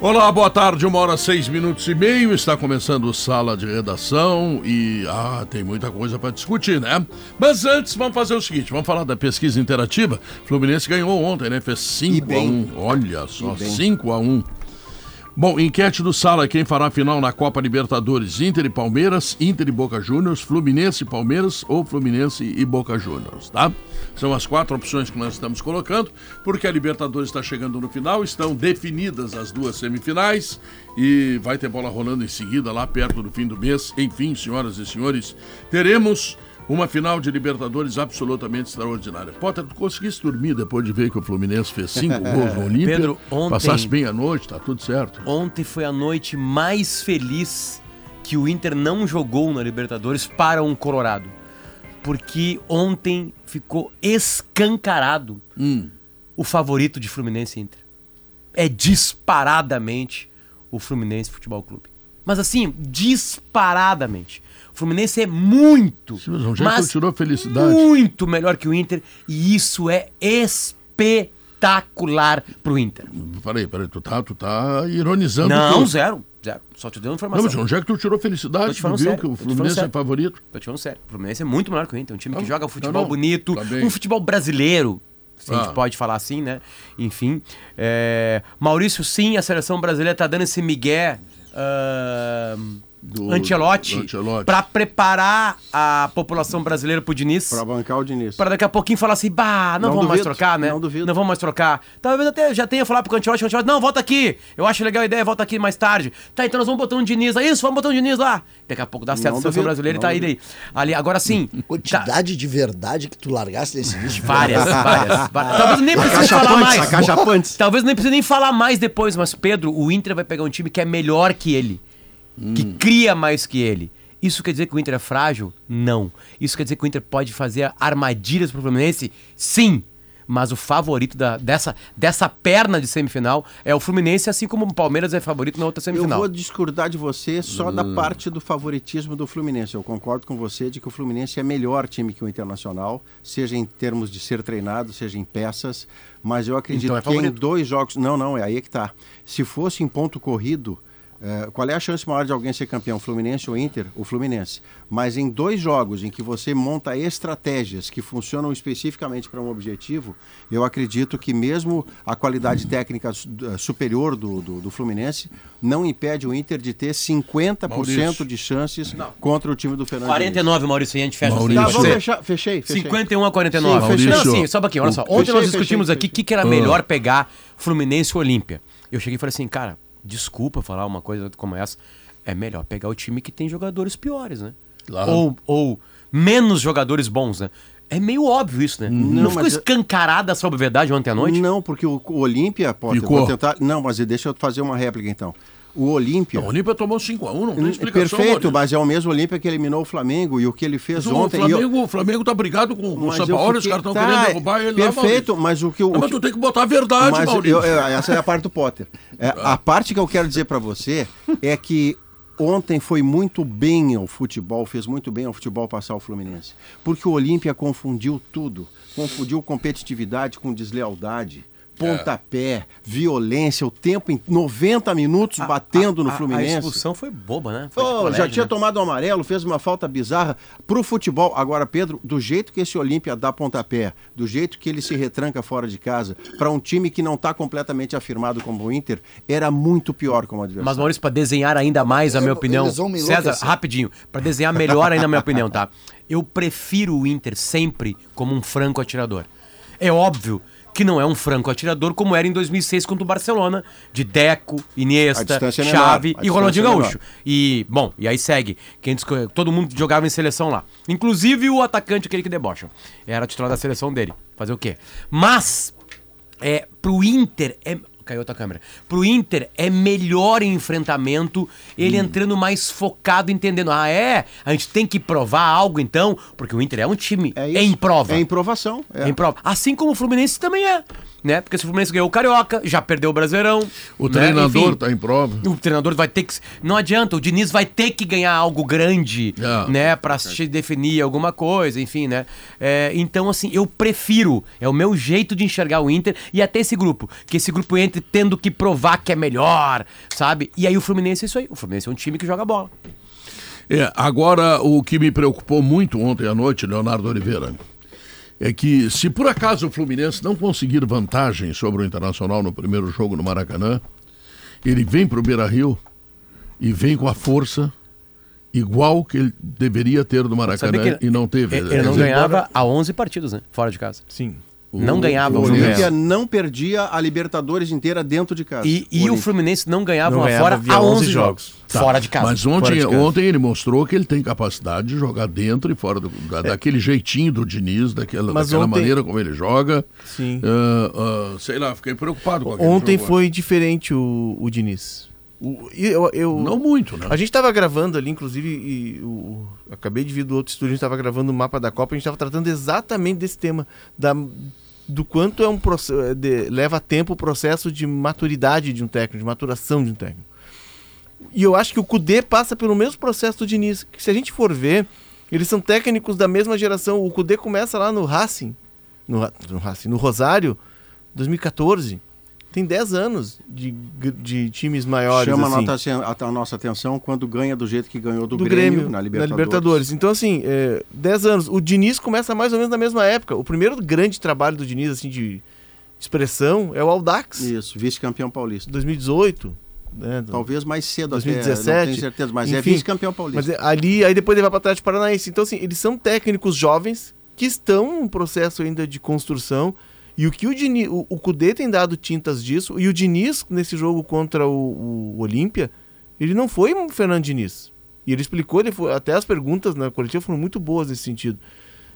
Olá, boa tarde, uma hora seis minutos e meio. Está começando Sala de Redação e ah, tem muita coisa para discutir, né? Mas antes, vamos fazer o seguinte: vamos falar da pesquisa interativa. Fluminense ganhou ontem, né? Fez 5 a 1 um. Olha só, 5 a 1 um. Bom, enquete do Sala, quem fará final na Copa Libertadores? Inter e Palmeiras, Inter e Boca Juniors, Fluminense e Palmeiras ou Fluminense e Boca Juniors, tá? São as quatro opções que nós estamos colocando, porque a Libertadores está chegando no final, estão definidas as duas semifinais e vai ter bola rolando em seguida, lá perto do fim do mês. Enfim, senhoras e senhores, teremos uma final de Libertadores absolutamente extraordinária. Potter, tu conseguisse dormir depois de ver que o Fluminense fez cinco gols no Olímpia? Pedro, ontem... Passasse bem a noite, tá tudo certo. Ontem foi a noite mais feliz que o Inter não jogou na Libertadores para um Colorado. Porque ontem ficou escancarado hum. o favorito de Fluminense Inter. É disparadamente o Fluminense Futebol Clube. Mas assim, disparadamente. Fluminense é muito, Sim, mas, mas tirou felicidade. muito melhor que o Inter e isso é espetacular pro Inter. Peraí, peraí, tu tá, tu tá ironizando. Não, zero. Zero. Só te deu informação. Não, mas onde é que tu tirou felicidade? Tu viu sério. que o Fluminense é favorito? Tô te falando sério. O Fluminense é muito melhor que o Inter. Um time que joga futebol não, não. bonito, tá um futebol brasileiro. Se ah. a gente pode falar assim, né? Enfim. É... Maurício, sim, a seleção brasileira tá dando esse migué. Uh do Ancelotti, para preparar a população brasileira pro Diniz. Para bancar o Diniz. Para daqui a pouquinho falar assim, bah, não, não vamos duvido, mais trocar, né? Não duvido. Não vamos mais trocar. Talvez até já tenha falado pro Ancelotti, Ancelotti, não, volta aqui. Eu acho legal a ideia, volta aqui mais tarde. Tá, então nós vamos botar um Diniz aí, isso, vamos botar um Diniz lá. Daqui a pouco dá certo a seleção brasileira e tá aí daí. Ali, agora sim. Quantidade tá... de verdade que tu largaste nesse início. Várias, várias, várias. Talvez nem precise falar mais. Talvez nem precise nem falar mais depois, mas Pedro, o Inter vai pegar um time que é melhor que ele hum. que cria mais que ele. Isso quer dizer que o Inter é frágil? Não. Isso quer dizer que o Inter pode fazer armadilhas pro Fluminense? Sim. Mas o favorito da, dessa, dessa perna de semifinal é o Fluminense, assim como o Palmeiras é favorito na outra semifinal. Eu vou discordar de você só hum. da parte do favoritismo do Fluminense. Eu concordo com você de que o Fluminense é melhor time que o Internacional, seja em termos de ser treinado, seja em peças. Mas eu acredito então é que em dois jogos. Não, não, é aí que tá. Se fosse em ponto corrido é, qual é a chance maior de alguém ser campeão, Fluminense ou Inter? O Fluminense. Mas em dois jogos em que você monta estratégias que funcionam especificamente para um objetivo, eu acredito que mesmo a qualidade técnica eh, superior do, do, do Fluminense não impede o Inter de ter 50% Maurício. de chances não. contra o time do Fernando 49, Maurício, a gente fecha Maurício. Tá, vamos fechar, fechei, fechei. 51 a 49. Sim, fechei. Não, sim, só pouquinho, olha só. Ontem fechei, nós discutimos fechei, aqui o que, que era melhor pegar Fluminense ou Olímpia. Eu cheguei e falei assim, cara desculpa falar uma coisa como essa, é melhor pegar o time que tem jogadores piores, né? Claro. Ou, ou menos jogadores bons, né? É meio óbvio isso, né? Não, não ficou escancarada essa obviedade ontem à noite? Não, porque o, o Olímpia pode. Ficou. tentar. Não, mas deixa eu fazer uma réplica então. O Olímpia. O Olímpia tomou 5x1, não tem explicação. Perfeito, mas é o mesmo Olímpia que eliminou o Flamengo e o que ele fez mas ontem. O Flamengo, eu... o Flamengo tá brigado com, com o São Paulo, fiquei... os caras estão tá, querendo derrubar ele Perfeito, lá, mas o que o. Não, mas tu tem que botar a verdade, mas Maurício. Eu, essa é a parte do Potter. É, a parte que eu quero dizer para você é que ontem foi muito bem ao futebol, fez muito bem ao futebol passar o Fluminense. Porque o Olímpia confundiu tudo. Confundiu competitividade com deslealdade pontapé, é. violência, o tempo em 90 minutos batendo a, a, no Fluminense. A expulsão foi boba, né? Foi oh, colégio, já tinha né? tomado um amarelo, fez uma falta bizarra pro futebol. Agora, Pedro, do jeito que esse Olímpia dá pontapé, do jeito que ele se retranca fora de casa, para um time que não está completamente afirmado como o Inter, era muito pior como adversário. Mas, Maurício, para desenhar ainda mais, a minha opinião. César, rapidinho, para desenhar melhor ainda a minha opinião, tá? Eu prefiro o Inter sempre como um franco atirador. É óbvio que não é um franco atirador como era em 2006 contra o Barcelona, de Deco, Iniesta, Xavi e Ronaldinho é Gaúcho. E, bom, e aí segue. Quem todo mundo jogava em seleção lá. Inclusive o atacante, aquele que debocha. Era titular da seleção dele. Fazer o quê? Mas, é, pro Inter, é, caiu outra câmera. Pro Inter é melhor em enfrentamento, ele hum. entrando mais focado, entendendo. Ah, é? A gente tem que provar algo então, porque o Inter é um time é em prova. É em provação. É. é em prova. Assim como o Fluminense também é né? Porque se o Fluminense ganhou o Carioca, já perdeu o Brasileirão. O né? treinador Enfim, tá em prova. O treinador vai ter que. Não adianta, o Diniz vai ter que ganhar algo grande, é. né? Pra se definir alguma coisa, enfim, né? É, então, assim, eu prefiro, é o meu jeito de enxergar o Inter e até esse grupo. Que esse grupo entre tendo que provar que é melhor, sabe? E aí o Fluminense é isso aí. O Fluminense é um time que joga bola. É, agora o que me preocupou muito ontem à noite, Leonardo Oliveira é que se por acaso o Fluminense não conseguir vantagem sobre o Internacional no primeiro jogo no Maracanã, ele vem para o Beira Rio e vem com a força igual que ele deveria ter no Maracanã e não teve. Ele, ele não ganhava há 11 partidos, né? Fora de casa. Sim. Não ganhava o, o Olímpia não perdia a Libertadores inteira dentro de casa. E, e o, o, Fluminense não ganhava não fora há 11 jogos. jogos. Tá. Fora de casa. Mas ontem, ontem ele mostrou que ele tem capacidade de jogar dentro e fora do, da, é. daquele jeitinho do Diniz, daquela, daquela ontem... maneira como ele joga. Sim. Uh, uh, sei lá, fiquei preocupado com Ontem foi diferente o, o Diniz. O, eu, eu, não muito, né? A gente estava gravando ali, inclusive, e, o, acabei de vir do outro estúdio, a gente estava gravando o mapa da Copa, a gente estava tratando exatamente desse tema, da, do quanto é um de, leva tempo o processo de maturidade de um técnico, de maturação de um técnico. E eu acho que o Cudê passa pelo mesmo processo do Diniz. Que se a gente for ver, eles são técnicos da mesma geração. O Cudê começa lá no Racing, no, no Racing, no Rosário, 2014 tem 10 anos de, de times maiores. Chama assim. a, nossa atenção quando ganha do jeito que ganhou do, do Grêmio, Grêmio, na, Libertadores. na Libertadores. Então, assim, é, 10 anos. O Diniz começa mais ou menos na mesma época. O primeiro grande trabalho do Diniz, assim, de expressão, é o Aldax. Isso, vice-campeão paulista. 2018. Né, Talvez mais cedo 2017, até, não tenho certeza, mas é enfim, é vice-campeão paulista. Mas é, ali, aí depois ele vai para Atlético Paranaense. Então, assim, eles são técnicos jovens que estão em processo ainda de construção e o que o Diniz, o, o Cudê tem dado tintas disso, e o Diniz, nesse jogo contra o, o Olímpia, ele não foi um Fernando Diniz. E ele explicou, ele foi, até as perguntas na coletiva foram muito boas nesse sentido.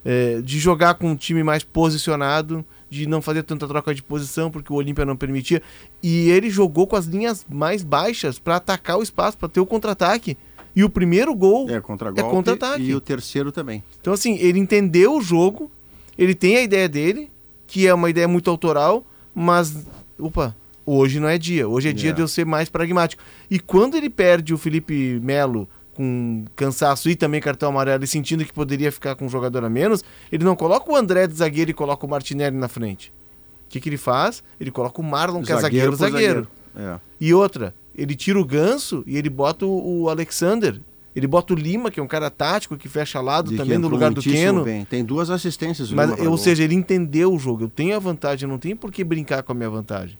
É, de jogar com um time mais posicionado, de não fazer tanta troca de posição, porque o Olímpia não permitia. E ele jogou com as linhas mais baixas para atacar o espaço, para ter o contra-ataque. E o primeiro gol é contra-ataque. É contra e o terceiro também. Então, assim, ele entendeu o jogo, ele tem a ideia dele, que é uma ideia muito autoral, mas, opa, hoje não é dia. Hoje é dia yeah. de eu ser mais pragmático. E quando ele perde o Felipe Melo com cansaço e também cartão amarelo e sentindo que poderia ficar com um jogador a menos, ele não coloca o André de zagueiro e coloca o Martinelli na frente. O que, que ele faz? Ele coloca o Marlon, que é zagueiro, zagueiro. zagueiro. É. E outra, ele tira o ganso e ele bota o, o Alexander ele bota o Lima, que é um cara tático, que fecha lado De também no lugar do Keno. Bem. Tem duas assistências. Mas, ou seja, ele entendeu o jogo. Eu tenho a vantagem, não tenho por que brincar com a minha vantagem.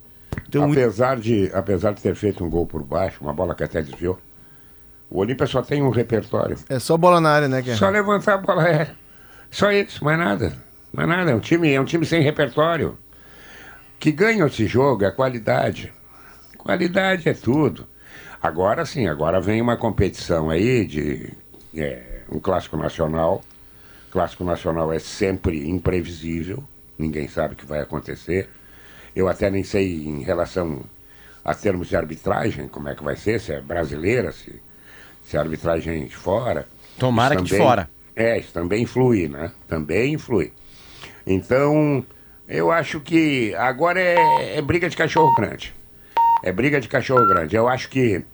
Então, apesar, muito... de, apesar de ter feito um gol por baixo, uma bola que até desviou, o Olímpia só tem um repertório. É só bola na área, né, Guerra? Só levantar a bola, é. Só isso, mais nada. Mais nada. É um time, é um time sem repertório. Que ganha esse jogo é qualidade. Qualidade é tudo. Agora sim, agora vem uma competição aí de é, um clássico nacional. Clássico nacional é sempre imprevisível, ninguém sabe o que vai acontecer. Eu até nem sei em relação a termos de arbitragem, como é que vai ser, se é brasileira, se, se é arbitragem de fora. Tomara que de fora. É, isso também influi, né? Também influi. Então, eu acho que agora é, é briga de cachorro grande. É briga de cachorro grande. Eu acho que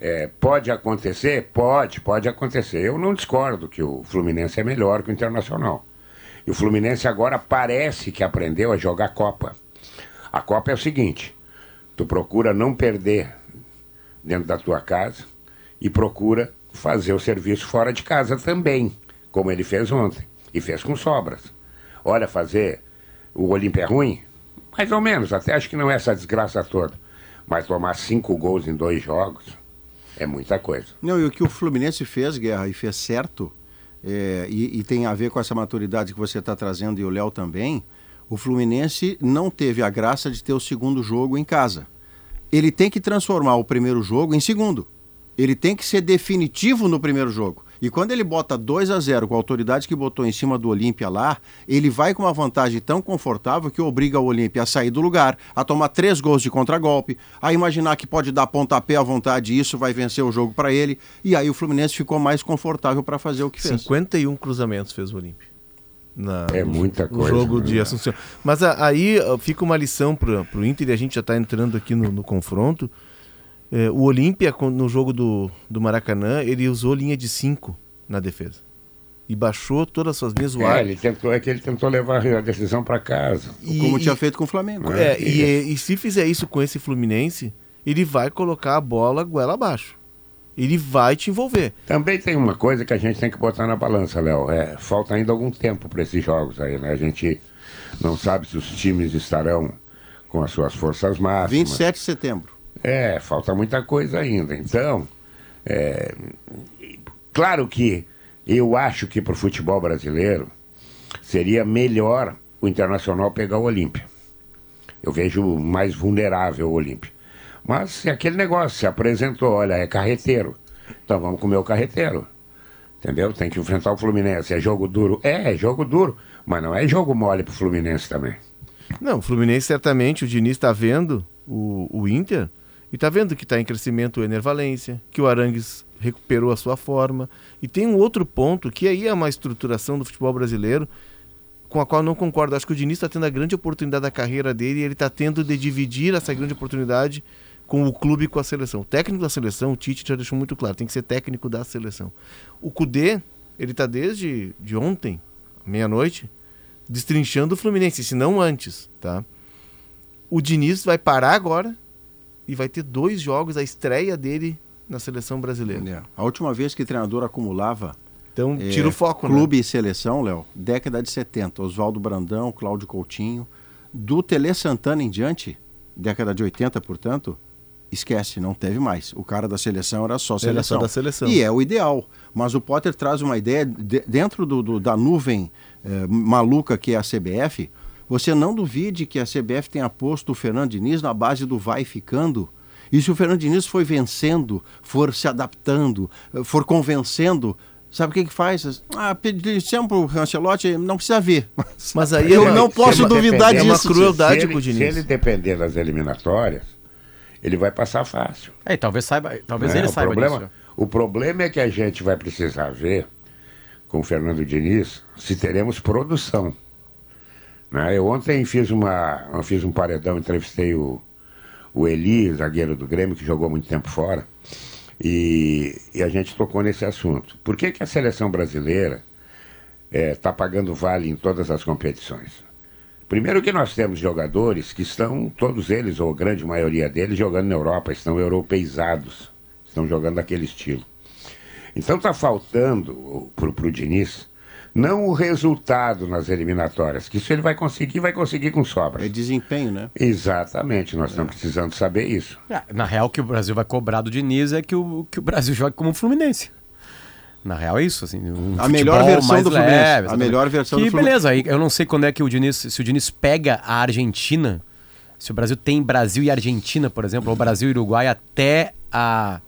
é, pode acontecer? Pode, pode acontecer. Eu não discordo que o Fluminense é melhor que o Internacional. E o Fluminense agora parece que aprendeu a jogar Copa. A Copa é o seguinte: tu procura não perder dentro da tua casa e procura fazer o serviço fora de casa também, como ele fez ontem. E fez com sobras. Olha, fazer o Olímpia é ruim? Mais ou menos, até acho que não é essa desgraça toda. Mas tomar cinco gols em dois jogos, é muita coisa. Não, e o que o Fluminense fez, Guerra, e fez certo, é, e, e, tem a ver com essa maturidade que você está trazendo e o Léo também, o Fluminense não teve a graça de ter o segundo jogo em casa. Ele tem que transformar o primeiro jogo em segundo. Ele tem que ser definitivo no primeiro jogo. E quando ele bota 2 a 0 com a autoridade que botou em cima do Olímpia lá, ele vai com uma vantagem tão confortável que obriga o Olímpia a sair do lugar, a tomar três gols de contragolpe, a imaginar que pode dar pontapé à vontade e isso vai vencer o jogo para ele. E aí o Fluminense ficou mais confortável para fazer o que fez. 51 cruzamentos fez o Olímpia. Na, é muita no coisa. jogo né? de Assunção. Mas a, aí fica uma lição para o Inter e a gente já está entrando aqui no, no confronto. É, o Olímpia, no jogo do, do Maracanã, ele usou linha de 5 na defesa. E baixou todas as suas linhas É, ar. ele tentou, é que ele tentou levar a decisão para casa. E- Como e- tinha feito com o Flamengo. É, e, e se fizer isso com esse Fluminense, ele vai colocar a bola goela abaixo. Ele vai te envolver. Também tem uma coisa que a gente tem que botar na balança, Léo. É, falta ainda algum tempo para esses jogos aí, né? A gente não sabe se os times estarão com as suas forças máximas. 27 de setembro. É, falta muita coisa ainda. Então, é, claro que eu acho que para o futebol brasileiro seria melhor o Internacional pegar o Olímpia. Eu vejo mais vulnerável o Olímpia. Mas é aquele negócio, se apresentou, olha, é carreteiro. Então vamos comer o carreteiro. Entendeu? Tem que enfrentar o Fluminense. É jogo duro? É, é jogo duro. Mas não é jogo mole pro Fluminense também. Não, o Fluminense certamente, o Diniz está vendo o, o Inter e está vendo que está em crescimento o Ener Valência, que o Arangues recuperou a sua forma. E tem um outro ponto que aí é uma estruturação do futebol brasileiro com a qual não concordo. Acho que o Diniz está tendo a grande oportunidade da carreira dele e ele está tendo de dividir essa grande oportunidade com o clube e com a seleção. O técnico da seleção, o Tite já deixou muito claro, tem que ser técnico da seleção. O Cudê, ele está desde de ontem, meia-noite, destrinchando o Fluminense, se não antes, tá? O Diniz vai parar agora e vai ter dois jogos, a estreia dele na seleção brasileira. É. A última vez que treinador acumulava Então, é, tira o foco, né? clube e seleção, Léo, década de 70, Oswaldo Brandão, Cláudio Coutinho, do Tele Santana em diante, década de 80, portanto, esquece, não teve mais. O cara da seleção era só Era seleção. só da seleção. E é o ideal. Mas o Potter traz uma ideia de- dentro do, do- da nuvem eh, maluca que é a CBF. Você não duvide que a CBF tenha posto o Fernando Diniz na base do vai ficando. E se o Fernando Diniz for vencendo, for se adaptando, eh, for convencendo, sabe o que que faz? Ah, para o Ancelotti, não precisa ver. Mas aí eu é uma- não posso duvidar depender- é uma disso. crueldade se com o ele, Diniz. Se ele depender das eliminatórias, ele vai passar fácil. É, e talvez saiba, talvez né? ele o saiba problema, disso. O problema é que a gente vai precisar ver com o Fernando Diniz se teremos produção. Né? Eu ontem fiz, uma, eu fiz um paredão, entrevistei o, o Eli, zagueiro do Grêmio, que jogou muito tempo fora, e, e a gente tocou nesse assunto. Por que, que a seleção brasileira está pagando vale em todas as competições? Primeiro que nós temos jogadores que estão, todos eles, ou a grande maioria deles, jogando na Europa, estão europeizados, estão jogando daquele estilo. Então está faltando para o Diniz não o resultado nas eliminatórias, que isso ele vai conseguir, vai conseguir com sobra. É desempenho, né? Exatamente, nós estamos precisando saber isso. É, Na real, o que o Brasil vai cobrar do Diniz é que o, que o Brasil jogue como o Fluminense. Na real é isso, assim. Um A melhor versão mais do Fluminense. A exatamente. melhor versão que, do Fluminense. beleza, aí eu não sei quando é que o Diniz, se o Diniz pega a Argentina, se o Brasil tem Brasil e Argentina, por exemplo, ou Brasil e Uruguai até a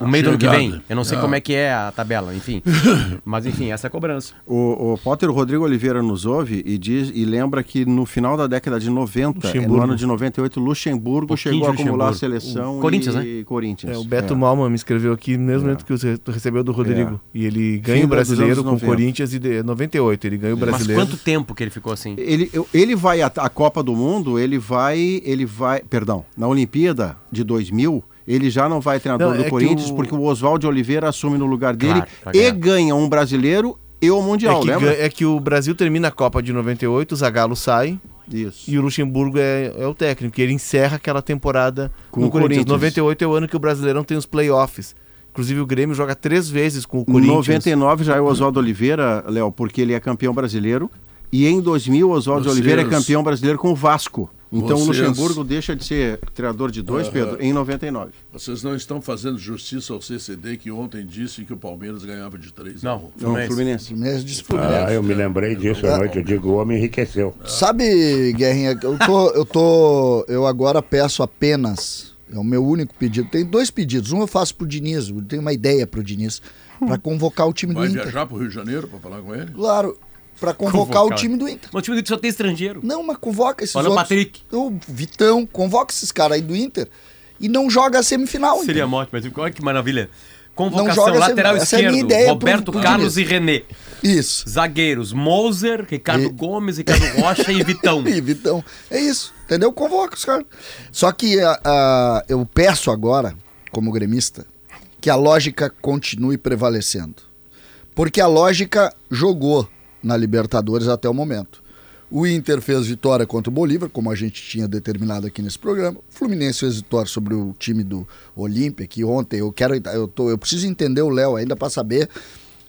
o meio do ano que vem. Eu não sei Ah. como é que é a tabela, enfim. Mas enfim, essa é a cobrança. O, o Potter Rodrigo Oliveira nos ouve e diz e lembra que no final da década de 90, no Luxemburgo. ano de 98, Luxemburgo pouquinho chegou a acumular a seleção O Corinthians, e Corinthians. É, o Beto Malman me escreveu aqui no mesmo momento que você recebeu do Rodrigo. E ele ganha Fim o brasileiro com o 90. Corinthians e de 98. Ele ganha o Mas brasileiro. quanto tempo que ele ficou assim? Ele, eu- ele vai à à Copa do Mundo, ele vai, ele vai, perdão, na Olimpíada de 2000, ele já não vai treinador Não, é do que Corinthians o- porque o Oswaldo Oliveira assume no lugar dele Claro, pra e ganha um brasileiro e o mundial, é, que, lembra? é que o Brasil termina a Copa de 98, o Zagallo sai Isso. e o Luxemburgo é, é o técnico. E ele encerra aquela temporada Com no o Corinthians. Corinthians. 98 é o ano que o Brasileirão tem os playoffs. Inclusive o Grêmio joga três vezes com o Em Corinthians. 99 já é o Oswaldo Oliveira, Léo, porque ele é campeão brasileiro. E em 2000 o Oswaldo Oliveira é campeão brasileiro com o Vasco. Então o Vocês- Luxemburgo deixa de ser treinador de dois, Pedro, em 99. Vocês não estão fazendo justiça ao CCD que ontem disse que o Palmeiras ganhava de 3 Não. Não, Fluminense. Fluminense. Fluminense disse Ah, Fluminense. eu me lembrei disso à noite, eu digo, o homem enriqueceu. Sabe, Guerrinha, eu tô, eu tô. Eu agora peço apenas É o meu único pedido. Tem dois pedidos. Um eu faço pro Diniz, eu tenho uma ideia pro Diniz, para convocar o time Vai do Inter. viajar pro Rio de Janeiro pra falar com ele? Claro, para convocar, o time do Inter. Mas o time do Inter só tem estrangeiro. Não, mas convoca esses Olha o outros. Patrick. O Vitão, convoca esses caras aí do Inter e não joga a semifinal. Seria ótimo, mas olha que maravilha. Convocação, lateral é esquerdo, pro- Roberto pro Carlos e René. Isso. Zagueiros, Moser, Ricardo E- Gomes, Ricardo Rocha e Vitão. Ih, Vitão. É isso, entendeu? Convoca os caras. Só que a- a- eu peço agora, como gremista, que a lógica continue prevalecendo. Porque a lógica jogou na Libertadores até o momento. O Inter fez vitória contra o Bolívar, como a gente tinha determinado aqui nesse programa. O Fluminense fez vitória sobre o time do Olímpia, que ontem eu quero. Eu, tô, eu preciso entender o Léo ainda para saber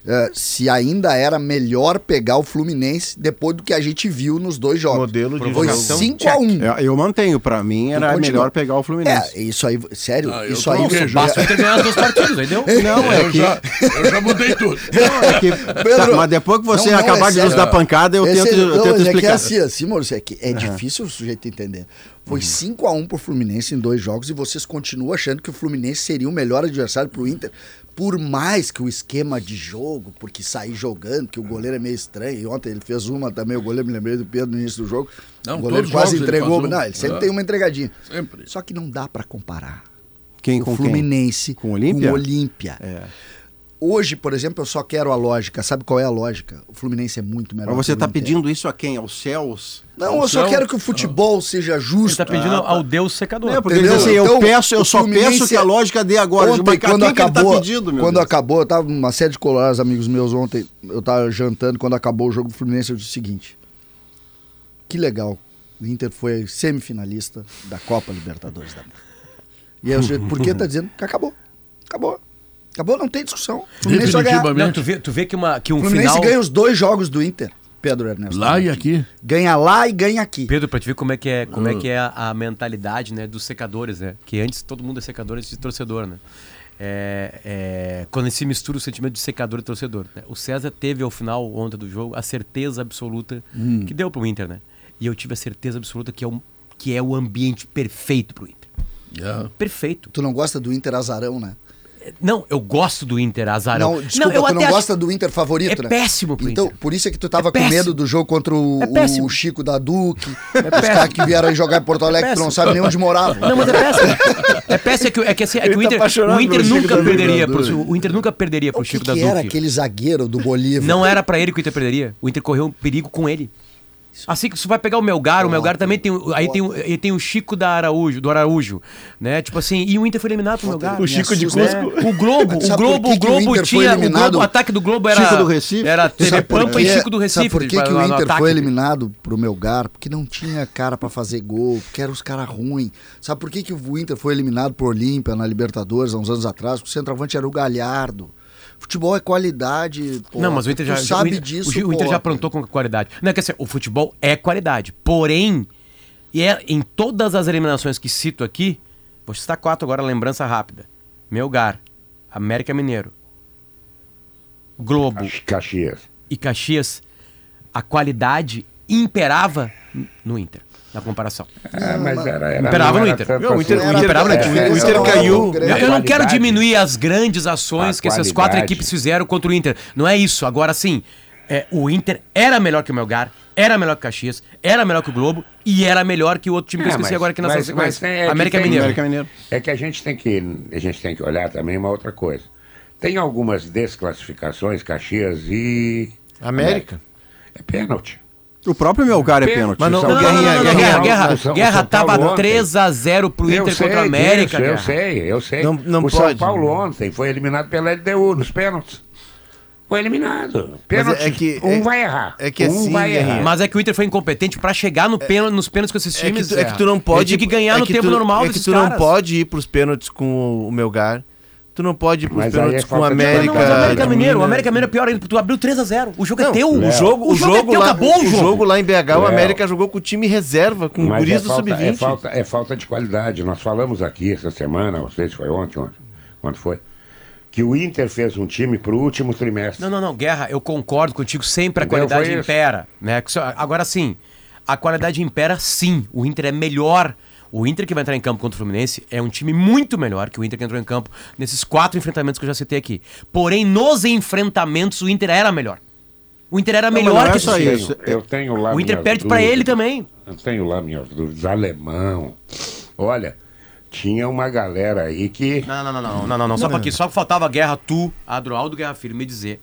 eh, se ainda era melhor pegar o Fluminense depois do que a gente viu nos dois jogos. Modelo de Foi jogo. 5x1. Eu, eu mantenho, pra mim era melhor pegar o Fluminense. É, isso aí, sério, Ah, eu isso aí. com isso- o Basta o Inter ganhar as duas partidas, entendeu? Não, é eu, que, já, eu já mudei tudo. é que- tá, mas depois que você Não, não, acabar é de nos dar pancada, eu Esse- tento, eu não, tento mas é que é explicar. assim, assim, Maurício, é que é difícil o sujeito entender. Foi 5x1 pro Fluminense em dois jogos e vocês continuam achando que o Fluminense seria o melhor adversário pro Inter. Por mais que o esquema de jogo, porque sair jogando, que o goleiro é meio estranho. E ontem ele fez uma também, o goleiro me lembrei do Pedro no início do jogo. Não, o goleiro quase ele entregou. faz uma. Não, ele sempre É. tem uma entregadinha. Sempre. Só que não dá pra comparar Quem o com quem? Fluminense Com o Olímpia? Com o Olímpia. É. Hoje, por exemplo, eu só quero a lógica. Sabe qual é a lógica? O Fluminense é muito melhor. Mas você tá Inter. pedindo isso a quem? Aos céus? Não, eu só Então- quero que o futebol seja justo. Ele tá pedindo Ah, ao Deus secador. É, porque Entendeu? assim, eu Então, peço, eu só Fluminense peço que a é- lógica dê agora. Ontem, Mas quando ele acabou, tá pedindo, meu quando Deus? acabou, eu tava uma série de colorados amigos meus ontem, eu tava jantando, quando acabou o jogo do Fluminense, eu disse o seguinte: que legal, o Inter foi semifinalista da Copa Libertadores da E aí, eu disse, por que tá dizendo que acabou? Acabou. Acabou, não tem discussão. O Fluminense vai ganhar. Não, tu vê, tu vê que, uma, que O um Fluminense final... ganha os dois jogos do Inter, Pedro Ernesto. Lá e aqui. Ganha lá e ganha aqui. Pedro, pra te ver como é que é, como é, que é a, a mentalidade né, dos secadores, né? Que antes todo mundo é secador antes de torcedor, né? É, é, quando se mistura o sentimento de secador e torcedor. né? O César teve ao final ontem do jogo a certeza absoluta que deu pro Inter, né? E eu tive a certeza absoluta que é, um, que é o ambiente perfeito pro Inter. É. Perfeito. Tu não gosta do Inter azarão, né? Não, eu gosto do Inter, azarão. Não, desculpa, eu tu não até gosta do Inter favorito, É né? péssimo pro Então, Inter. por isso é que tu tava É com medo do jogo contra o, É o Chico da Duque, os péssimo. caras que vieram aí jogar em Porto Alegre, que tu não sabe nem onde morava. Não, mas é péssimo. É péssimo, é que, é que, assim, é que Ele o tá Inter, apaixonado o Inter nunca perderia pro, o Inter nunca perderia pro o que, Chico que da Duque. era aquele zagueiro do Bolívar? Não era pra ele que o Inter perderia. O Inter correu um perigo com ele. Assim que você vai pegar o Melgar, o Melgar também tem, o- aí tem, o- aí tem o Chico da Araújo, do Araújo, né? Tipo assim, e o Inter foi eliminado pro Melgar. O Chico de assusta, Cusco. É, o Globo, o Globo, o Globo tinha, o? Globo, o ataque do Globo era Chico do Recife? Era TV Pampa e? Chico do Recife. Sabe por que, que o Inter foi eliminado pro Melgar? Porque não tinha cara pra fazer gol, porque eram os caras ruins. Sabe por que, que o Inter foi eliminado pro Olímpia na Libertadores há uns anos atrás? Porque o centroavante era o Galhardo. Futebol é qualidade. pô. Não, mas o Inter já, sabe o Inter, disso. o, o Inter pô. já aprontou com qualidade. Não, quer dizer, o futebol é qualidade. Porém, e é, em todas as eliminações que cito aqui, vou citar quatro agora, lembrança rápida. Melgar, América Mineiro, Globo Caxi- Caxias. e Caxias, a qualidade imperava no Inter, na comparação. Ah, mas era, era, Imperava no Inter. Não, o Inter- assim. o Inter- Imperava no Inter. o Essa Inter é caiu. o Grêmio. Eu, eu não quero diminuir as grandes ações A que essas quatro equipes fizeram contra o Inter. Não é isso. Agora sim, é, o Inter era melhor que o Melgar, era melhor que o Caxias, era melhor que o Globo e era melhor que o outro time que eu É, esqueci mas- agora aqui nessa mas- mas é que América tem- Mineiro. América Mineiro. É que a gente tem que a gente tem que olhar também uma outra coisa. Tem algumas desclassificações, Caxias e América. É pênalti. O próprio Melgar é Pênalti. Mas não- Não, não, não, não, Guerrinha, não, não. Guerra, Guerra, Guerra tava ontem. 3x0 pro Eu Inter sei contra a América. disso, eu sei, eu sei. Não- não o São pode. Paulo ontem foi eliminado pela LDU nos pênaltis. Foi eliminado. Pênalti. é que- um é- vai errar. é que um assim, vai errar. Mas é que o Inter foi incompetente pra chegar no pênalti, nos pênaltis com esses É que, times. tu, é que tu não pode. Ele tinha que ganhar é no tempo tu- normal É que desses tu não caras. pode ir pros pênaltis com o Melgar. Tu não pode ir pros Mas aí pênaltis é com o falta de América. Não, mas o América de Mineiro, o Minas. América Mineiro é pior ainda, tu abriu 3x0. O jogo é Não, teu. o jogo, o O jogo é teu, lá, acabou o o jogo. lá em BH, o Léo. América jogou com o time reserva, com Mas guris é do falta, é, sub-20. falta, é falta de qualidade. Nós falamos aqui essa semana, não sei se foi ontem, ontem quando foi, que o Inter fez um time pro último trimestre. Não, não, não, Guerra, eu concordo contigo, sempre a Entendeu? qualidade Foi isso. impera, né? Que só- Agora sim, a qualidade impera sim, o Inter é melhor, O Inter que vai entrar em campo contra o Fluminense é um time muito melhor que o Inter que entrou em campo nesses quatro enfrentamentos que eu já citei aqui. Porém, nos enfrentamentos, o Inter era melhor. O Inter era melhor não que é só time. isso. Eu tenho lá O Inter perde pra dúvidas. ele também. Eu tenho lá minhas dúvidas. Alemão. Olha, tinha uma galera aí que. Não, não, não, não, não, não, não. Só pra aqui, só faltava a guerra, tu, Adroaldo Guerra Filho, me dizer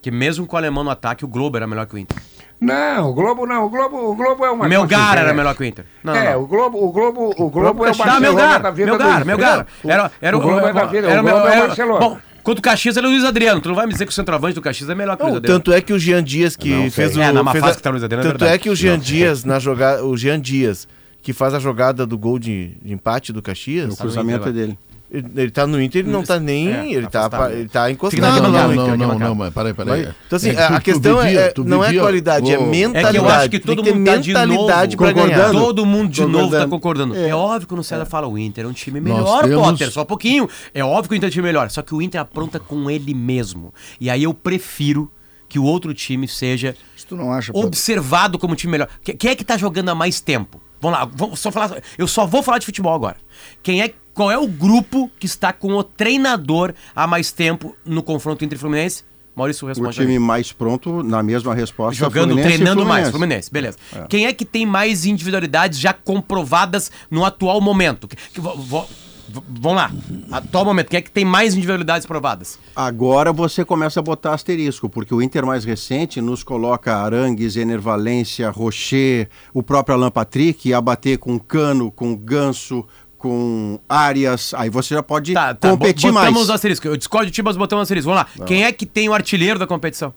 que mesmo com o alemão no ataque, o Globo era melhor que o Inter. Não, o Globo não. O Globo, o Globo é uma. Melgar era melhor que o Inter. Não, é, não. o Globo, o Globo, o Globo é o Tá, Barcelona Melgar, da vida Melgar, do Melgar. Era, era o Globo é da vida, era o Globo é o Barcelona. Bom, quanto o Caxias era o Luiz Adriano. Tu não vai me dizer que o centroavante do Caxias é melhor que o Luiz Não, Adriano. tanto é que o Jean Dias que Não fez o. É, na fez fase a- que tá o Luiz Adriano, é Tanto verdade. é que o Jean Dias, na jogada. O Jean Dias, que faz a jogada do gol de, de empate do Caxias. O cruzamento é dele. Ele, tá no Inter, ele não tá nem. É, ele, tá, afastado. pa- ele tá Não, encostado não, não, no não, Inter. não, não, mas peraí, peraí. Então, assim, É, a, tu- a tu questão vivia- é, não é qualidade, é mentalidade. É que eu acho que todo mundo tá de novo concordando. Todo mundo de novo tá Concordando. concordando. É. óbvio que o César fala o Inter é um time melhor, temos- Potter, só um pouquinho. É óbvio que o Inter é um time melhor, só que o Inter apronta com ele mesmo. E aí eu prefiro que o outro time seja não acha, pô, observado como time melhor. Que- Quem é que tá jogando há mais tempo? Vamos lá, vamos só falar, eu só vou falar de futebol agora. Quem é, qual é o grupo que está com o treinador há mais tempo no confronto entre Fluminense? Maurício O responde. time mais pronto, na mesma resposta. Jogando, Fluminense treinando mais, Fluminense. Fluminense, beleza. Quem é que tem mais individualidades já comprovadas no atual momento? Que- que vo- vo- v- vamos lá, atual momento, quem é que tem mais individualidades provadas? Agora você começa a botar asterisco, porque o Inter mais recente nos coloca Arangues, Enervalência, Rocher, o próprio Alan Patrick, a bater com Cano, com Ganso, com Arias. Aí você já pode Tá, tá, competir bo- botamos mais. o asterisco. Eu discordo de ti, mas botamos asterisco. Vamos lá. Quem é que tem o artilheiro da competição?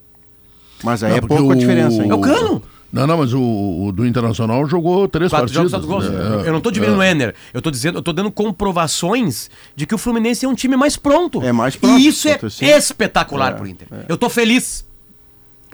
Mas aí Não, é pouco a o- diferença. É o Cano. Não, não, mas o, o do Internacional jogou três Quatro partidas. jogos, quatro gols. É, eu não tô diminuindo o Enner. Eu tô dizendo, eu tô dando comprovações de que o Fluminense é um time mais pronto. É mais pronto, E isso é espetacular É, pro Inter. Eu tô feliz.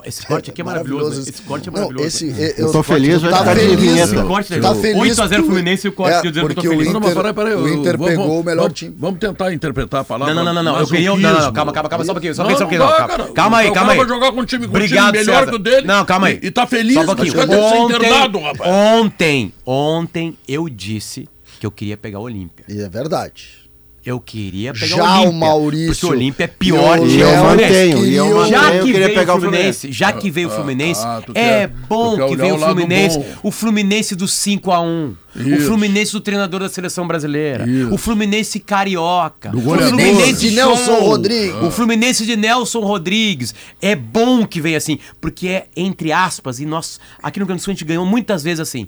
Esse corte aqui é maravilhoso. Esse corte é Não, maravilhoso. esse, eu, Eu tô feliz, vai tá ficar de feliz, vinheta. Esse corte, tá né? feliz 8 a 0 porque- Fluminense e o corte é, que eu dizendo que eu tô feliz. Não, mas Inter, peraí, peraí. o eu- Inter vamos- pegou o melhor vamos- time. Vamos tentar interpretar a palavra. Não, não, não, não, não. Eu queria. Não, não, não, calma, calma, calma, só um pouquinho. Só um pouquinho, só um pouquinho. Não, Não, não dá, calma, cara. calma aí, calma aí. vai jogar com um time- com Obrigado, time melhor César. que o dele Não, calma aí. e- e tá feliz, Só um pouquinho. rapaz? Ontem, ontem eu disse que eu queria pegar o Olímpia. E é verdade. Eu queria pegar Já o Olímpia. o Maurício Porque o Olímpia é pior e o que Eu o Fluminense. mantenho, e eu mantenho, Já eu que queria veio pegar o o Fluminense. Já que veio o ah, Fluminense, ah, é quer- bom que veio o o Fluminense, o Fluminense do 5 a 1 o Isso. Fluminense do treinador da seleção brasileira, Isso. o Fluminense carioca, o. Fluminense De Nelson Rodrigues. o Fluminense de Nelson Rodrigues. É bom que venha assim, porque é entre aspas, e nós aqui no Grande Sul a gente ganhou muitas vezes assim,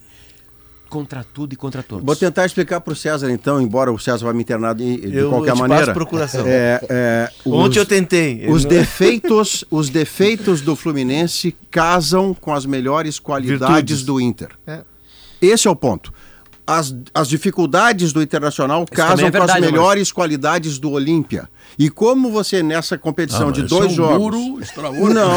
contra tudo e contra todos. Vou tentar explicar para o César, então, embora o César vá me internar de, de Eu qualquer te passo maneira. procuração. É, é, Ontem os- eu tentei. Os Não- defeitos, os defeitos do Fluminense casam com as melhores qualidades Virtudes. do Inter. É. Esse é o ponto. As, as dificuldades do Internacional também casam é com as verdade, melhores qualidades do Olímpia. E como você, nessa competição Ah, de mas dois é um jogos. muro. Não,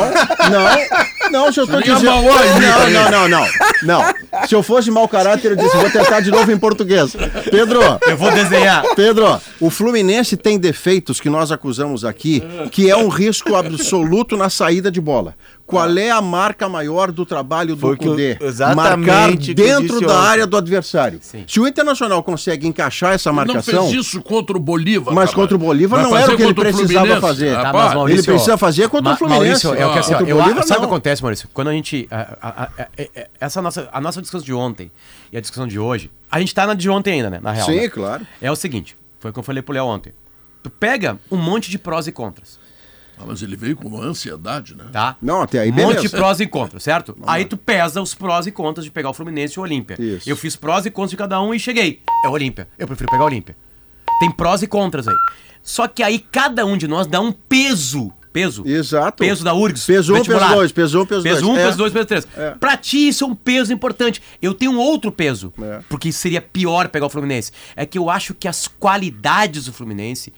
não, não, se eu tô Seria dizendo. Não, não, não, não. Não. Se eu fosse mau caráter, eu disse, vou tentar de novo em português. Pedro, Eu vou desenhar. Pedro, o Fluminense tem defeitos que nós acusamos aqui, que é um risco absoluto na saída de bola. Qual é a marca maior do trabalho do Cudê? exatamente Marcar dentro da ontem. área do adversário. Sim. Se o Internacional consegue encaixar essa Não marcação, fez isso contra o Bolívar. mas rapaz. contra o Bolívar Vai não era o que ele precisava Fluminense? fazer. Tá, mas, Maurício, ele precisa fazer contra Ma- o Fluminense. Maurício, é o que assim, ó, Contra o eu, Bolívar, sabe o que não. acontece, Maurício? Quando a gente. a- a- a- a- a- essa nossa, a nossa discussão de ontem e a discussão de hoje, a gente tá na de ontem ainda, né? Na real. Sim, né? claro. É o seguinte: foi o que eu falei pro Léo ontem. Tu pega um monte de prós e contras, Ah, mas ele veio com uma ansiedade, né? tá? Não, até aí um monte de beleza. prós e contras, certo? Aí tu pesa os prós e contras de pegar o Fluminense e o Olímpia. Isso. Eu fiz prós e contras de cada um e cheguei. É o Olímpia. Eu prefiro pegar o Olímpia. Tem prós e contras aí. Só que aí cada um de nós dá um peso. Peso. Exato. Peso da URGS. Peso um, vestibular. peso dois, peso um, peso dois. Peso um, É. peso dois, peso três. É. Pra ti isso é um peso importante. Eu tenho um outro peso. É. Porque seria pior pegar o Fluminense. É que eu acho que as qualidades do Fluminense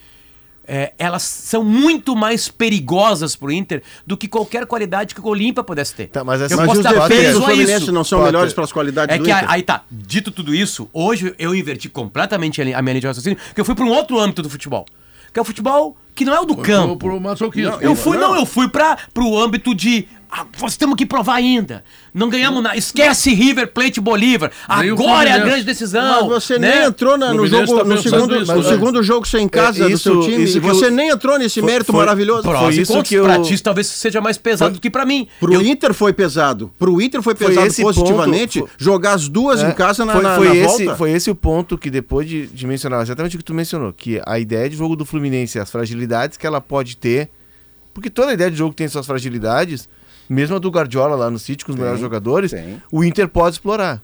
é, elas são muito mais perigosas pro Inter do que qualquer qualidade que o Olímpia pudesse ter. Tá, mas essa- eu Mas posso os defeitos do Fluminense isso. não são Potter. melhores para as qualidades É do que Inter. a- aí tá, dito tudo isso, hoje eu inverti completamente a minha linha de raciocínio, que eu fui para um outro âmbito do futebol. Que é o futebol que não é o do campo. Pro, pro. Eu fui, não, eu fui para pro âmbito de Ah, nós temos que provar ainda. Não ganhamos nada. Esquece River Plate Bolívar. Agora é a grande decisão. Mas você né? nem entrou na, no, jogo, tá no, segundo, nisso, no né? segundo jogo sem casa É, do seu isso- time. isso E você eu- nem entrou nesse Foi- mérito foi- maravilhoso. Prós Foi isso que eu- Pra ti talvez seja mais pesado do que pra mim. Pro Eu- Inter foi pesado. Pro Inter foi Foi pesado positivamente ponto- jogar as duas É, em casa na, foi, na, foi na esse, volta. Foi esse o ponto que depois de, de mencionar exatamente o que tu mencionou, que a ideia de jogo do Fluminense, as fragilidades que ela pode ter, porque toda ideia de jogo tem suas fragilidades, mesmo a do Guardiola lá no City com os melhores jogadores, tem. o Inter pode explorar.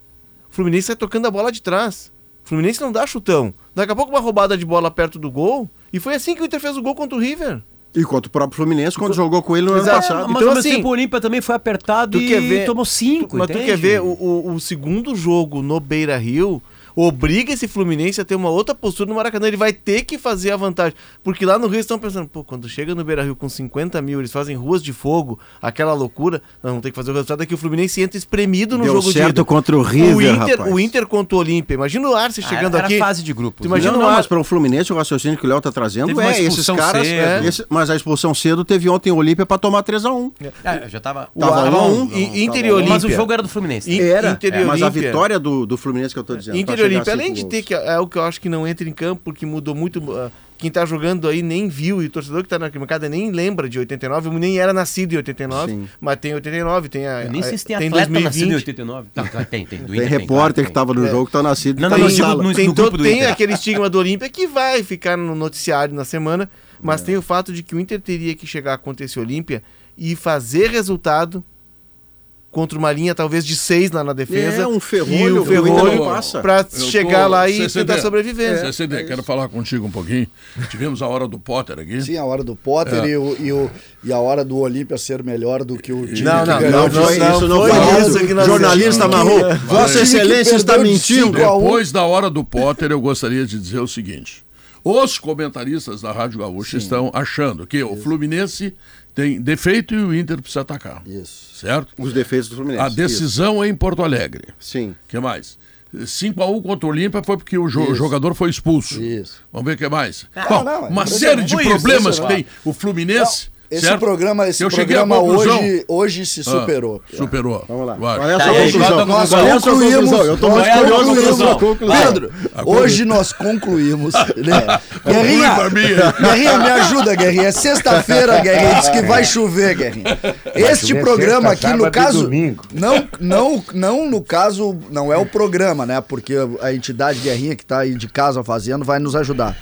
O Fluminense sai tocando a bola de trás. O Fluminense não dá chutão. Daqui a pouco uma roubada de bola perto do gol, e foi assim que o Inter fez o gol contra o River. E contra o próprio Fluminense, quando jogou com ele no ano Exato. passado. Mas Então, assim, tempo o Olímpia também foi apertado Tu e quer ver- tomou cinco, Mas tu entende? quer ver o, o- o segundo jogo no Beira Rio obriga esse Fluminense a ter uma outra postura no Maracanã. Ele vai ter que fazer a vantagem. Porque lá no Rio estão pensando, pô, quando chega no Beira Rio com 50 mil, eles fazem ruas de fogo, aquela loucura, nós vamos ter que fazer o resultado é que o Fluminense entra espremido no Deu jogo de certo ida. contra o River, o Inter, rapaz. o Inter contra o Olímpia. Imagina o Arce Ah, chegando era aqui. fase de grupos. Tu imagina não, o não, Ar- mas para o Fluminense, o raciocínio que o Léo tá trazendo Teve uma é esses caras. cedo. é, esse- mas a expulsão cedo teve ontem o Olímpia para tomar 3x1. É, já tava. o Tava Ar- um, Inter um. e Olímpia. Mas o jogo era do Fluminense. In- Era, Inter é, mas a vitória do, do Fluminense que eu tô dizendo. Inter e Olímpia, cinco além de ter que é o que eu acho que não entra em campo, porque mudou muito. ah, quem tá jogando aí nem viu, e o torcedor que tá na arquibancada nem lembra de 89, nem era nascido em 89, Sim. mas tem 89, tem a. Eu nem sei se tem tem atleta nascido em 2020. 89. Tá, tá, tem, tem. Do Tem Inter repórter que claro, tava no jogo que tá nascido. Não, tá não, digo sala. no- Tem, grupo todo, do tem Inter. aquele estigma do Olímpia que vai ficar no noticiário na semana, mas tem o fato de que o Inter teria que chegar contra esse Olímpia e fazer resultado contra uma linha talvez de seis lá na defesa. É, um ferrolho, o Inter ferrolho Eu chegar tô- lá e CCD, tentar sobreviver. CCD, quero falar contigo um pouquinho. Tivemos a hora do Potter aqui. Sim, a hora do Potter É. e, o, e, o- e a hora do Olímpia ser melhor do que o time Não, que não, ganhou. não, não, não isso não foi foi isso que nós Jornalista. Marrom, É. Vossa Excelência está mentindo. um. Depois da hora do Potter, eu gostaria de dizer o seguinte: os comentaristas da Rádio Gaúcha estão achando que o Fluminense tem defeito e o Inter precisa atacar. Isso. Certo? Os defeitos do Fluminense. A decisão é em Porto Alegre. Isso. Sim. O que mais? 5x1 contra o Olímpia foi porque o jo- jogador foi expulso. Isso. Vamos ver o que mais. Bom, não, é uma série de Foi problemas isso, que tem o Fluminense. Esse certo? programa, esse Eu programa hoje, hoje se Ah, superou. superou. Vamos lá. Vai. Qual é a Tá, sua conclusão? a Nós é a concluímos. Eu tô a curioso a. Pedro, hoje nós concluímos. né? Guerrinha. Guerrinha, me ajuda, Guerrinha. É sexta-feira, Guerrinha. Diz que vai chover, Guerrinha. Este programa aqui, no caso. Não, não, não, no caso, não é o programa, né? Porque a entidade Guerrinha que tá aí de casa fazendo vai nos ajudar.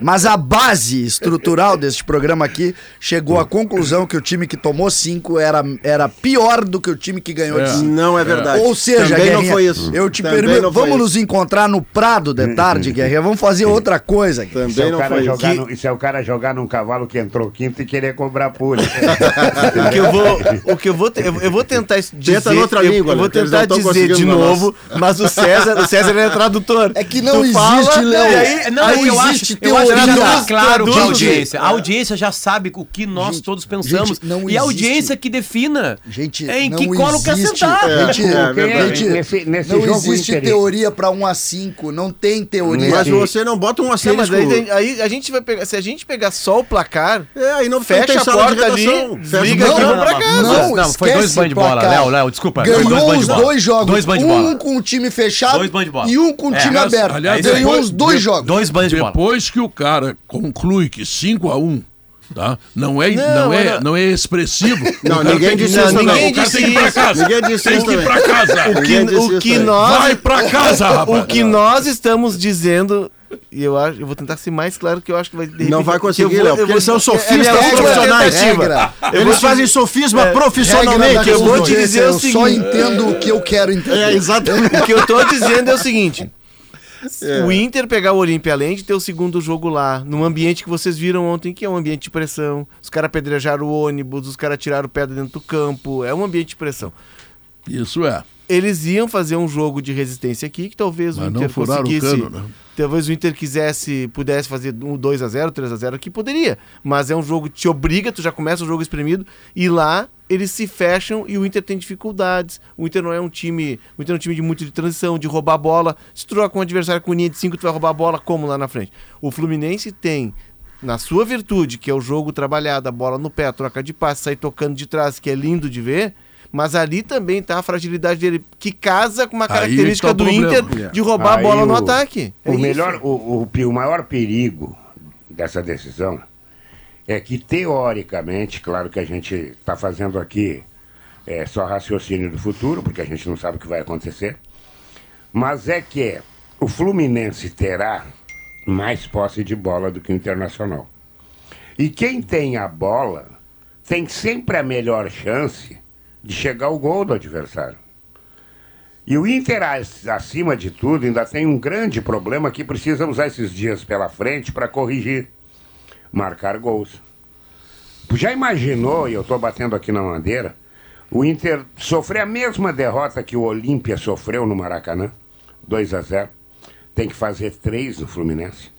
Mas a base estrutural deste programa aqui chegou à conclusão que o time que tomou cinco era, era pior do que o time que ganhou de É. cinco. Não é verdade. Ou seja, Também não Guerrinha, foi isso. eu te Também não foi vamos isso. nos encontrar no Prado de tarde, Guerrinha? Vamos fazer outra coisa. aqui. Isso é, Também o não cara foi jogar no- isso é o cara jogar num cavalo que entrou quinto e querer cobrar pulha. O que eu vou, o que eu vou, te- eu, eu vou tentar dizer, Tenta noutra eu, língua, eu vou tentar não dizer de novo, mas o César, o César é tradutor. É que não Tu existe, fala, Léo. e aí- Não, Não eu existe acho, eu acho que já teoria. tá claro o audiência. A audiência já sabe o que nós todos pensamos. gente, não e a existe. audiência que defina Gente, é em não que colo quer existe- sentar. É, Gente, é gente, Nesse- nesse não jogo existe teoria pra 1 a 5, não tem teoria. Mas Sim. você não bota um Não, asterisco. mas aí, tem- aí a gente vai pegar, se a gente pegar só o placar, É, aí não fecha a porta ali, redação. Fecha desliga o aqui e programa. vamos pra casa. Não, não, foi dois banhos de bola. Léo, Léo, desculpa, Ganhou os dois jogos, um com o time fechado e um com o É. time aberto. aliás, Ganhou os dois jogos. Dois banhos de bola. Depois que o cara conclui que 5x1 tá? não, é, não, Não, é, não. é expressivo. Não, ninguém disse isso, não, não. O cara tem que ir pra Ninguém casa. Ninguém disse tem isso que ir pra casa. o que, Ninguém disse o isso que nós Vai pra casa, rapaz. O que nós estamos dizendo, e eu acho, eu vou tentar ser mais claro que eu acho que vai de Não repente- vai conseguir, Léo, porque eles são é sofistas última profissionais. Regra. Eu Eles fazem sofisma É, profissionalmente. eu vou te dizer o eu só seguinte. entendo o que eu quero entender. É, exatamente. O que eu tô dizendo é o seguinte. É. O Inter pegar o Olímpia, além de ter o segundo jogo lá, num ambiente que vocês viram ontem, que é um ambiente de pressão. Os caras apedrejaram o ônibus, os caras tiraram pedra dentro do campo. É um ambiente de pressão. Isso é. Eles iam fazer um jogo de resistência aqui, que talvez Mas o Inter furaram o conseguisse. cano, né? Talvez o Inter quisesse, pudesse fazer um 2x0, 3x0 aqui, poderia. Mas é um jogo que te obriga, tu já começa o jogo espremido, e lá eles se fecham e o Inter tem dificuldades. O Inter não é um time. O Inter é um time de muito de transição, de roubar a bola. Se tu troca com um adversário com linha de 5, tu vai roubar a bola como lá na frente. O Fluminense tem na sua virtude, que é o jogo trabalhado, a bola no pé, troca de passe, sair tocando de trás, que é lindo de ver, mas ali também tá a fragilidade dele, que casa com uma característica tá do problema. Inter de roubar Aí a bola o, no ataque. É o, melhor, o, o, o maior perigo dessa decisão é que, teoricamente, claro que a gente está fazendo aqui é, só raciocínio do futuro, porque a gente não sabe o que vai acontecer, mas é que o Fluminense terá mais posse de bola do que o Internacional. E quem tem a bola tem sempre a melhor chance de chegar ao gol do adversário. E o Inter, acima de tudo, ainda tem um grande problema que precisa usar esses dias pela frente para corrigir: marcar gols. Já imaginou, e eu estou batendo aqui na madeira, o Inter sofrer a mesma derrota que o Olímpia sofreu no Maracanã, 2 a 0 tem que fazer três no Fluminense.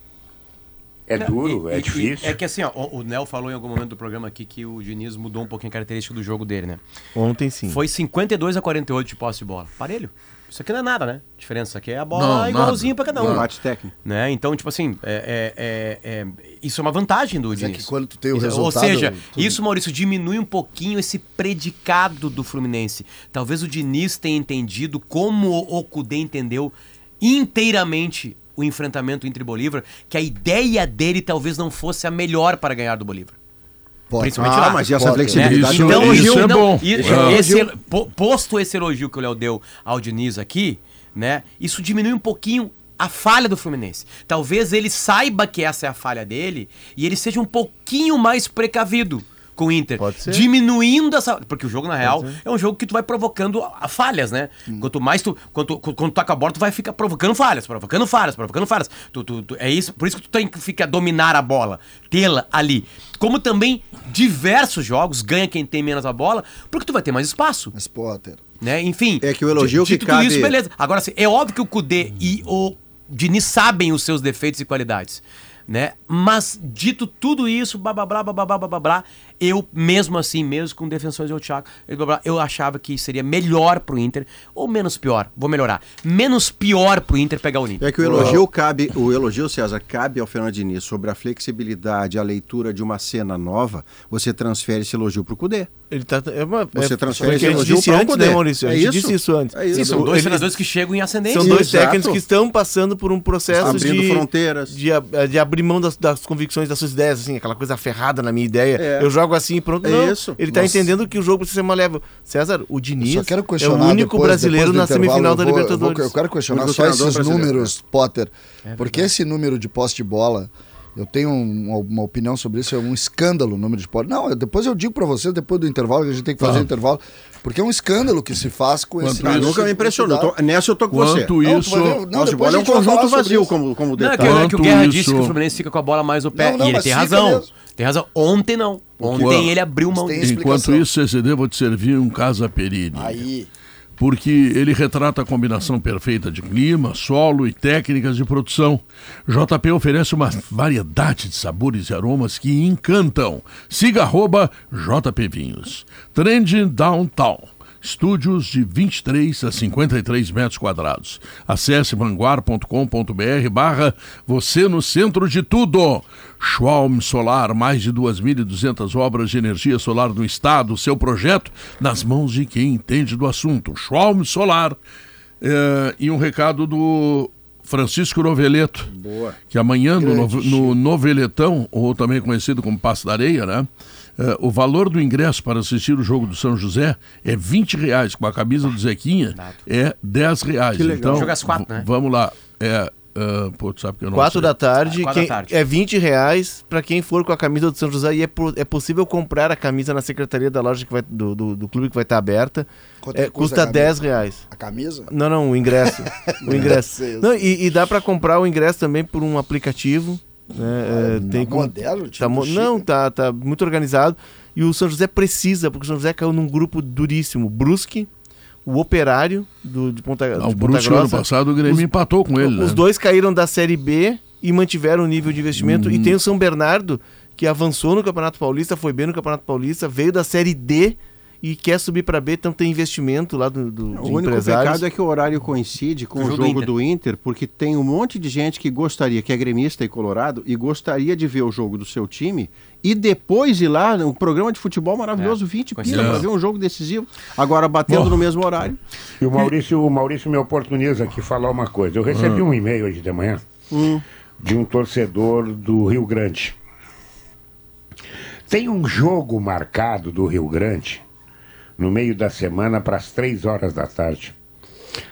É Não, duro, e, é e, difícil. é que assim, ó, o, o Nel falou em algum momento do programa aqui que o Diniz mudou um pouquinho a característica do jogo dele, né? Ontem sim. Foi 52 a 48 de posse de bola. Parelho. Isso aqui não é nada, né? A diferença aqui é a bola não, igualzinho para cada um. Bate técnico. Né? Então, tipo assim, é, é, é, é, isso é uma vantagem do Mas Diniz. É que quando tu tem o resultado... Ou seja, tu... isso, Maurício, diminui um pouquinho esse predicado do Fluminense. Talvez o Diniz tenha entendido como o Cudê entendeu inteiramente o enfrentamento entre Bolívar, que a ideia dele talvez não fosse a melhor para ganhar do Bolívar. Pode. Principalmente ah, lá. mas essa flexibilidade isso, então, isso é bom. Isso, é. Esse, posto esse elogio que o Léo deu ao Diniz aqui, né? Isso diminui um pouquinho a falha do Fluminense. Talvez ele saiba que essa é a falha dele e ele seja um pouquinho mais precavido com o Inter. Pode ser. Diminuindo essa. Porque o jogo, na real, é um jogo que tu vai provocando falhas, né? Hum. Quanto mais tu. Quanto, quando tu toca a bola, tu vai ficar provocando falhas, provocando falhas, provocando falhas. Tu, tu, tu, é isso, por isso que tu tem que ficar dominar a bola, tê-la ali. Como também diversos jogos ganha quem tem menos a bola, porque tu vai ter mais espaço. Mas, Potter. Né? Enfim. É que o elogio que cabe... isso, beleza. Agora, assim, é óbvio que o Kudê e o Diniz sabem os seus defeitos e qualidades né? Mas dito tudo isso, blá blá blá blá blá blá blá, eu mesmo assim, mesmo com defensores do Thiago, eu achava que seria melhor pro Inter ou menos pior, vou melhorar. Menos pior pro Inter pegar o Inter. É que o elogio cabe, o elogio César cabe ao Fernando Diniz sobre a flexibilidade, a leitura de uma cena nova, você transfere esse elogio pro Cudê. Ele tá, é uma, você é, transfere esse elogio disse antes, né, Maurício? A gente é disse isso antes. É isso. Sim, são dois treinadores que chegam em ascendência. São dois Exato. técnicos que estão passando por um processo Abrindo de fronteiras, de, de abrir mão das, das, convicções, das suas ideias, assim, aquela coisa ferrada na minha ideia. É. Eu jogo assim, pronto. É não, isso. Ele está entendendo que o jogo precisa ser malévolo. César, o Diniz é o único depois, brasileiro depois na semifinal da vou, Libertadores. Eu, quero questionar só esses números, Potter. É porque esse número de posse de bola eu tenho uma, uma, opinião sobre isso, é um escândalo o número de pódios. Não, depois eu digo para vocês, depois do intervalo, que a gente tem que fazer o intervalo, porque é um escândalo que se faz com Quanto esse... Ah, nunca me impressionou. Tô, nessa eu tô com Quanto você. isso... Não, não, não é um conjunto vazio, como, como detalhe. Não, é que, é que o Guerra disse que o Fluminense fica com a bola mais no pé, não, não, e ele tem razão. Mesmo. Tem razão. Ontem não. Ontem ele abriu mão. Enquanto isso, CCD, vou te servir um Casa Perini. Aí porque ele retrata a combinação perfeita de clima, solo e técnicas de produção. JP oferece uma variedade de sabores e aromas que encantam. Siga arroba JP Vinhos. Trend Downtown. Estúdios de 23 a 53 metros quadrados. Acesse vanguard.com.br barra você no centro de tudo. Schwalm Solar, mais de 2.200 obras de energia solar no estado. Seu projeto nas mãos de quem entende do assunto. Schwalm Solar. É, e um recado do Francisco Noveleto. Boa. Que amanhã no, no Noveletão, ou também conhecido como Passo da Areia, né? Uh, o valor do ingresso para assistir o jogo do São José é 20 reais, com a camisa do Zequinha é 10 reais. Que legal. Então, quatro, né? vamos lá. É, Uh, pô, sabe que eu não quatro sei. da tarde, ah, quem, da tarde. é 20 reais para quem for com a camisa do São José e é, é possível comprar a camisa na secretaria da loja que vai, do, do, do clube que vai estar aberta. É, custa, custa 10 reais. A camisa? Não, não, o ingresso. o ingresso. não, e, e dá para comprar o ingresso também por um aplicativo. Né? Ah, é, tem como, modelo, tipo tá, Não, tá, tá muito organizado. E o São José precisa, porque o São José caiu num grupo duríssimo. Brusque, o Operário do, de Ponta, Não, de o Brusque ano passado o Grêmio os, empatou com ele. Os né? dois caíram da Série B e mantiveram o nível de investimento. Hum. E tem o São Bernardo, que avançou no Campeonato Paulista, foi bem no Campeonato Paulista, veio da Série D e quer subir para B, então tem investimento lá do, do O único pecado é que o horário coincide com o jogo, do, Inter. do, Inter. porque tem um monte de gente que gostaria, que é gremista e colorado, e gostaria de ver o jogo do seu time e depois ir lá, um programa de futebol maravilhoso, é. 20 pila, para ver um jogo decisivo, agora batendo Bom. no mesmo horário. E o Maurício, o Maurício me oportuniza aqui falar uma coisa. Eu recebi hum. um e-mail hoje de manhã hum. de um torcedor do Rio Grande. Tem um jogo marcado do Rio Grande no meio da semana para as três horas da tarde.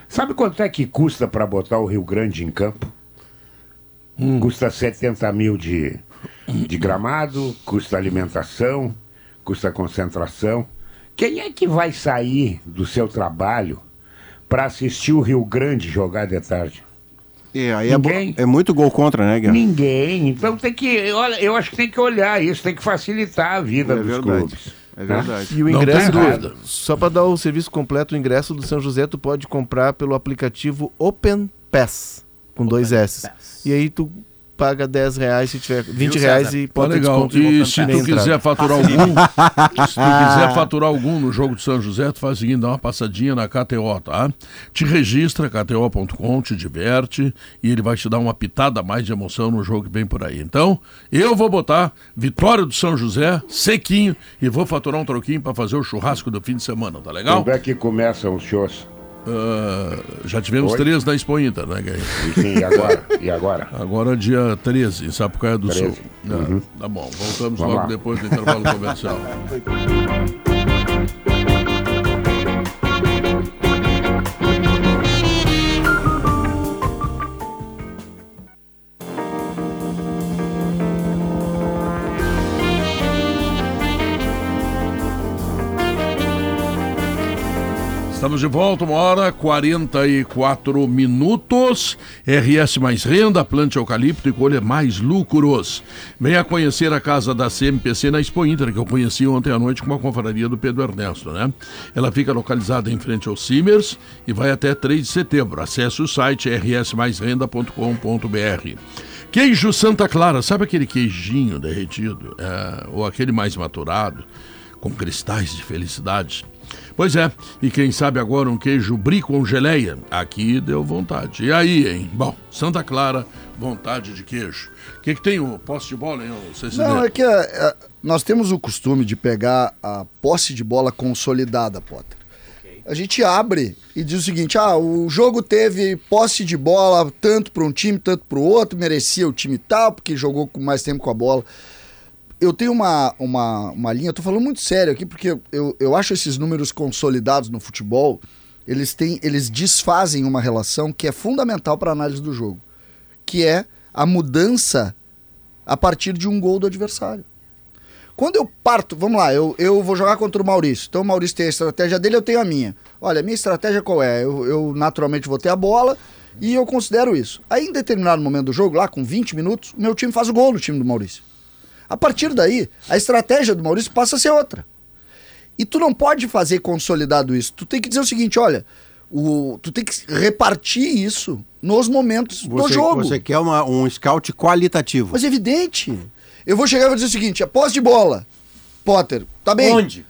Sabe quanto é que custa para botar o Rio Grande em campo? Hum. Custa 70 mil de, de gramado, custa alimentação, custa concentração. Quem é que vai sair do seu trabalho para assistir o Rio Grande jogar de tarde? É, aí é Ninguém. É, é, muito gol contra, né, Guilherme? Ninguém. Então tem que. Olha, eu acho que tem que olhar isso, tem que facilitar a vida é dos verdade. clubes. É verdade. E o ingresso, do, só para dar o serviço completo, o ingresso do São José tu pode comprar pelo aplicativo Open Pass, com Open dois S. Pass. E aí tu paga 10 reais se tiver 20 Viu, reais e pode tá legal. E se tu quiser faturar algum, se tu quiser faturar algum no jogo de São José, tu faz o seguinte, dá uma passadinha na KTO, tá? Te registra, kto.com, te diverte e ele vai te dar uma pitada a mais de emoção no jogo que vem por aí. Então, eu vou botar vitória do São José, sequinho, e vou faturar um troquinho para fazer o churrasco do fim de semana, tá legal? Quando é que começam os shows? Uh, já tivemos Oi? três na Expo Inter, né? Sim, e agora? E agora? Agora dia 13, em Sapucaia do 13. Sul. Uhum. É, tá bom, voltamos Vamos logo lá. depois do intervalo comercial. Estamos de volta, uma hora 44 minutos. RS mais renda, plante eucalipto e colha mais lucros. Venha conhecer a casa da CMPC na Expo Inter, que eu conheci ontem à noite com uma confraria do Pedro Ernesto, né? Ela fica localizada em frente ao Simers e vai até 3 de setembro. Acesse o site rsmaisrenda.com.br. Queijo Santa Clara, sabe aquele queijinho derretido? É, ou aquele mais maturado, com cristais de felicidade? Pois é, e quem sabe agora um queijo brie com geleia? Aqui deu vontade. E aí, hein? Bom, Santa Clara, vontade de queijo. O que, que tem o posse de bola, hein? Não, é que é, é, nós temos o costume de pegar a posse de bola consolidada, Potter. A gente abre e diz o seguinte: ah, o jogo teve posse de bola tanto para um time, tanto para o outro, merecia o time tal, porque jogou com mais tempo com a bola eu tenho uma, uma, uma linha, eu tô falando muito sério aqui, porque eu, eu acho esses números consolidados no futebol, eles, têm, eles desfazem uma relação que é fundamental para análise do jogo, que é a mudança a partir de um gol do adversário. Quando eu parto, vamos lá, eu, eu vou jogar contra o Maurício. Então o Maurício tem a estratégia dele, eu tenho a minha. Olha, a minha estratégia qual é? Eu, eu naturalmente vou ter a bola e eu considero isso. Aí em determinado momento do jogo, lá com 20 minutos, meu time faz o gol no time do Maurício. A partir daí, a estratégia do Maurício passa a ser outra. E tu não pode fazer consolidado isso. Tu tem que dizer o seguinte, olha, o, tu tem que repartir isso nos momentos você, do jogo. Você quer uma, um scout qualitativo. Mas é evidente. Eu vou chegar e vou dizer o seguinte, a posse de bola. Potter, tá bem? Onde?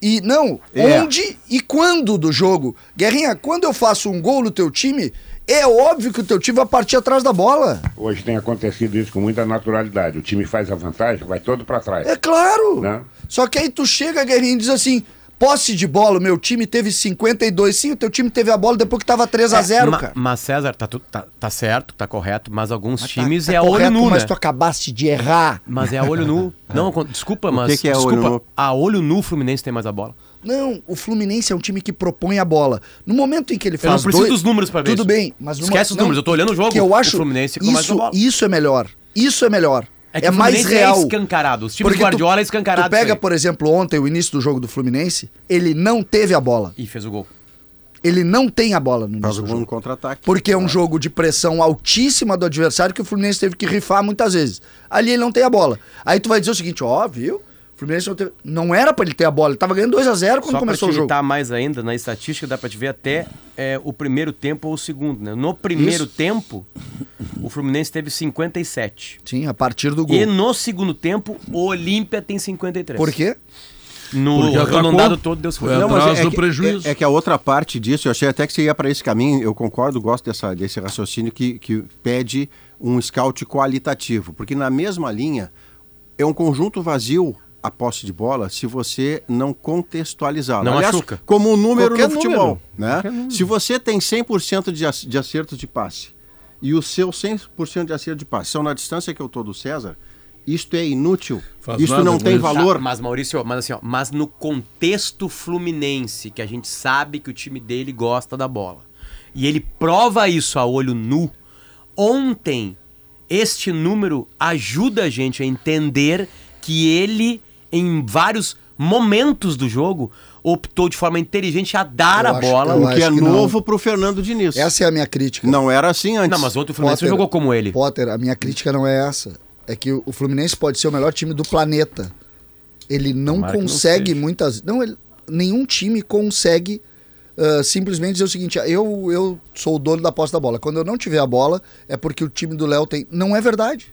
E não, é. onde e quando do jogo. Guerrinha, quando eu faço um gol no teu time, é óbvio que o teu time vai partir atrás da bola. Hoje tem acontecido isso com muita naturalidade. O time faz a vantagem, vai todo para trás. É claro. Né? Só que aí tu chega, Guerrinho, e diz assim: posse de bola, o meu time teve 52. Sim, o teu time teve a bola depois que tava 3 a 0 é, cara. Mas, César, tá, tá, tá certo, tá correto, mas alguns mas tá, times tá, tá é a olho nu, mas né? tu acabaste de errar. Mas é a olho nu. Não, desculpa, mas. O que, que é desculpa, olho nu? A olho nu o Fluminense tem mais a bola. Não, o Fluminense é um time que propõe a bola. No momento em que ele faz eu não preciso dois, dos números para ver Tudo isso. bem, mas esquece os números. Eu tô olhando o jogo. Que eu acho o Fluminense com isso, mais isso é melhor. Isso é melhor. É, é mais é real. É escancarado. Os times Porque Guardiola tu, é escancarado. Tu pega, por exemplo, ontem o início do jogo do Fluminense, ele não teve a bola. E fez o gol. Ele não tem a bola no início. Faz um contra-ataque. Porque é um jogo de pressão altíssima do adversário que o Fluminense teve que rifar muitas vezes. Ali ele não tem a bola. Aí tu vai dizer o seguinte, ó, viu? O Fluminense não, teve... não era para ele ter a bola, ele tava ganhando 2 a 0 quando Só começou o jogo. Só mais ainda, na estatística dá para te ver até é, o primeiro tempo ou o segundo, né? No primeiro Isso. tempo, o Fluminense teve 57. Sim, a partir do gol. E no segundo tempo, o Olímpia tem 53. Por quê? No redondado todo, Deus foi. Não, mas é, do que, prejuízo. é, é que a outra parte disso, eu achei até que você ia para esse caminho, eu concordo, gosto dessa, desse raciocínio que, que pede um scout qualitativo, porque na mesma linha é um conjunto vazio a posse de bola se você não contextualizar. Não Aliás, machuca. como um número Qualquer no futebol. número. Né? Número. Se você tem 100% de, de acertos de passe e o seu 100% de acerto de passe são na distância que eu estou do César, isto é inútil. Faz Isto nada não tem valor. Tá, mas Maurício, mas assim, ó, mas no contexto fluminense, que a gente sabe que o time dele gosta da bola, e ele prova isso a olho nu, ontem este número ajuda a gente a entender que ele, em vários momentos do jogo, optou de forma inteligente a dar Eu a acho- bola. O que é que não. novo para o Fernando Diniz. Essa é a minha crítica. Não era assim antes. Não, mas ontem o Fluminense Potter, jogou como ele. Potter, a minha crítica não é essa. É que o Fluminense pode ser o melhor time do planeta. Ele não Tomara não consegue seja. muitas. Não, ele- nenhum time consegue ah, simplesmente dizer o seguinte: eu, eu sou o dono da posse da bola. Quando eu não tiver a bola, é porque o time do Léo tem. Não é verdade.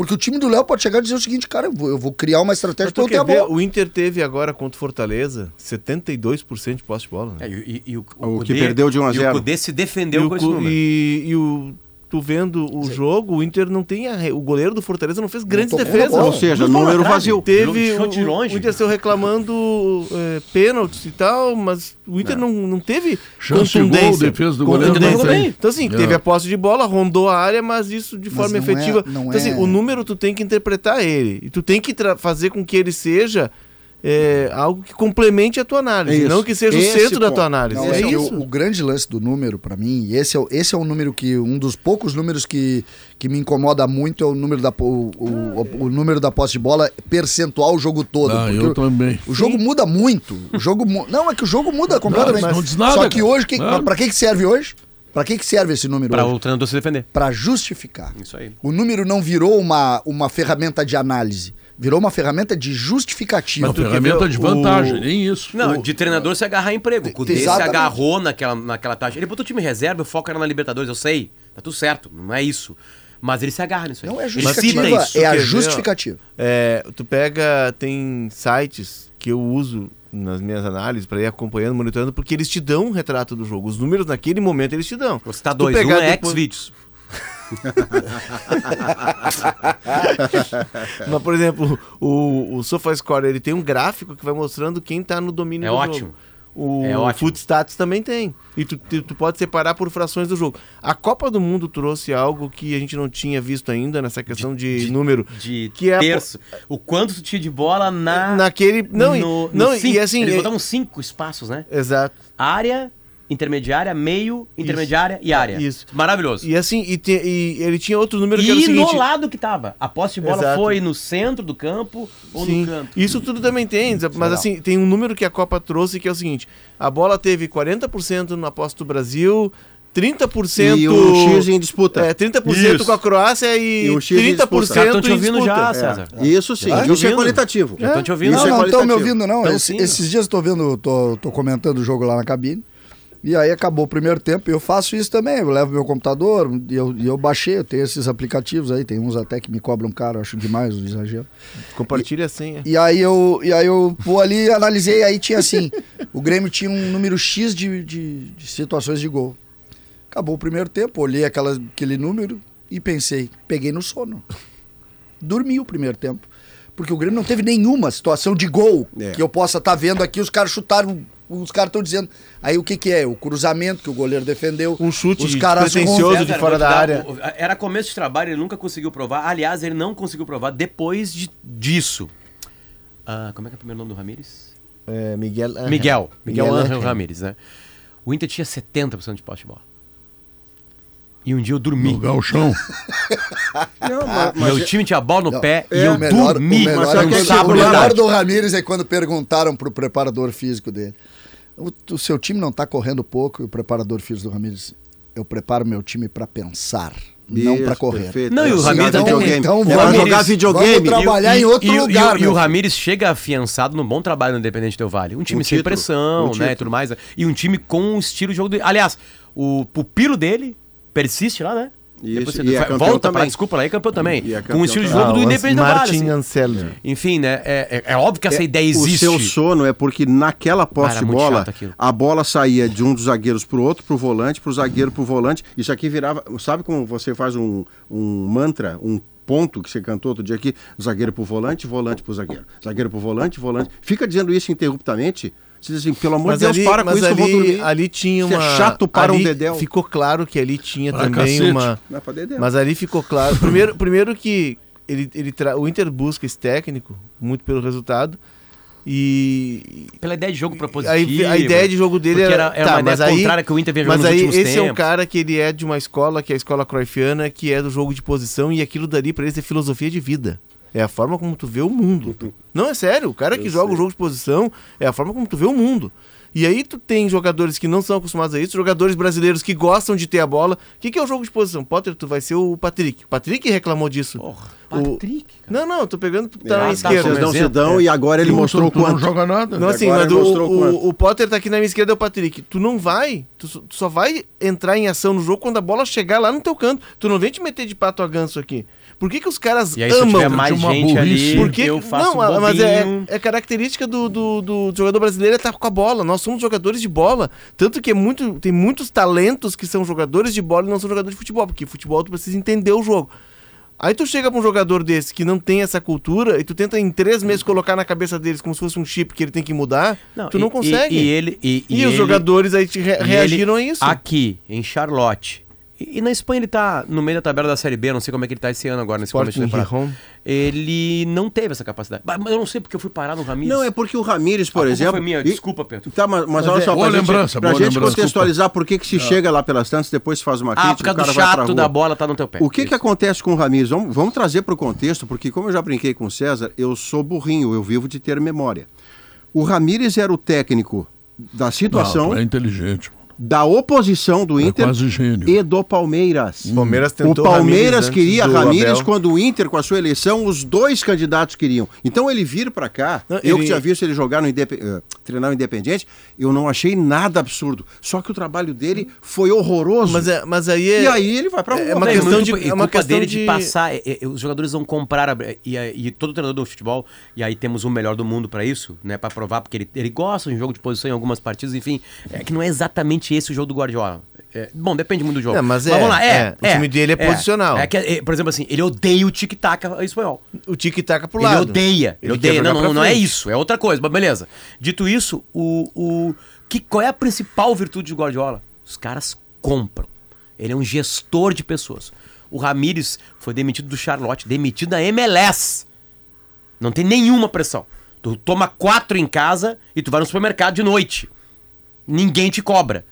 Porque o time do Léo pode chegar e dizer o seguinte, cara, eu vou, eu vou criar uma estratégia tu eu ter a bola. o Inter teve agora contra o Fortaleza 72% de posse de bola. Né? É, e, e o, O que perdeu de 1 a 0. E o Cudê se defendeu e, o, com esse cu- número. e, e o tu vendo o jogo, o Inter não tem a o goleiro do Fortaleza não fez grandes na defesas. Ou seja, número vazio. Teve Chute de o, longe. o Inter saiu reclamando é, pênaltis e tal, mas o Inter não, não teve Chance de gol, contundência. defesa do goleiro não Contundência. Então assim, É. teve a posse de bola, rondou a área, mas isso de forma não é- efetiva. não então assim, é- o número tu tem que interpretar ele. E tu tem que fazer com que ele seja é, algo que complemente a tua análise, É não que seja o Esse centro da ponto. tua análise. Não, é é que isso. o, o grande lance do número, pra mim, e esse é, o- esse é um número que. Um dos poucos números que, que me incomoda muito é o número da, o, o, o número da posse de bola percentual o jogo todo. Ah, eu o- também. O jogo muda muito. O jogo mu- Não, é que o jogo muda completamente. mas não diz nada, Só que hoje, que, pra que, que serve hoje? Pra que, que serve esse número Pra hoje? o treinador se defender. Pra justificar. Isso aí. O número não virou uma, uma ferramenta de análise. Virou uma ferramenta de justificativa. Uma ferramenta de o- vantagem, nem isso. Não, de treinador se agarrar em emprego. O Cudê se agarrou naquela, naquela taxa. Ele botou o time reserva, o foco era na Libertadores, eu sei. Tá tudo certo, não é isso. Mas ele se agarra nisso aí. Não é justificativa, isso. é a justificativa. É, tu pega, tem sites que eu uso nas minhas análises para ir acompanhando, monitorando, porque eles te dão um retrato do jogo. Os números naquele momento eles te dão. Se tu dois. Um é depois- X-Vídeos. Mas, por exemplo, o, o SofaScore, ele tem um gráfico que vai mostrando quem tá no domínio É do ótimo. jogo. O É ótimo. Footstats também tem. E tu, tu, tu pode separar por frações do jogo. A Copa do Mundo trouxe algo que a gente não tinha visto ainda nessa questão de, número. De Que é a- terço. O quanto tu tinha de bola na. Naquele. Não, no, no não cinco. e assim. Eles é- botavam cinco espaços, né? Exato. Área, intermediária, meio, intermediária e área. Isso. Maravilhoso. E assim, e, te- e ele tinha outro número que era o E seguinte. no lado que tava. A posse de bola Exato. foi no centro do campo ou Sim, no canto. isso tudo também tem, mas assim, tem um número que a Copa trouxe que é o seguinte: a bola teve 40% na posse do Brasil, 30% E o X em disputa. É, 30% Isso. com a Croácia e, E o X em 30% disputa. Os caras estão te em ouvindo disputa. já, É. César. Isso sim, Ah, isso é ouvindo. qualitativo. Já estão te ouvindo. Isso Não, é não estão me qualitativo. ouvindo, não. Tão Esse- esses dias eu tô vendo, tô, tô comentando o jogo lá na cabine. E aí acabou o primeiro tempo. Eu faço isso também. Eu levo meu computador e eu, e eu baixei. Eu tenho esses aplicativos aí. Tem uns até que me cobram caro, acho demais o exagero. Compartilha a senha. E aí eu, e aí eu vou ali, analisei, aí tinha assim, o Grêmio tinha um número X de, de, de situações de gol. Acabou o primeiro tempo, olhei aquela, aquele número e pensei, peguei no sono. Dormi o primeiro tempo. Porque o Grêmio não teve nenhuma situação de gol É. que eu possa estar vendo aqui, os caras chutaram, os caras estão dizendo. Aí o que que é? O cruzamento que o goleiro defendeu. Um chute os caras pretencioso de fora da área. Era começo de trabalho, ele nunca conseguiu provar. Aliás, ele não conseguiu provar depois de, disso. Ah, como é que é o primeiro nome do Ramires? É, Miguel. Miguel. Miguel, Miguel Ángel. Ramires, né? O Inter tinha 70% de posse de bola. E um dia eu dormi. No galchão. Não, mas- mas Meu time tinha bola no Não, pé e é, eu o melhor, dormi. o melhor, Mas sabe é que é que- o por melhor do Ramires é quando perguntaram pro preparador físico dele. O, o seu time não tá correndo pouco e o preparador físico do Ramires. Eu preparo meu time para pensar, não para correr. perfeito. Não, e o Ramires tem- videogame. então vamos- jogar videogame. vamos trabalhar em outro e, lugar, E, o- e meu o. Ramires chega afiançado no bom trabalho no Independente Del Vale. Um time Um sem título, pressão, um né? E tudo mais. E um time com o estilo de jogo dele. Aliás, o pupilo dele persiste lá, né? Isso, você e é campeão volta pra também. indesculpa lá, é campeão também. E é com campeão o estilo de jogo do Ah, Independente do Vale. Martin assim. Enfim, né? É, é- é óbvio que essa ideia existe. O seu sono é porque naquela posse Cara, de bola, a bola saía de um dos zagueiros pro outro, pro volante, pro zagueiro pro volante. Isso aqui virava. Sabe como você faz um, um mantra, um ponto que você cantou outro dia aqui? Zagueiro pro volante, volante pro zagueiro. Zagueiro pro volante, volante. Fica dizendo isso interruptamente. Você diz assim, pelo amor de Deus, para com isso, eu vou ali, dormir. ali tinha Isso é uma. chato para um ali dedéu. Ficou claro que ali tinha Para também cacete. uma. Não é pra dedéu. Mas ali ficou claro. Primeiro, primeiro que ele, ele tra... o Inter busca esse técnico, muito pelo resultado. E. Pela ideia de jogo propositivo. a ideia de jogo dele era, era, era tá, uma ideia mas aí, contrária que o Inter vinha jogando Mas aí esse é um tempos. cara que ele é de uma escola, que é a escola Cruyffiana, que é do jogo de posição, e aquilo dali pra eles é filosofia de vida. É a forma como tu vê o mundo. Não, é sério. O cara que joga o jogo de posição é a forma como tu vê o mundo. E aí tu tem jogadores que não são acostumados a isso, jogadores brasileiros que gostam de ter a bola. O que, que é o jogo de posição? Potter, tu vai ser o Patrick. O Patrick reclamou disso. Porra, O- Patrick, cara. Não, não, tô pegando porque tá Ah, na tá, esquerda. vocês não se dão e agora ele Tu- mostrou tu, tu não quanto. joga nada. Não, assim, mas o, o, quanto. o Potter tá aqui na minha esquerda, é o Patrick. Tu não vai, tu, só- tu só vai entrar em ação no jogo quando a bola chegar lá no teu canto. Tu não vem te meter de pato a ganso aqui. Por que, que os caras E aí, amam tiver mais uma gente burrice. ali, por que eu faço não, mas é, bobinho. é característica do, do, do jogador brasileiro é estar com a bola. Nós somos jogadores de bola. Tanto que é muito, tem muitos talentos que são jogadores de bola e não são jogadores de futebol, porque futebol tu precisa entender o jogo. Aí tu chega pra um jogador desse que não tem essa cultura e tu tenta em três meses colocar na cabeça deles como se fosse um chip que ele tem que mudar, tu e- não e- consegue. E, ele, e, E, os ele- jogadores aí te re- e reagiram ele a isso. Aqui, em Charlotte. E, e na Espanha ele tá no meio da tabela da Série B, não sei como é que ele tá esse ano agora, nesse começo de Sporting temporada. Ele não teve essa capacidade. Mas eu não sei porque eu fui parar no Ramires. Não, é porque o Ramires, por A culpa exemplo. foi minha, e- desculpa, Pedro. Tá, mas, mas Mas olha é- só, Boa pra gente, lembrança, pra boa gente lembrança, contextualizar por que que se chega lá pelas tantas, depois se faz uma Ah, crítica, por causa o cara do vai pra chato da bola tá no teu pé. O que que acontece com o Ramires? Vamos, vamos trazer para o contexto, porque como eu já brinquei com o César, eu sou burrinho, eu vivo de ter memória. O Ramires era o técnico da situação, Não, é inteligente. Da oposição do É Inter gênio. e do Palmeiras. O Palmeiras O Palmeiras Ramires queria Abel. quando o Inter, com a sua eleição, os dois candidatos queriam. Então ele vir para cá, Não, eu ele- que tinha visto ele jogar no Indep eh, treinar o Independente, eu não achei nada absurdo. Só que o trabalho dele foi horroroso. Mas, é, mas aí é. E aí ele vai para é rua. uma Não, e questão de- e é uma questão dele de, de- passar. é, é, os jogadores vão comprar. a- e, e todo treinador do futebol, e aí temos o melhor do mundo pra isso, né? Pra provar, porque ele, ele gosta de jogo de posição em algumas partidas, enfim. É que não é exatamente esse o jogo do Guardiola. É, bom, depende muito do jogo. É, mas é, vamos lá, é. é, o time dele é posicional. É que, é, por exemplo, assim, ele odeia o tic-tac espanhol. O tic-tac pro Ele lado. odeia. Ele, Ele odeia. Não, não, não é isso. É outra coisa. Mas beleza. Dito isso, o, o que, qual é a principal virtude de Guardiola? Os caras compram. Ele é um gestor de pessoas. O Ramires foi demitido do Charlotte, demitido da MLS. Não tem nenhuma pressão. Tu toma quatro em casa e tu vai no supermercado de noite. Ninguém te cobra.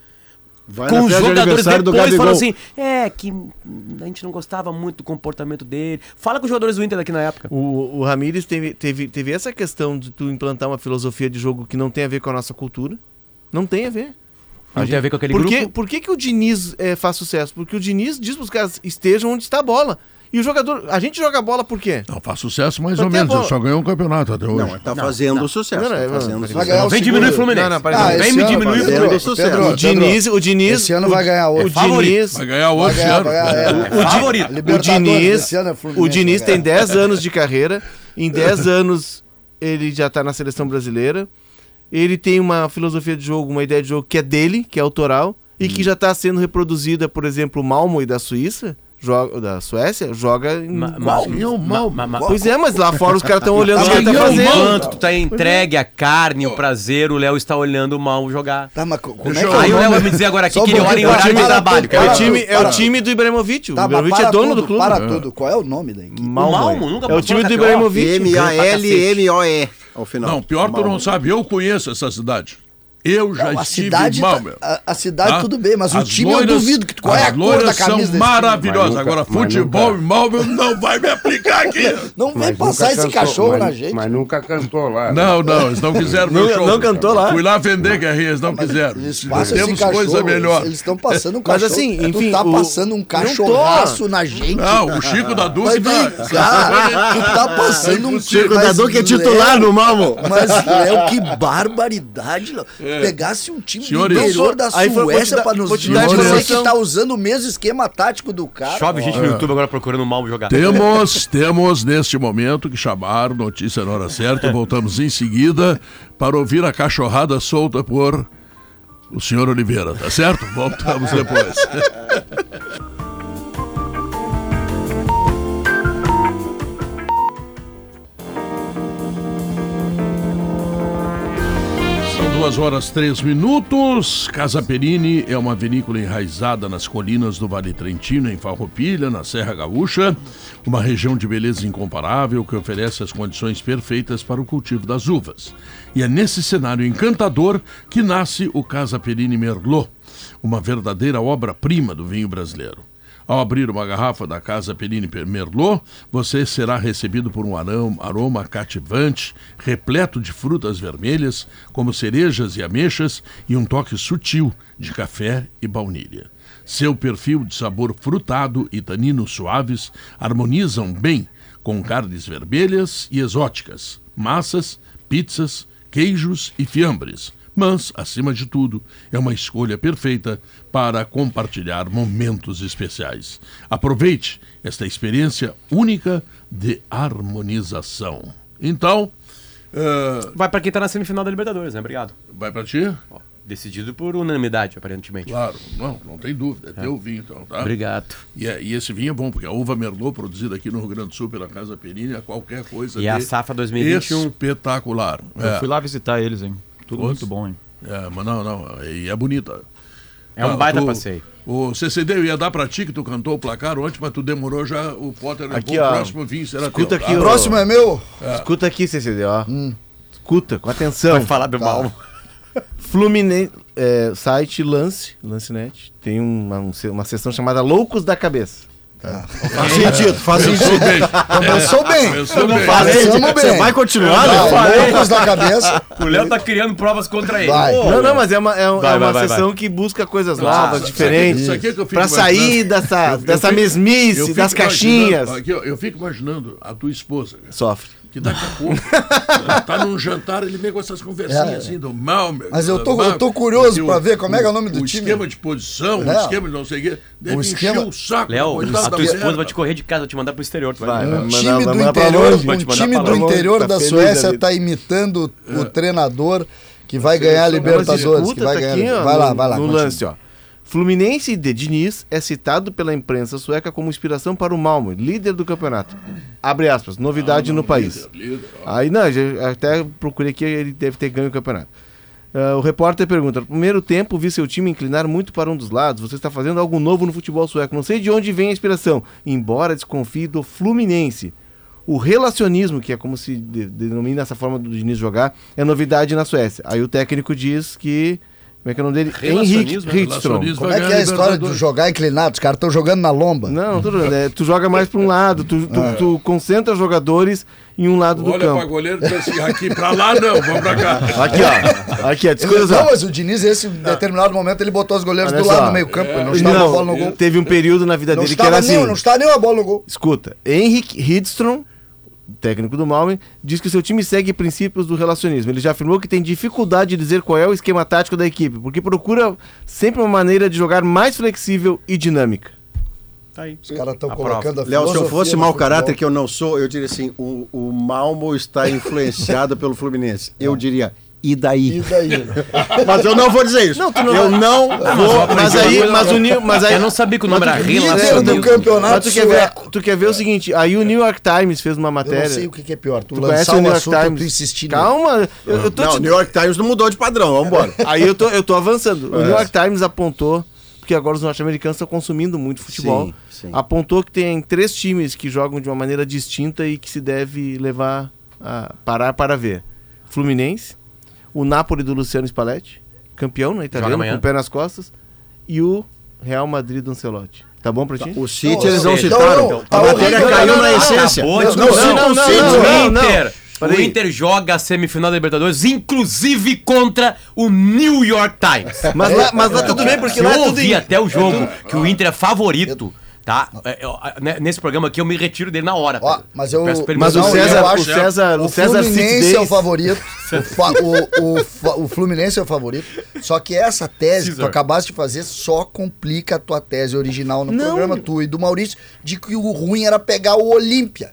Vai Com os de jogadores depois falam Gabigol. assim: é que a gente não gostava muito do comportamento dele. Fala com os jogadores do Inter daqui na época. O, o Ramires teve, teve, teve essa questão de tu implantar uma filosofia de jogo que não tem a ver com a nossa cultura. Não tem a ver. Não tem a ver com aquele por que, grupo? Por que, que o Diniz eh, faz sucesso? Porque o Diniz diz pros caras estejam onde está a bola. E o jogador. A gente joga bola por quê? Não, faz sucesso mais Mas ou menos. Ele bola. só ganhou um campeonato até hoje. Não, tá fazendo sucesso. Não, não, tá não, fazendo não, sucesso. Vai ganhar o Vem diminuir o. Fluminense. Não, não, Ah, Vem esse me diminuir o Fluminense. sucesso. Pedro, O Diniz, o Diniz. Esse ano vai ganhar outro. O. Diniz. Vai ganhar Vai outro ganhar, ano. vai ganhar, é. O, Diniz, o Diniz tem ganhar. 10 anos de carreira. Em 10 anos ele já tá na seleção brasileira. Ele tem uma filosofia de jogo, uma ideia de jogo que é dele, que é autoral, e Hum. que já está sendo reproduzida, por exemplo, o Malmo e da Suíça, joga, da Suécia, joga em Ma- é mal. ma- ma- Pois é, mas lá fora os caras estão olhando o que tá é fazendo. Enquanto tu tá entregue a carne, o prazer, o Léo está olhando o mal jogar. Tá, mas co- como é que eu- é Aí o Léo vai me dizer agora aqui que ele olha em horário de trabalho. É o time, é o time do Ibrahimovic. O Tá, Ibrahimovic é dono do clube. Para É. tudo. Qual é o nome da equipe? Malmo. Nunca é o time do Ibrahimovic. M-A-L-M-O-E ao final. Não, pior tu não sabe. Eu conheço essa cidade. Eu já Não, a estive cidade, mal, tá- meu. a, a cidade Tá? tudo bem, mas o As time eu loiras- duvido que qual é a as cor da camisa são desse time. maravilhosas. Mas nunca- Agora, mas futebol nunca- e móvel não vai me aplicar aqui. Não vem Mas passar esse cantou, cachorro mas- na gente. Mas nunca cantou lá. Não, não, eles não quiseram meu Não- show. não cantou lá? Fui lá vender, Guerrinha, eles não quiseram. Eles Temos cachorro, coisa melhor. Eles estão passando um Mas cachorro. assim, tu enfim, tá o- passando um cachorraço na gente. Não, o Chico da Mas Duque tá... tu tá passando um Chico mas, da Duque é titular no Malmo. Mas, Léo, que barbaridade, Léo. Pegasse um time Senhores, do interior da Suécia pra nos dar informação. que tá usando o mesmo esquema tático do cara. Chove gente no YouTube agora procurando mal jogar. Temos, temos neste momento que chamar notícia na hora certa voltamos em seguida para ouvir a cachorrada solta por o senhor Oliveira, tá certo? Voltamos depois. duas horas três minutos. Casa Perini é uma vinícola enraizada nas colinas do Vale Trentino, em Farroupilha, na Serra Gaúcha. Uma região de beleza incomparável que oferece as condições perfeitas para o cultivo das uvas. E é nesse cenário encantador que nasce o Casa Perini Merlot, uma verdadeira obra-prima do vinho brasileiro. Ao abrir uma garrafa da Casa Perini Merlot, você será recebido por um aroma, cativante, repleto de frutas vermelhas, como cerejas e ameixas, e um toque sutil de café e baunilha. Seu perfil de sabor frutado e taninos suaves harmonizam bem com carnes vermelhas e exóticas, massas, pizzas, queijos e fiambres mas, acima de tudo, é uma escolha perfeita para compartilhar momentos especiais. Aproveite esta experiência única de harmonização. Então, eh, Vai pra quem tá na semifinal da Libertadores, né? Obrigado. vai para ti? Ó, decidido por unanimidade, aparentemente. Claro, não, não tem dúvida. É teu vinho, então, tá? Obrigado. E, é- e esse vinho é bom, porque a uva Merlot, produzida aqui no Rio Grande do Sul pela Casa Perini, é qualquer coisa E a safra 2021? espetacular. Eu É, fui lá visitar eles, hein? Tudo muito bom, hein? é, mas não, não, e é bonita. É um Ah, baita tu- passeio. O CCD eu ia dar pra ti que tu cantou o placar ontem, mas tu demorou já. O Potter levou Aqui, o ó. próximo vinho será Escuta teu. aqui, tá? ó. Próximo é meu? Escuta aqui, CCD, ó. Escuta, com atenção. Vai falar do mal. Fluminense, é, site Lance, Lancenet, tem uma, um uma seção chamada Loucos da Cabeça. Faz sentido, faz Pensou sentido. bem. Começou bem. Pensou bem. Começamos bem. Você vai continuar, Não, né? loucos da cabeça. O Léo tá criando provas contra ele. Vai. Não, não, mas é uma, é, um- Vai, é uma vai, vai, sessão que busca coisas Ah, novas, isso diferentes. aqui- isso aqui é que eu fico pra sair dessa, Eu- eu dessa fico- mesmice, eu fico das caixinhas. Aqui, ó, eu fico imaginando a tua esposa, cara, Sofre. Que daqui a pouco tá num jantar, ele vem com essas conversinhas É. assim do mal, meu. Mas eu tô- mal, eu tô curioso o- ver como é que é o nome do o time. esquema de posição, o É. esquema de não sei o quê, deve O encher esquema- o saco. Léo, a tua esposa vai te correr de casa, vai te mandar pro exterior. Tu vai Vai, vai. Um mandar- time vai do interior, longe. Vai um time pra do interior Tá da Suécia tá imitando o treinador que vai ganhar a Libertadores, que vai tá ganhar. vai no, lá, vai lá. No lance, ó. Fluminense de Diniz é citado pela imprensa sueca como inspiração para o Malmo, líder do campeonato. Abre aspas, novidade no país. líder, líder. Aí, não, até procurei aqui, ele deve ter ganho o campeonato. Ah, o repórter pergunta: no primeiro tempo, vi seu time inclinar muito para um dos lados. Você está fazendo algo novo no futebol sueco. Não sei de onde vem a inspiração, embora desconfie do Fluminense. O relacionismo, que é como se de- denomina essa forma do Diniz jogar, é novidade na Suécia. Aí o técnico diz que. Como é que é o nome dele? Henrique relacionismo. Como é que é a história de jogar inclinado? Os caras estão jogando na lomba. Não, não jogando, é, tu joga mais para um lado, tu, tu, tu concentra os jogadores em um lado do Olha pra campo. goleiro e diz assim, aqui pra lá não, vamos pra cá. Aqui, ó. Aqui, ó. Desculpa, não, mas o Diniz, esse em determinado momento, ele botou os goleiros Olha do lado só. no meio campo. ele não estava a bola no gol. teve um período na vida Não dele que era estava, assim. nem, não estava nem a bola no gol. Escuta, Henrik Hidstrom, técnico do Malmö, diz que o seu time segue princípios do relacionismo. Ele já afirmou que tem dificuldade de dizer qual é o esquema tático da equipe, porque procura sempre uma maneira de jogar mais flexível e dinâmica. Tá aí. Os caras estão colocando a Léo, se eu fosse mau caráter, que eu não sou, eu diria assim: o, o Malmo está influenciado pelo Fluminense. Eu diria, e daí? E daí? Mas eu não vou dizer isso. eu não vou. Mas aí, mas o New, mas aí Eu não sabia que o nome era Líder do campeonato Mas tu quer, ver, tu quer ver o seguinte, aí o New York Times fez uma Eu matéria. não sei o que que é pior. Tu, Tu conhece lançar o New York tu Times? insistir. Calma, eu, eu tô Não, te o New York Times não mudou de padrão, vamos embora. Aí eu tô, eu tô avançando. O É. New York Times apontou, porque agora os norte-americanos estão consumindo muito futebol, Sim, sim. apontou que tem três times que jogam de uma maneira distinta e que se deve levar a parar para ver. Fluminense, o Napoli do Luciano Spalletti, campeão, né, italiano, com o pé nas costas, e o Real Madrid do Ancelotti. Tá bom pra ti? O City Não, eles não citaram. não, não, a tá matéria caiu na essência. Não, não, não, o não, City, não, o não. Inter. O. Inter joga a semifinal da Libertadores, inclusive contra o New York Times. Mas lá, mas lá tudo bem, porque eu lá é tudo ouvi em- até o jogo que o Inter é favorito, eu- né, Nesse programa aqui eu me retiro dele na hora. Ó, tá? mas eu. Peço Mas o César, eu o acho- César, o O César Fluminense Cid é o favorito. O, fa- o- o o Fluminense é o favorito. Só que essa tese que tu acabaste de fazer só complica a tua tese original no Não. programa, tu e do Maurício, de que o ruim era pegar o Olímpia.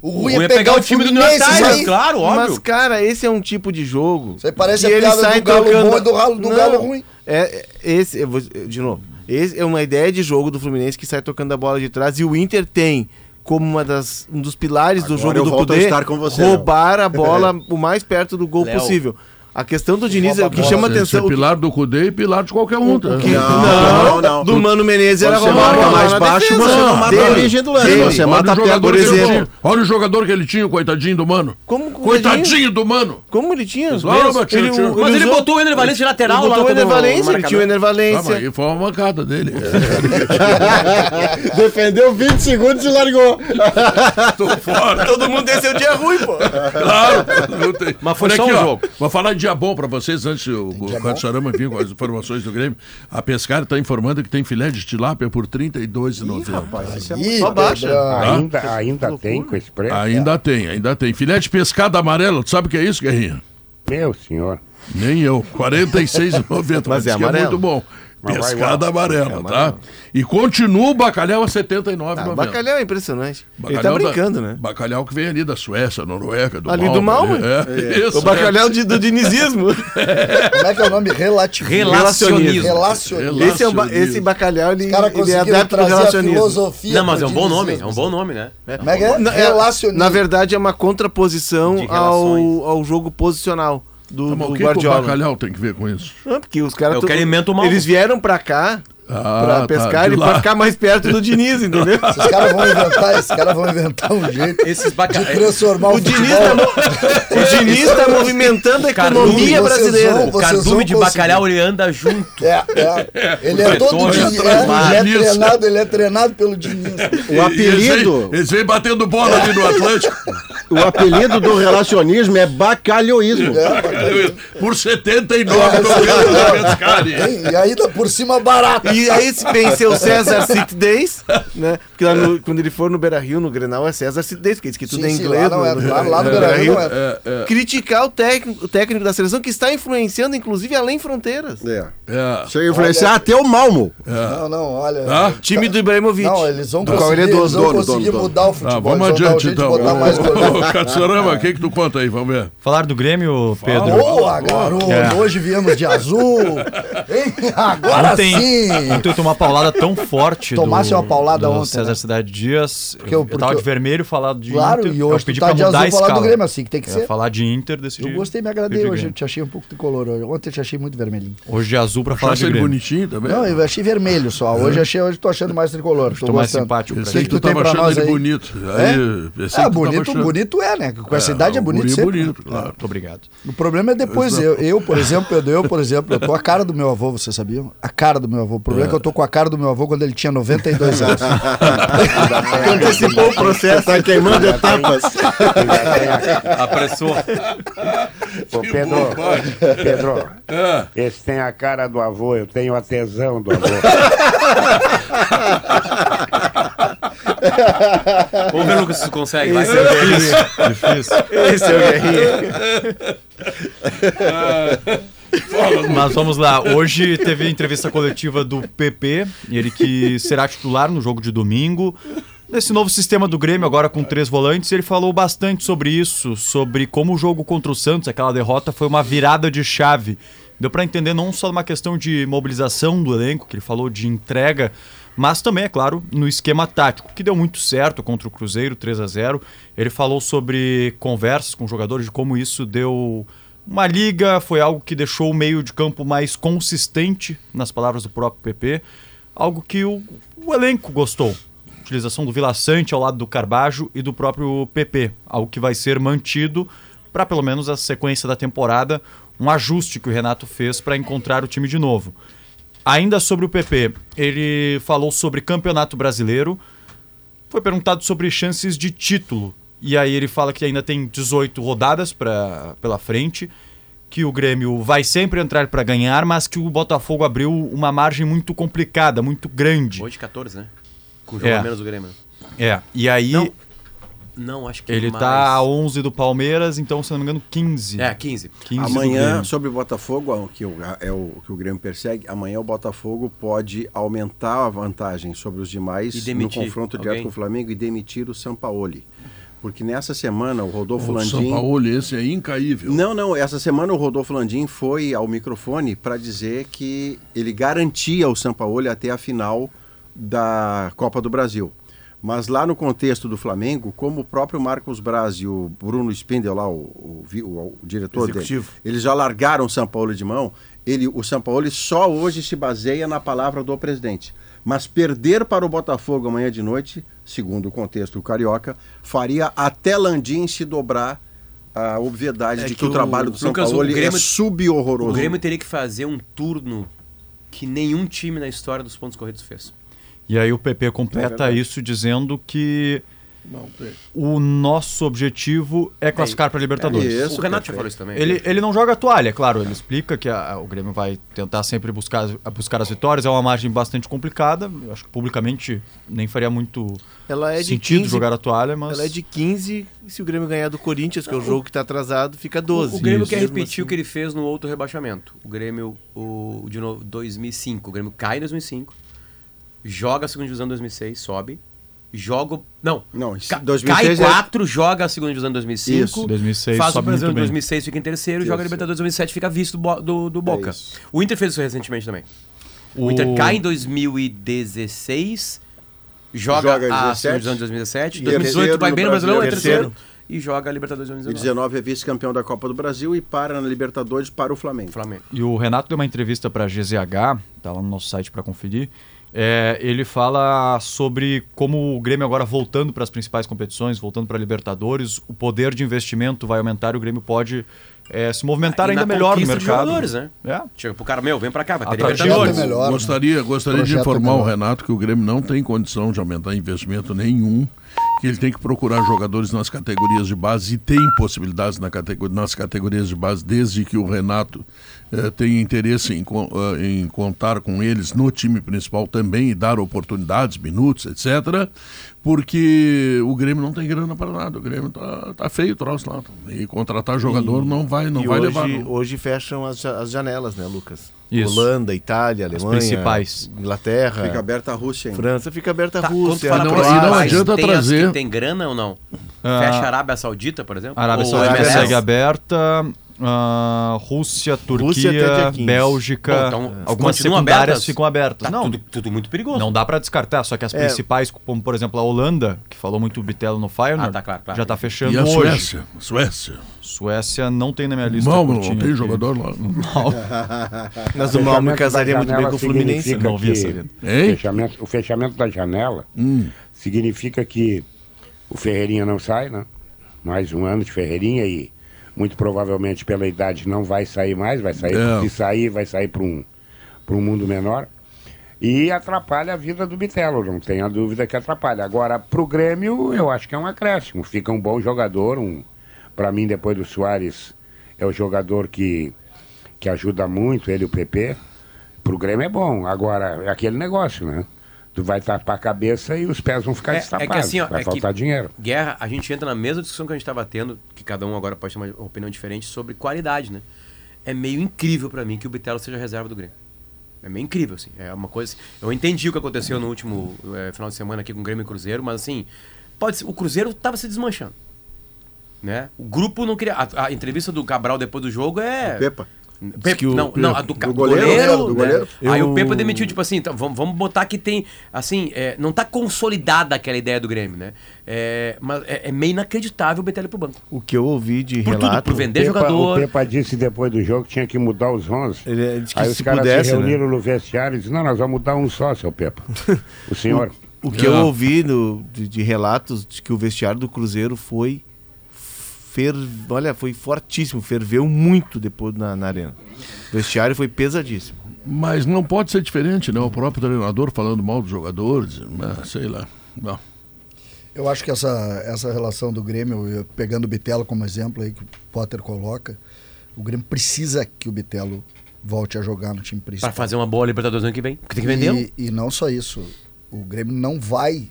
O ruim, ruim é pegar, o time do New York claro, óbvio. Mas, cara, esse é um tipo de jogo. Isso aí parece que a piada do galo trocando- bom e do, ralo, do galo ruim. É, é- esse, eu vou, de novo, esse é uma ideia de jogo do Fluminense que sai tocando a bola de trás e o Inter tem como uma das, um dos pilares do Agora jogo do volto a Cudê estar com você, roubar a bola o mais perto do gol Léo. possível. A questão do Diniz, Rouba o que a bola. chama é atenção... o que- pilar do Cudê e pilar de qualquer um. tá? que- Não, não, não, do Mano Menezes era você a marca bola mais baixo, defesa. você não mata a Dele. origem do lance. Você Olha mata o a jogador por que ele exemplo. Olha o jogador que ele tinha, coitadinho do mano. Como coitadinho? Coitadinho do mano. Como ele tinha? Claro, mas tinha- tinha- Mas ele usou- botou o Ener Valencia de lateral ele lá botou o Ener no Valência, ele tinha o Ener Ah, mas aí foi uma mancada dele. Defendeu 20 segundos e largou. Tô fora. Todo mundo desceu o dia ruim, pô. Claro. Mas foi só aqui, um ó, jogo. Vou falar de dia bom pra vocês antes o, o vir com as informações do Grêmio. A Pescar está informando que tem filé de tilápia por R$ 32,90. Ih, Só baixa. Pedrão. Ainda, ainda tem com esse preço? Ainda tem, ainda tem. Filé de pescado amarelo, tu sabe o que é isso, Guerrinha? Meu senhor. Nem eu. R$ 46,90. Mas é que amarelo. muito bom. Mas Pescado igual. amarelo, tá? E continua o bacalhau a R$ 79,90. Ah, bacalhau é impressionante. ele tá Bacalhau da- brincando, né? Bacalhau que vem ali da Suécia, Noruega, do Ali Malta, do Malmo? ali. É, isso. O bacalhau de- do dinizismo. Como é que é o nome? Relativismo. Relacionismo. Relacionismo. Rela- Esse, é ba- esse bacalhau, ele, ele é adepto do relacionismo. filosofia Não, mas é um bom nome, é um bom nome, né? Como é que é? Na, é- Relacionismo. na verdade, é uma contraposição ao, ao jogo posicional do, Tá, mas do o que, que o Guardiola. bacalhau tem que ver com isso? Não, porque os caras. É o to- que alimenta o mal. Eles vieram pra cá Ah, pra tá, pescar de e lá. pra ficar mais perto do Diniz, entendeu? Esses caras vão inventar, esses caras vão inventar um jeito Esses de transformar o, O Diniz, futebol. tá, mo- o Diniz tá movimentando a Cardume, economia vocês brasileira. vão- O cardume de conseguir. bacalhau ele anda junto. É, é. Ele é todo Diniz, é, ele é treinado, ele é treinado pelo Diniz. O apelido, Eles vêm batendo bola ali no Atlântico. o apelido do relacionismo é bacalhoísmo. Por R$ 79,90 na Pescari. Hein? E ainda por cima barato. E aí se venceu o César City Days, né? Porque lá no- quando ele for no Beira Rio, no Grenal, é César City Days, porque diz que tudo Sim, é sim, inglês. lá não é, no- lá- lá no Beira-Rio não é. É, é, Criticar o técnico, o técnico da seleção que está influenciando, inclusive, além fronteiras. É. é. Chega a influenciar até o Malmo. Não, não, olha. Ah? Time do Ibrahimovic. Não, eles vão conseguir, ele é dono, eles vão dono, conseguir dono, mudar o Tá, futebol. vamos dar um adiante então. botar mais goleiro. Ô, Katsurama, o que que tu conta aí? Vamos ver. Falar do Grêmio, Pedro. Boa, garoto! É. Hoje viemos de azul. Hein? Agora Ontem, sim! Ontem eu tomei uma paulada tão forte Tomasse do, uma paulada do ontem, César né? Cidade Dias. Porque eu, eu- eu porque tava eu- de vermelho, falado de Claro, Inter. e eu hoje pedi tu tá pra de mudar azul falar do. Grêmio, assim que tem que É, ser. falar de Inter, decidi. Eu gostei, me agradei hoje. Eu te achei um pouco tricolor. hoje. Ontem eu te achei muito vermelhinho. Hoje é azul pra falar de ele Grêmio. bonitinho também? Não, eu achei vermelho só. Hoje achei, hoje tô achando mais tricolor. Tô, Tô mais simpático pra Pensei ti. que tu tava achando nós ele aí? bonito. É? Ah, bonito, bonito é, né? Com essa idade é bonito guri sempre. bonito, claro. Muito obrigado. O problema é depois, eu, eu, por exemplo, eu, por exemplo, eu tô a cara do meu avô, vocês sabiam? A cara do meu avô. O problema é, que eu tô com a cara do meu avô quando ele tinha 92 anos. Antecipou o processo. Tá queimando etapas. Apressou. Ô, Pedro, Pedro, esse tem a cara do avô, eu tenho a tesão do avô. Vamos ver, se tu consegue. Vai. Difícil. Difícil. Esse é o Guerrinha. Mas vamos lá. Hoje teve entrevista coletiva do PP, ele que será titular no jogo de domingo. Nesse novo sistema do Grêmio, agora com três volantes, ele falou bastante sobre isso, sobre como o jogo contra o Santos, aquela derrota, foi uma virada de chave. Deu para entender não só uma questão de mobilização do elenco, que ele falou de entrega, mas também, é claro, no esquema tático, que deu muito certo contra o Cruzeiro, 3 a 0 Ele falou sobre conversas com jogadores, de como isso deu uma liga, foi algo que deixou o meio de campo mais consistente, nas palavras do próprio PP, algo que o, o elenco gostou. Utilização do Vila Sante ao lado do Carbajo e do próprio PP, algo que vai ser mantido para pelo menos a sequência da temporada, um ajuste que o Renato fez para encontrar o time de novo. Ainda sobre o PP, ele falou sobre Campeonato Brasileiro, foi perguntado sobre chances de título. E aí ele fala que ainda tem 18 rodadas pra, pela frente, que o Grêmio vai sempre entrar para ganhar, mas que o Botafogo abriu uma margem muito complicada, muito grande. Hoje 14, né? Com o jogo É. a menos do Grêmio. né? É, e aí. Não. Não, acho que Ele mais. tá a 11 do Palmeiras, então, se não me engano, 15. É, 15. 15 do Amanhã, sobre o Botafogo, que o- é o que o Grêmio persegue, amanhã o Botafogo pode aumentar a vantagem sobre os demais E no confronto direto alguém? com o Flamengo e demitir o Sampaoli. Porque nessa semana o Rodolfo O São Landim... Paulo, esse é incaível. Não, não, essa semana o Rodolfo Landim foi ao microfone para dizer que ele garantia o Sampaoli até a final da Copa do Brasil. Mas lá no contexto do Flamengo, como o próprio Marcos Braz e o Bruno Spindel, lá, o, o, o- o diretor Executivo. dele, eles já largaram o Sampaoli de mão, ele, o Sampaoli só hoje se baseia na palavra do presidente. Mas perder para o Botafogo amanhã de noite, segundo o contexto do Carioca, faria até Landim se dobrar a obviedade É de que, que o o- trabalho do São Lucas, Paulo o Grêmio- é sub-horroroso. O Grêmio teria que fazer um turno que nenhum time na história dos pontos corridos fez. E aí o PP É completa verdade. isso dizendo que Não tem. o nosso objetivo é classificar para Libertadores. É isso, o Renato já falou isso também. Ele, ele não joga a toalha, é claro. Ele explica que a- o Grêmio vai tentar sempre buscar, buscar as vitórias. É uma margem bastante complicada. Eu acho que publicamente nem faria muito Ela é de sentido 15, jogar a toalha, mas. Ela é de 15 e se o Grêmio ganhar do Corinthians, que é o jogo que tá atrasado, fica 12. O Grêmio Isso. quer repetir assim. o que ele fez no outro rebaixamento. O Grêmio, o, de novo, 2005. O Grêmio cai em 2005, joga a segunda divisão em 2006, sobe, joga. o- Não, Não, ca- 2006 cai é- 4, joga a segunda divisão em 2005. Isso. 2006 faz o sobe Brasil em muito bem. 2006, fica em terceiro, Isso. joga a Libertadores em 2007, fica visto do, do, do Boca. isso. o Inter fez isso recentemente também. O, O- Inter cai em 2016, joga, Joga em a 17, segunda divisão em 2017, e 2018 terceiro vai bem no Brasileirão, é Brasileiro. terceiro, e joga a Libertadores em Em 2019. 19 é vice-campeão da Copa do Brasil e para na Libertadores para o Flamengo. Flamengo. E o Renato deu uma entrevista para a GZH, tá lá no nosso site para conferir. É, ele fala sobre como o Grêmio agora voltando para as principais competições, voltando para a Libertadores, o poder de investimento vai aumentar e o Grêmio pode é, se movimentar E ainda na melhor no de mercado. jogadores, né? É. Chega pro cara, meu, vem pra cá, vai ter. Libertadores. É melhor, né? gostaria gostaria de Projeto é informar o melhor. Renato que o Grêmio não tem condição de aumentar investimento nenhum, que ele tem que procurar jogadores nas categorias de base e tem possibilidades na catego- nas categorias de base, desde que o Renato eh, tenha interesse em, eh, em contar com eles no time principal também e dar oportunidades, minutos, etc. Porque o Grêmio não tem grana para nada. O Grêmio tá, tá feio o troço lá. E contratar jogador não vai, não e vai hoje, levar. não. hoje fecham as, as janelas, né, Lucas? Isso. Holanda, Itália, As Alemanha, principais. Inglaterra, Fica aberta a Rússia ainda. França, fica aberta a Tá, Rússia. não- e não adianta tem trazer- As que tem grana ou não? Ah. Fecha a Arábia Saudita, por exemplo? Arábia Ou Saudita segue aberta, ah, Rússia, Rússia Turquia, 15. Bélgica, Bom, então, algumas continuam secundárias abertas? ficam abertas. Tá não, tudo, tudo muito perigoso. não dá pra descartar, só que as É. principais, como por exemplo a Holanda, que falou muito o Bitelo no Feyenoord, Ah, tá, claro, claro. já tá fechando E a hoje. Suécia? Suécia. Suécia não tem na minha lista. Mal, não tem aqui. jogador lá. Mas o Malmo casaria muito bem com o Fluminense. Não vi essa? Fechamento- o fechamento da janela Hum. significa que o Ferreirinha não sai, né? Mais um ano de Ferreirinha e muito provavelmente pela idade não vai sair mais, vai sair, É. se sair, vai sair para um, pra um mundo menor. E atrapalha a vida do Bitelo, não tenha dúvida que atrapalha. Agora, para o Grêmio, eu acho que é um acréscimo. Fica um bom jogador. Um, para mim, depois do Soares, é o jogador que, que ajuda muito, ele e o PP. Para o Grêmio é bom. Agora, é aquele negócio, né? Tu vai tapar a cabeça e os pés vão ficar É- é destapados. que assim, ó, vai é que- faltar dinheiro. Guerra, a gente entra na mesma discussão que a gente estava tendo, que cada um agora pode ter uma opinião diferente sobre qualidade, né? É meio incrível pra mim que o Bitelo seja reserva do Grêmio. É meio incrível, assim. É uma coisa. Eu entendi o que aconteceu no último eh, final de semana aqui com o Grêmio e Cruzeiro, mas assim, pode ser, o Cruzeiro tava se desmanchando. Né? O grupo não queria. A, a entrevista do Cabral depois do jogo é. Pepa. Pepe, que o- não, não, a do, do goleiro, goleiro. do né? goleiro. Aí Eu- o Pepa demitiu, tipo assim, então, vamos, vamos botar que tem, assim, é, não tá consolidada aquela ideia do Grêmio, né? É, mas é, é meio inacreditável o Betelli pro banco. O que eu ouvi de Por tudo, relato. por vender Pepa- jogador. O Pepa disse depois do jogo que tinha que mudar os 11. Ele disse que Aí os se caras pudesse, se né? reuniram no vestiário e disseram, não, nós vamos mudar um só, seu Pepa. o senhor. O que É. eu ouvi no- de, de relatos de que o vestiário do Cruzeiro foi. Fer, olha, foi fortíssimo, ferveu muito depois na, na arena. O vestiário foi pesadíssimo. Mas não pode ser diferente, né? O próprio treinador falando mal dos jogadores, né? sei lá. Não. Eu acho que essa, essa relação do Grêmio, eu- pegando o Bitelo como exemplo aí que o Potter coloca, o Grêmio precisa que o Bitelo volte a jogar no time principal. fazer uma boa Libertadores ano que vem. Porque tem que vendê-lo. E, e não só isso, o Grêmio não vai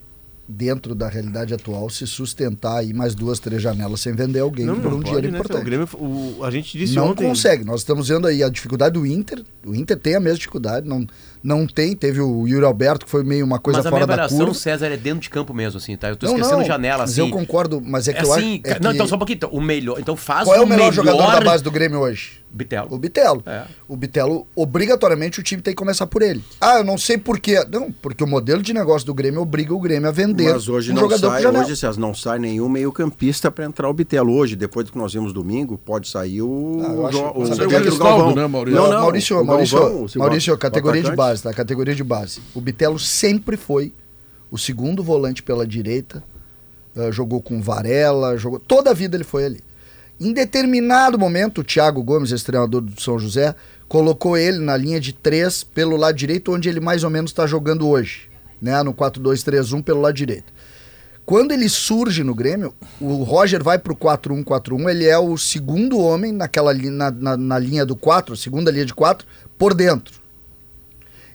dentro da realidade atual, se sustentar aí mais duas, três janelas sem vender alguém Não, por não um pode, dinheiro né? importante. O Grêmio, o- a gente disse não ontem. consegue. Nós estamos vendo aí a dificuldade do Inter. O Inter tem a mesma dificuldade, não, não tem. Teve o Yuri Alberto, que foi meio uma coisa Mas a minha fora da avaliação, curva. César, é dentro de campo mesmo, assim, tá? Eu tô Não, esquecendo não, janela, mas assim. eu concordo, mas é que É eu acho. assim, é não, que- então só um pouquinho. Então, o melhor, então faz Qual é o melhor, melhor jogador da base do Grêmio hoje? Bitelo. O Bitelo. É. O Bitelo, obrigatoriamente, o time tem que começar por ele. Ah, eu não sei por quê. Não, porque o modelo de negócio do Grêmio obriga o Grêmio a vender Mas hoje um não jogador sai, hoje, César, não sai nenhum meio-campista para entrar o Bitelo. Hoje, depois do que nós vimos domingo, pode sair o. Ah, acho- o o Galvão. né, Maurício? Não, não, Maurício, o Maurício, Galvão, categoria de base, tá? Categoria de base. O Bitelo sempre foi o segundo volante pela direita. eh, jogou com Varela, jogou. Toda a vida ele foi ali. Em determinado momento, o Thiago Gomes, esse treinador do São José, colocou ele na linha de três pelo lado direito, onde ele mais ou menos está jogando hoje, né? No 4-2-3-1 pelo lado direito. Quando ele surge no Grêmio, o Roger vai pro 4-1-4-1, ele é o segundo homem naquela na, na, na linha do 4, segunda linha de 4, por dentro.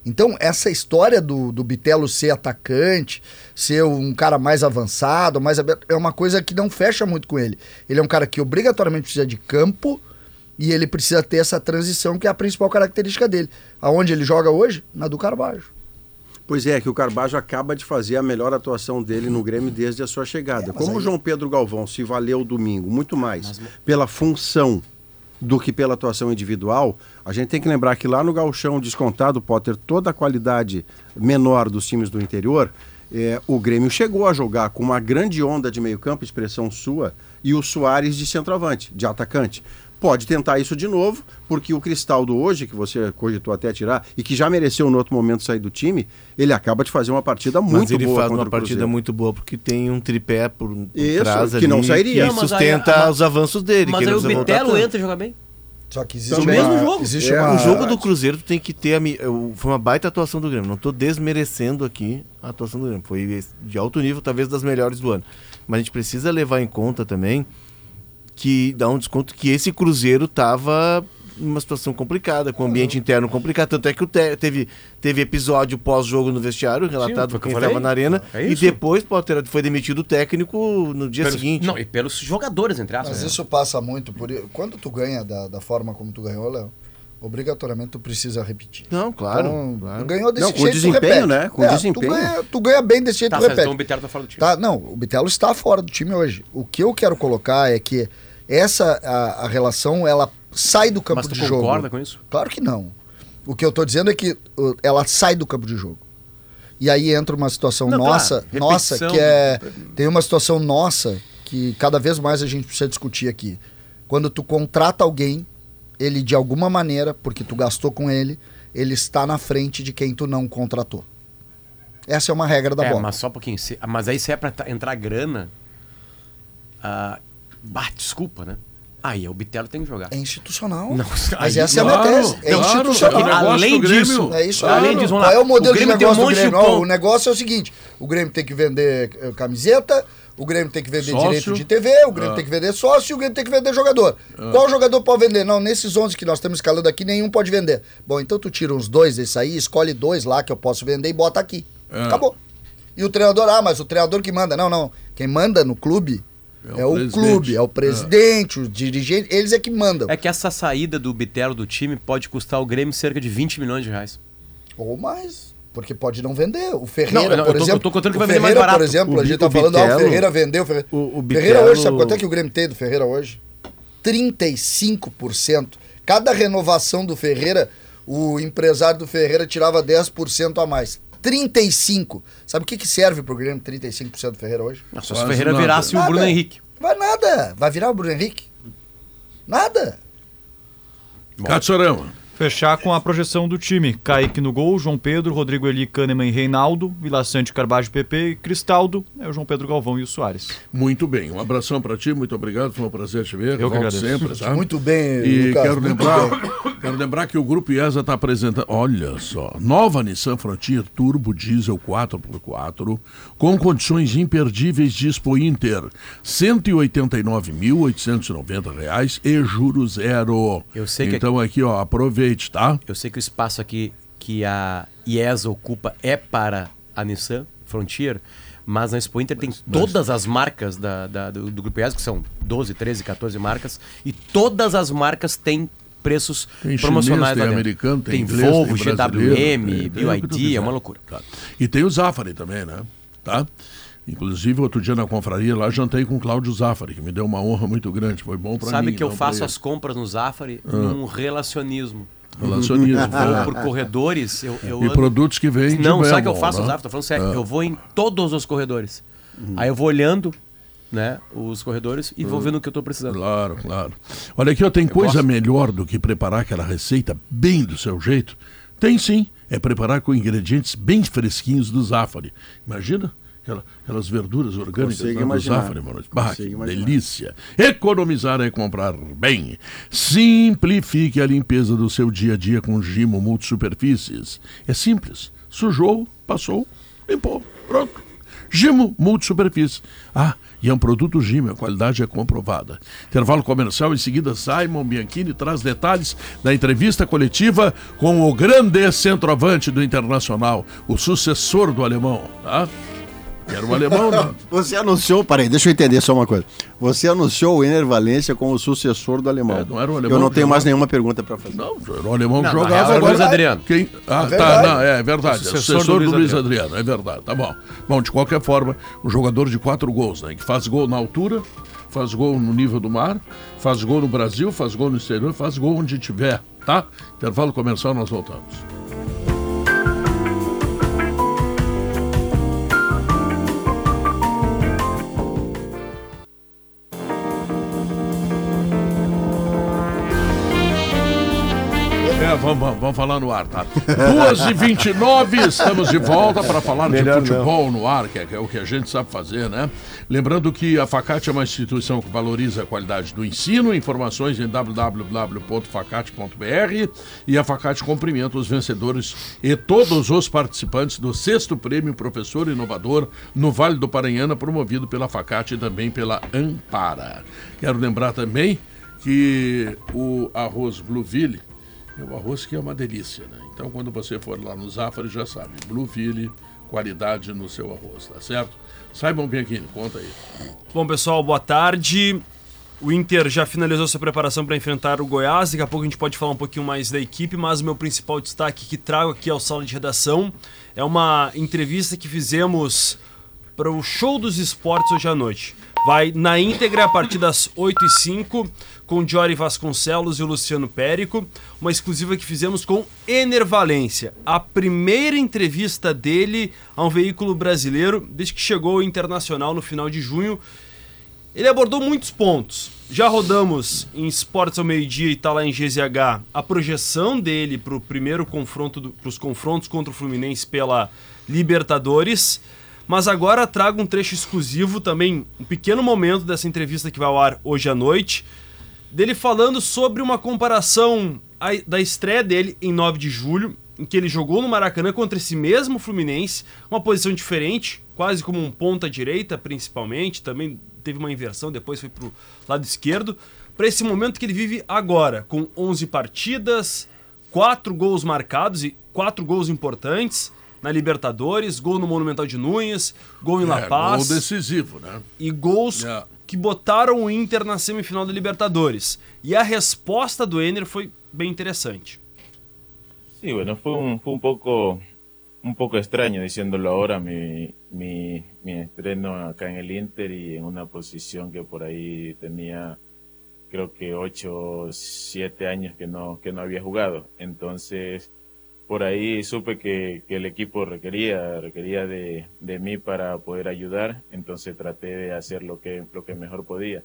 Então, essa história do, do Bitelo ser atacante, ser um cara mais avançado, mais aberto, é uma coisa que não fecha muito com ele. Ele é um cara que obrigatoriamente precisa de campo e ele precisa ter essa transição, que é a principal característica dele. Aonde ele joga hoje? Na do Carvalho. Pois é, que o Carbajo acaba de fazer a melhor atuação dele no Grêmio desde a sua chegada. Como o João Pedro Galvão se valeu domingo muito mais pela função do que pela atuação individual, a gente tem que lembrar que lá no Galchão descontado, Potter, toda a qualidade menor dos times do interior, é, o Grêmio chegou a jogar com uma grande onda de meio campo, expressão sua, e o Soares de centroavante, de atacante. Pode tentar isso de novo, porque o Cristaldo hoje, que você cogitou até tirar, e que já mereceu no outro momento sair do time, ele acaba de fazer uma partida Mas muito ele boa faz contra uma o partida muito boa, porque tem um tripé por, por Isso, trás que ali não sairia. que Não, mas aí- sustenta mas- os avanços dele. Mas que aí o Bitelo entra e joga bem. Só que existe No uma, mesmo jogo. Existe É, uma, O jogo do Cruzeiro tem que ter. A, eu- foi uma baita atuação do Grêmio. Não estou desmerecendo aqui a atuação do Grêmio. Foi de alto nível, talvez das melhores do ano. Mas a gente precisa levar em conta também que dá um desconto que esse Cruzeiro estava numa situação complicada, com o ambiente interno complicado. Tanto é que o te- teve, teve episódio pós-jogo no vestiário, relatado por que eu quem estava na arena. É e depois Potter foi demitido o técnico no dia Pelos- seguinte. Não, e pelos jogadores, entre aspas. Mas né? isso passa muito por. Quando tu ganha da, da forma como tu ganhou, Léo, obrigatoriamente tu precisa repetir. Não, claro. Então, claro. tu ganhou desse Não, com jeito, desempenho, né? Com É, desempenho. Tu ganha, tu ganha bem desse jeito, Tá, tu repete. então o Bitelo tá fora do time. Tá, não, o Bitelo está fora do time hoje. O que eu quero colocar é que essa a, a relação ela sai do campo Mas tu de jogo. concorda com isso? Claro que não. O que eu tô dizendo é que uh, ela sai do campo de jogo. E aí entra uma situação Não, nossa, claro, nossa, que é tem uma situação nossa que cada vez mais a gente precisa discutir aqui. Quando tu contrata alguém, ele de alguma maneira, porque tu gastou com ele, ele está na frente de quem tu não contratou. Essa é uma regra da é, bola. mas só um pouquinho. Se- mas aí se é pra ta- entrar grana. Ah, bah, desculpa, né? Aí o Bitelo tem que jogar. É institucional. Não, Mas aí- essa é a claro, minha tese. É claro, institucional. é negócio Além disso, É isso Além aí. disso, vamos Qual lá. é o modelo O Grêmio de tem um negócio do de Grêmio? Ó, ponto. o negócio é o seguinte: o Grêmio tem que vender eh, camiseta, o Grêmio tem que vender Sócio. direito de TV, o Grêmio Ah. tem que vender sócio e o Grêmio tem que vender jogador. Qual jogador pode vender? Não, nesses 11 que nós estamos escalando aqui, nenhum pode vender. Bom, então tu tira uns dois desses aí, escolhe dois lá que eu posso vender e bota aqui. É. Acabou. E o treinador, ah, mas o treinador que manda. Não, não. Quem manda no clube É é, o o, presidente. clube, é o presidente, o dirigente, eles é que mandam. É que essa saída do Bitelo do time pode custar ao Grêmio cerca de 20 milhões de reais. Ou mais. Porque pode não vender. O Ferreira, Não, não, por eu tô- exemplo. eu tô contando que o vai vender mais Ferreira, barato. por exemplo, O a gente tá o falando, ah, o Bitelo- Ferreira vendeu. o Ferreira, O- o Ferreira hoje, Bitelo- sabe quanto é que o Grêmio tem do Ferreira hoje? 35%. Cada renovação do Ferreira, o empresário do Ferreira tirava 10% a mais. 35%. Sabe o que, que serve pro Grêmio 35% do Ferreira hoje? Se o Ferreira nada. virasse o Nada. Bruno Henrique. Vai nada. Vai virar o Bruno Henrique? Nada. Catzorama. Fechar com a projeção do time. Kaique no gol, João Pedro, Rodrigo Eli, Kahneman e Reinaldo, Vila Sante, Carbajo, PP e Cristaldo, é o João Pedro Galvão e o Soares. Muito bem, um abração pra ti, muito obrigado, foi um prazer te ver. Eu que agradeço. sempre, tá? Muito bem, E Lucas, quero lembrar, quero lembrar que o Grupo IESA está apresentando, olha só, nova Nissan Frontier Turbo Diesel 4x4 com condições imperdíveis de Expo Inter, 189.890 reais e juros zero. Eu sei que- Então aqui, ó, aproveite, tá? Eu sei que o espaço aqui que a IESA ocupa é para a Nissan Frontier, Mas na Expo Inter tem todas as marcas da, da- do, do Grupo IES, que são 12, 13, 14 marcas, e todas as marcas têm preços Tem promocionais chinês, tem americano, tem tem inglês, Volvo, tem GWM, BYD, é quiser. uma loucura. Tá. E tem o Zafari também, né? Tá? Inclusive, outro dia na confraria lá, jantei com o Cláudio Zafari, que me deu uma honra muito grande. Foi bom pra mim. Sabe que eu faço as compras no Zafari num relacionismo. Relacionismo. Vou é. por corredores, eu, eu E ando- produtos que vêm Não, sabe o que eu faço, né? Tô falando sério. É. Eu vou em todos os corredores. Aí eu vou olhando, né, os corredores e vou vendo o que eu tô precisando. Claro, claro. Olha aqui, ó, tem coisa melhor do que preparar aquela receita bem do seu jeito? Tem sim. É preparar com ingredientes bem fresquinhos do Zafari. Imagina aquela- aquelas verduras orgânicas Consigo do imaginar. Zafari, mano. Bah, delícia. Economizar é comprar bem. Simplifique a limpeza do seu dia a dia com Gimo Multisuperfícies. É simples. Sujou, passou, limpou. Pronto. Gimo Multisuperfície. Ah, e é um produto Gimo, a qualidade é comprovada. Intervalo comercial, em seguida Simon Bianchini traz detalhes da entrevista coletiva com o grande centroavante do Internacional, o sucessor do alemão, tá? Era o alemão, né? Você anunciou, peraí, deixa eu entender só uma coisa. Você anunciou o Ener Valência como o sucessor do alemão. É, não era o alemão Eu não tenho mais nenhuma pergunta para fazer. Não, era o alemão que Não, jogava real era o. Luiz Adriano. Quem... Ah, tá, verdade. não, é verdade. O É sucessor sucessor do do Luiz Luiz Adriano. é verdade, tá bom. Bom, de qualquer forma, um jogador de quatro gols, né? Que faz gol na altura, faz gol no nível do mar, faz gol no Brasil, faz gol no exterior, faz gol onde tiver, tá? Intervalo comercial, nós voltamos. Vamos, vamos, vamos falar no ar, tá? 2h29, estamos de volta para falar Melhor de futebol no ar, que é, que é o que a gente sabe fazer, né? Lembrando que a Facate é uma instituição que valoriza a qualidade do ensino, informações em www.facate.br e a Facate cumprimenta os vencedores e todos os participantes do sexto prêmio Professor Inovador no Vale do Paranhana, promovido pela Facate e também pela Ampara. Quero lembrar também que o arroz Blueville é o arroz que é uma delícia, né? Então, quando você for lá no Zafari, já sabe, Blueville, qualidade no seu arroz, tá certo? Saibam bem aqui, conta aí. Bom, pessoal, boa tarde. O Inter já finalizou sua preparação para enfrentar o Goiás. Daqui a pouco a gente pode falar um pouquinho mais da equipe, mas o meu principal destaque que trago aqui ao sala de redação é uma entrevista que fizemos para o Show dos Esportes hoje à noite. Vai na íntegra a partir das 8 e 05 com Jory Vasconcelos e o Luciano Périco. Uma exclusiva que fizemos com Ener Valência. A primeira entrevista dele a um veículo brasileiro desde que chegou ao Internacional no final de junho. Ele abordou muitos pontos. Já rodamos em Esportes ao meio-dia e tá lá em GZH a projeção dele para o primeiro confronto, para os confrontos contra o Fluminense pela Libertadores. Mas agora trago um trecho exclusivo também, um pequeno momento dessa entrevista que vai ao ar hoje à noite, dele falando sobre uma comparação da estreia dele em 9 de julho, em que ele jogou no Maracanã contra esse mesmo Fluminense, uma posição diferente, quase como um ponta direita principalmente, também teve uma inversão, depois foi pro lado esquerdo, para esse momento que ele vive agora, com 11 partidas, quatro gols marcados e quatro gols importantes na Libertadores, gol no Monumental de Nunes, gol em La É, Paz gol decisivo, né? e gols É. que botaram o Inter na semifinal da Libertadores. E a resposta do Ener foi bem interessante. Sí, bueno, fue un, fue un poco un poco extraño diciéndolo ahora mi, mi, mi estreno acá en el Inter y en una posición que por ahí tenía creo que 8 7 años que no que no había jugado. Entonces, por ahí supe que, que el equipo requería requería de, de mí para poder ayudar, entonces traté de hacer lo que lo que mejor podía.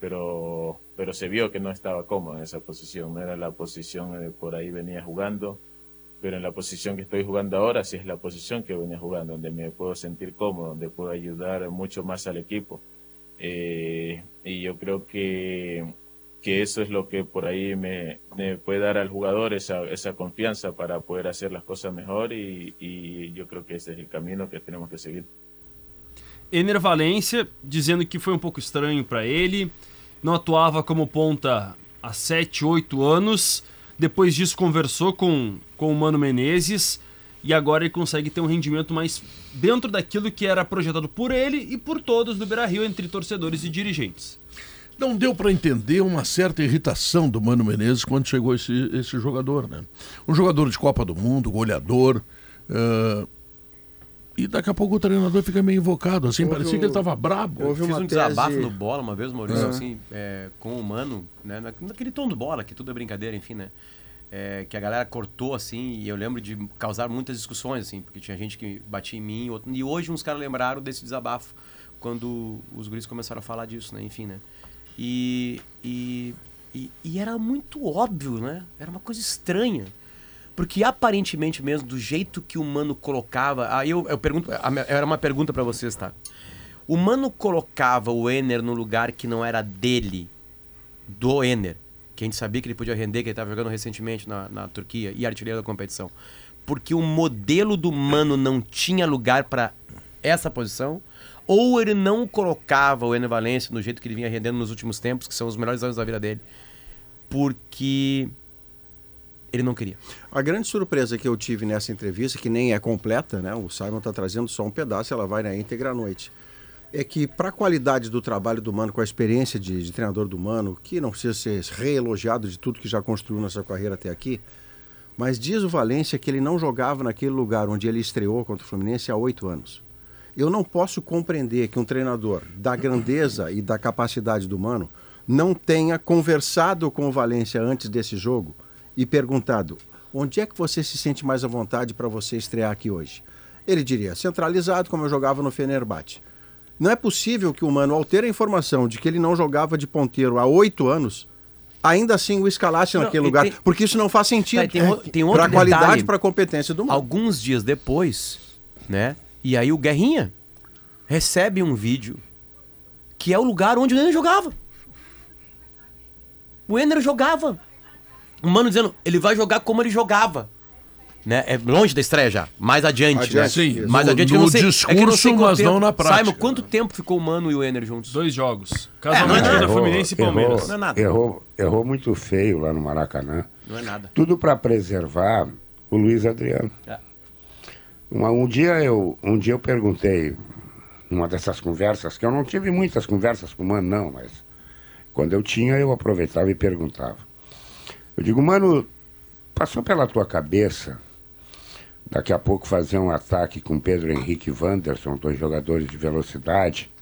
Pero pero se vio que no estaba cómodo en esa posición, no era la posición eh, por ahí venía jugando pero en la posición que estoy jugando ahora sí es la posición que venía jugando, donde me puedo sentir cómodo, donde puedo ayudar mucho más al equipo. Eh, y yo creo que, que eso es lo que por ahí me, me puede dar al jugador esa, esa confianza para poder hacer las cosas mejor y, y yo creo que ese es el camino que tenemos que seguir. Ener Valência dizendo que foi um pouco estranho para ele, não atuava como ponta há 7, 8 anos. Depois disso conversou com, com o Mano Menezes e agora ele consegue ter um rendimento mais dentro daquilo que era projetado por ele e por todos do Beira-Rio, entre torcedores e dirigentes. Não deu para entender uma certa irritação do Mano Menezes quando chegou esse, esse jogador, né? Um jogador de Copa do Mundo, goleador. Uh, e daqui a pouco o treinador fica meio invocado, assim, houve parecia que ele estava brabo. Houve Fiz um tese... desabafo no bola uma vez, Maurício, assim, é, com o Mano, né? Naquele tom do bola, que tudo é brincadeira, enfim, né? É, que a galera cortou, assim, e eu lembro de causar muitas discussões, assim, porque tinha gente que batia em mim, outro... e hoje uns caras lembraram desse desabafo, quando os guris começaram a falar disso, né? Enfim, né? E, e, e, e, era muito óbvio, né? Era uma coisa estranha. Porque aparentemente mesmo, do jeito que o Mano colocava. Aí eu, eu pergunto. Era uma pergunta para vocês, tá? O Mano colocava o Ener no lugar que não era dele, do Ener, que a gente sabia que ele podia render, que ele estava jogando recentemente na, na Turquia e artilheiro da competição. Porque o modelo do Mano não tinha lugar para essa posição ou ele não colocava o Ener Valencia no jeito que ele vinha rendendo nos últimos tempos, que são os melhores anos da vida dele, porque ele não queria. A grande surpresa que eu tive nessa entrevista, que nem é completa, né? O Simon está trazendo só um pedaço, ela vai na íntegra à noite. É que, para a qualidade do trabalho do Mano, com a experiência de, de treinador do Mano, que não precisa ser reelogiado de tudo que já construiu nessa carreira até aqui, mas diz o Valência que ele não jogava naquele lugar onde ele estreou contra o Fluminense há oito anos. Eu não posso compreender que um treinador da grandeza e da capacidade do Mano não tenha conversado com o Valência antes desse jogo e perguntado onde é que você se sente mais à vontade para você estrear aqui hoje. Ele diria, centralizado, como eu jogava no Fenerbahçe. Não é possível que o Mano, ao ter a informação de que ele não jogava de ponteiro há oito anos, ainda assim o escalasse não, naquele lugar, tem... porque isso não faz sentido é, para a qualidade, para a competência do Mano. Alguns dias depois, né, e aí o Guerrinha recebe um vídeo que é o lugar onde o Ener jogava. O Ener jogava. O mano dizendo, ele vai jogar como ele jogava. Né? É longe da estreia já, mais adiante, adiante né? Sim, mais no, adiante no, no sei, discurso, é não sei mas tempo. não na prática. Simon, quanto tempo ficou o Mano e o Ener juntos? Dois jogos. Casualmente é, é, Fluminense e Palmeiras. Errou, não é nada. Errou, errou muito feio lá no Maracanã. Não é nada. Tudo para preservar o Luiz Adriano. É. Uma, um, dia eu, um dia eu perguntei, numa dessas conversas, que eu não tive muitas conversas com o Mano, não, mas quando eu tinha, eu aproveitava e perguntava. Eu digo, Mano, passou pela tua cabeça daqui a pouco fazer um ataque com Pedro Henrique e Wanderson, dois jogadores de velocidade,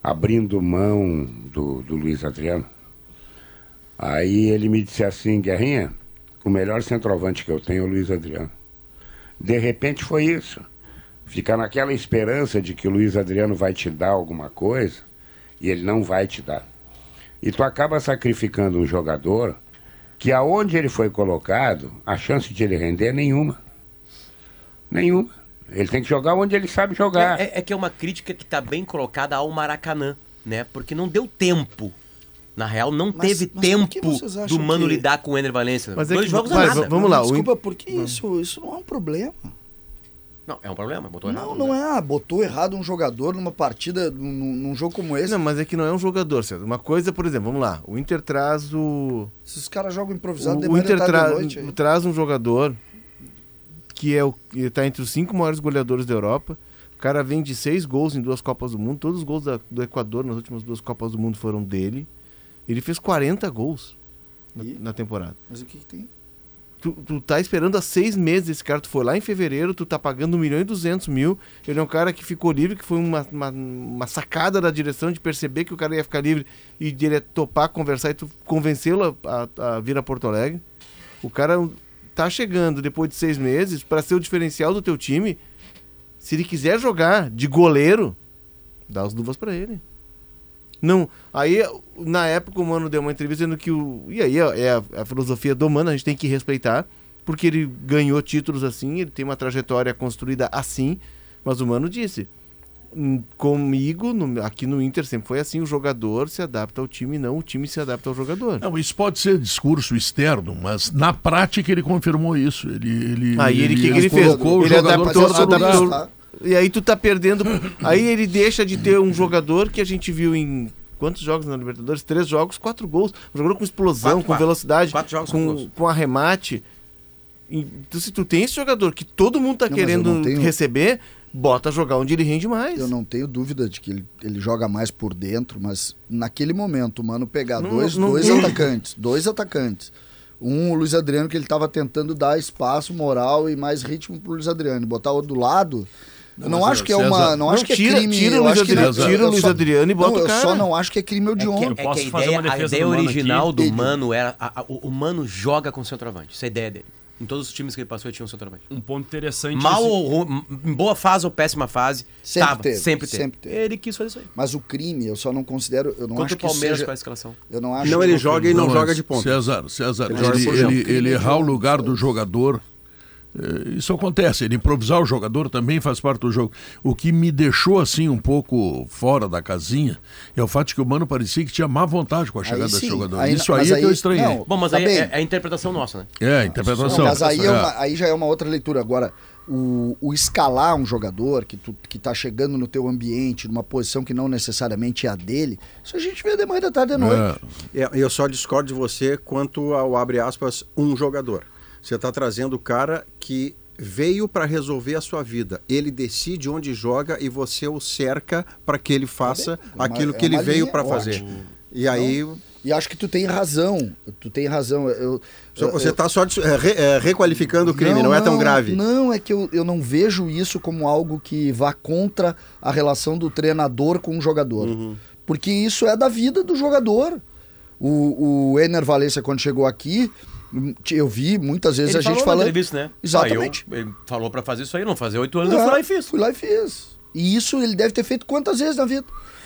abrindo mão do, do Luiz Adriano? Aí ele me disse assim, Guerrinha, o melhor centroavante que eu tenho é o Luiz Adriano. De repente foi isso. Ficar naquela esperança de que o Luiz Adriano vai te dar alguma coisa e ele não vai te dar. E tu acaba sacrificando um jogador que aonde ele foi colocado, a chance de ele render é nenhuma. Nenhuma. Ele tem que jogar onde ele sabe jogar. É, é, é que é uma crítica que está bem colocada ao Maracanã, né? Porque não deu tempo na real, não mas, teve mas tempo do Mano que... lidar com o Ener Valência. Mas é Dois é que, jogos vai, nada. Vamos lá. Desculpa, porque isso, isso não é um problema. Não, é um problema, botou errado. Não, não é. Ah, botou errado um jogador numa partida, num, num, jogo como esse. Não, mas é que não é um jogador, certo? Uma coisa, por exemplo, vamos lá. O Inter traz o. Se os caras jogam improvisado, o, o Inter tra traz um jogador que é o está entre os cinco maiores goleadores da Europa. O cara vem de seis gols em duas Copas do Mundo. Todos os gols da, do Equador nas últimas duas Copas do Mundo foram dele. Ele fez 40 gols na, na temporada. Mas o que, que tem? Tu, tu tá esperando há seis meses esse cara, tu foi lá em fevereiro, tu tá pagando 1 milhão e 200 mil. Ele é um cara que ficou livre, que foi uma, uma, uma sacada da direção de perceber que o cara ia ficar livre e de ele topar, conversar e tu convencê-lo a, a, a, vir a Porto Alegre. O cara tá chegando depois de seis meses para ser o diferencial do teu time. Se ele quiser jogar de goleiro, dá as luvas para ele. Não. Aí, na época, o Mano deu uma entrevista dizendo que o. E aí é, é a, a, filosofia do Mano, a gente tem que respeitar, porque ele ganhou títulos assim, ele tem uma trajetória construída assim, mas o Mano disse. Hum, comigo, no, aqui no Inter sempre foi assim: o jogador se adapta ao time, não o time se adapta ao jogador. Não, isso pode ser discurso externo, mas na prática ele confirmou isso. Ele, ele, aí ele, ele, que ele, ele fez? Ele adaptou, adaptou, e aí tu tá perdendo. aí ele deixa de ter um jogador que a gente viu em quantos jogos na Libertadores? Três jogos, quatro gols. Um jogador com explosão, quatro, com velocidade, quatro jogos com, com arremate. Então, se tu tem esse jogador que todo mundo tá Não, querendo tenho- receber, bota jogar onde ele rende mais. Eu não tenho dúvida de que ele, ele joga mais por dentro, mas naquele momento, mano, pegar Não, dois, não dois tem. atacantes, dois atacantes. Um, o Luiz Adriano, que ele tava tentando dar espaço, moral e mais ritmo pro Luiz Adriano. Botar o do lado. Eu não mas, acho que é uma. Não, Não, acho que tira- é crime. tira o eu Luiz que Adriano- não- tira o eu Luiz só- Adriano e bota não, o Eu cara. só não acho que é crime hediondo. Eu É que posso a fazer ideia, a ideia original aqui? do Mano era. a- a- o, o Mano joga com centroavante. Essa é a ideia dele. Em todos os times que ele passou, ele tinha um centroavante. Um ponto interessante. Mal esse- ou em boa fase ou péssima fase, Sempre tava, teve, sempre teve. sempre teve. Ele quis fazer isso aí. Mas o crime, eu só não considero. Eu não Contra acho o que Palmeiras seja, com a escalação. Eu não acho Não, que- ele joga e não, joga de ponta. César, César, Ele ele, errar o lugar do jogador, isso acontece. Ele improvisar o jogador também faz parte do jogo. O que me deixou assim um pouco fora da casinha é o fato de que o Mano parecia que tinha má vontade com a chegada desse jogador. aí- isso aí é que eu estranhei. não, Bom, mas Tá aí é, é a interpretação nossa, né? É, a interpretação. Não, mas aí, é É. uma- aí já é uma outra leitura. Agora, o, o escalar um jogador que, tu, que tá chegando no teu ambiente, numa posição que não necessariamente é a dele, isso a gente vê de manhã, da tarde, de noite. É. É, eu só discordo de você quanto ao, abre aspas, um jogador. Você está trazendo o cara que veio para resolver a sua vida. Ele decide onde joga e você o cerca para que ele faça É uma- aquilo é que ele veio para fazer. E aí, E acho que tu tem razão. Tu tem razão. Eu, você está só é, re- é, requalificando o crime, não, é tão grave. Não, é que eu, eu não vejo isso como algo que vá contra a relação do treinador com o jogador. Uhum. Porque isso é da vida do jogador. O, o Ener Valencia, quando chegou aqui, eu vi muitas vezes Ele a gente falando. entrevista, né? Exatamente. Ah, eu- ele falou pra fazer isso aí, não fazer oito anos, É, eu fui lá e fiz. Fui lá e fiz. E isso ele deve ter feito quantas vezes na vida?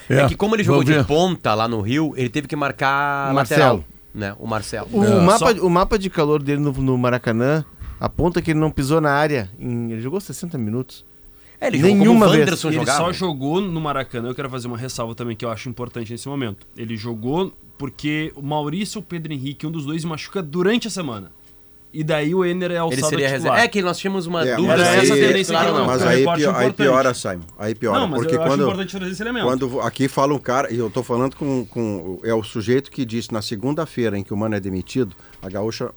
É, que como ele jogou de ponta lá no Rio, ele teve que marcar Marcelo. lateral, né? O Marcelo. O, É. mapa, Só- o mapa de calor dele no, no Maracanã aponta que ele não pisou na área. em- ele jogou 60 minutos. É, ele jogou Nenhuma como o vez. Ele jogava. só jogou no Maracanã. Eu quero fazer uma ressalva também que eu acho importante nesse momento. Ele jogou porque o Maurício ou o Pedro Henrique, um dos dois, machuca durante a semana. E daí o Ener é Ele alçado seria a reserva. titular. É que nós tínhamos uma É, dúvida. mas se aí- ele seria tendência titular que ou não. Mas É aí, recorte pio- aí piora, Simon. Aí piora. Não, mas porque eu acho quando, importante trazer esse elemento. quando aqui fala um cara, e eu tô falando com, com. É o sujeito que disse na segunda-feira em que o Mano é demitido, a gaúcha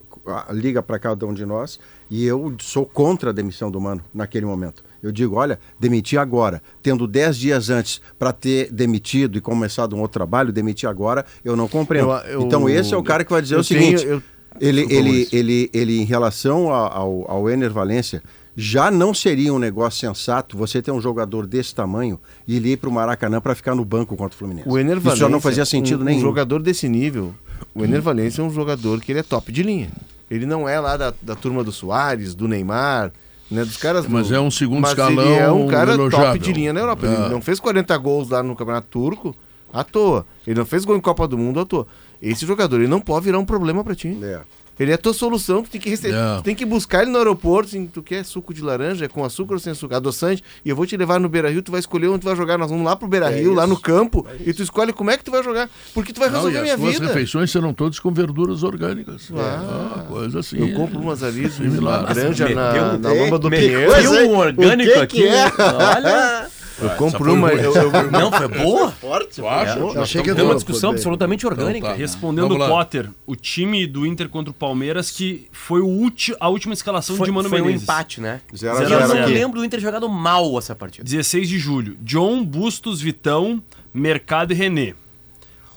liga para cada um de nós e eu sou contra a demissão do Mano naquele momento. Eu digo, olha, demitir agora, tendo 10 dias antes para ter demitido e começado um outro trabalho, demitir agora, eu não compreendo. Eu- eu- então esse é o cara que vai dizer o seguinte. tenho- eu- Ele, ele, ele, ele, em relação ao, ao Ener Valência, já não seria um negócio sensato você ter um jogador desse tamanho e ele ir para o Maracanã para ficar no banco contra o Fluminense. O Ener Isso já não fazia sentido um, nenhum. Um jogador desse nível, o Ener Valencia é um jogador que ele é top de linha. Ele não é lá da, da turma do Soares, do Neymar, né, dos caras... Mas do- é um segundo mas escalão ele é um cara top elogiável. de linha na Europa. É. Ele não fez 40 gols lá no Campeonato Turco à toa. Ele não fez gol em Copa do Mundo à toa. Esse jogador, ele não pode virar um problema pra ti. É. Ele é a tua solução, tu tem que receber, É. tu tem que buscar ele no aeroporto, assim, tu quer suco de laranja, é com açúcar ou sem açúcar, adoçante, e eu vou te levar no Beira Rio, tu vai escolher onde tu vai jogar, nós vamos lá pro Beira Rio, lá no campo, e tu escolhe como é que tu vai jogar, porque tu vai Não, e resolver a as minha vida. refeições serão todas com verduras orgânicas. Ah. Ah, coisa assim. Eu compro umas ali, uma granja na, na lomba do Pinheiro. hein? um orgânico O que aqui. que é? Olha. Eu essa compro foi uma. ruim. Eu, eu- Não, foi boa. Tu acha? Eu achei que Tem uma eu- discussão bem. absolutamente orgânica. Então tá. Respondendo Vamos o. Potter, o time do Inter contra o Palmeiras, que foi o ulti, a última escalação Foi, de Mano foi um Menezes. empate, né? Zero E eu zero não aqui. lembro do Inter jogado mal essa partida. 16 de julho. John, Bustos, Vitão, Mercado e René.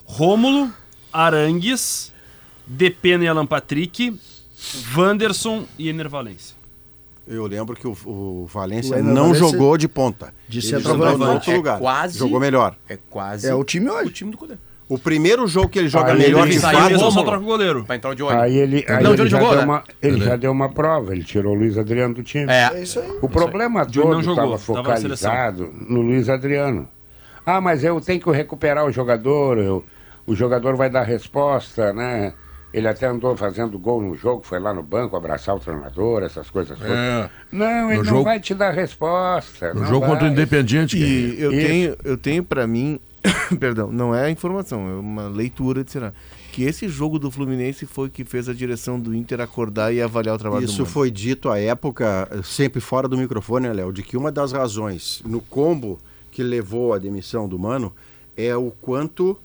Rômulo, Arangues, Depena e Alan Patrick, Wanderson e Ener Valência. Eu lembro que o, o Valência O não Valência- jogou de ponta. De centroavante. jogou em outro É lugar. quase- Jogou melhor. É quase É o time hoje. o time do Cudê. O primeiro jogo que ele joga Aí melhor ele de saiu fato. só troca o goleiro. Pra entrar o olho. Aí ele, aí Não, ele, ele já, jogou, deu né? uma, ele Ele- já deu uma prova, ele tirou o Luiz Adriano do time. É. É isso aí. O problema Johnny não todo estava tava focalizado no Luiz Adriano. Ah, mas eu tenho que recuperar o jogador, eu- o jogador vai dar resposta, né? Ele até andou fazendo gol no jogo, foi lá no banco abraçar o treinador, essas coisas todas. É. Não, ele No não jogo- vai te dar resposta. No não jogo contra o vai. Independiente. que- E eu Isso. tenho, eu tenho para mim, perdão, não é informação, é uma leitura de será que esse jogo do Fluminense foi que fez a direção do Inter acordar e avaliar o trabalho do Isso foi dito à época, sempre fora do microfone, né, Léo, de que uma das razões no combo que levou à demissão do Mano é o quanto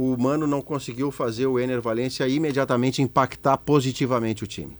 o Mano não conseguiu fazer o Ener Valência imediatamente impactar positivamente o time.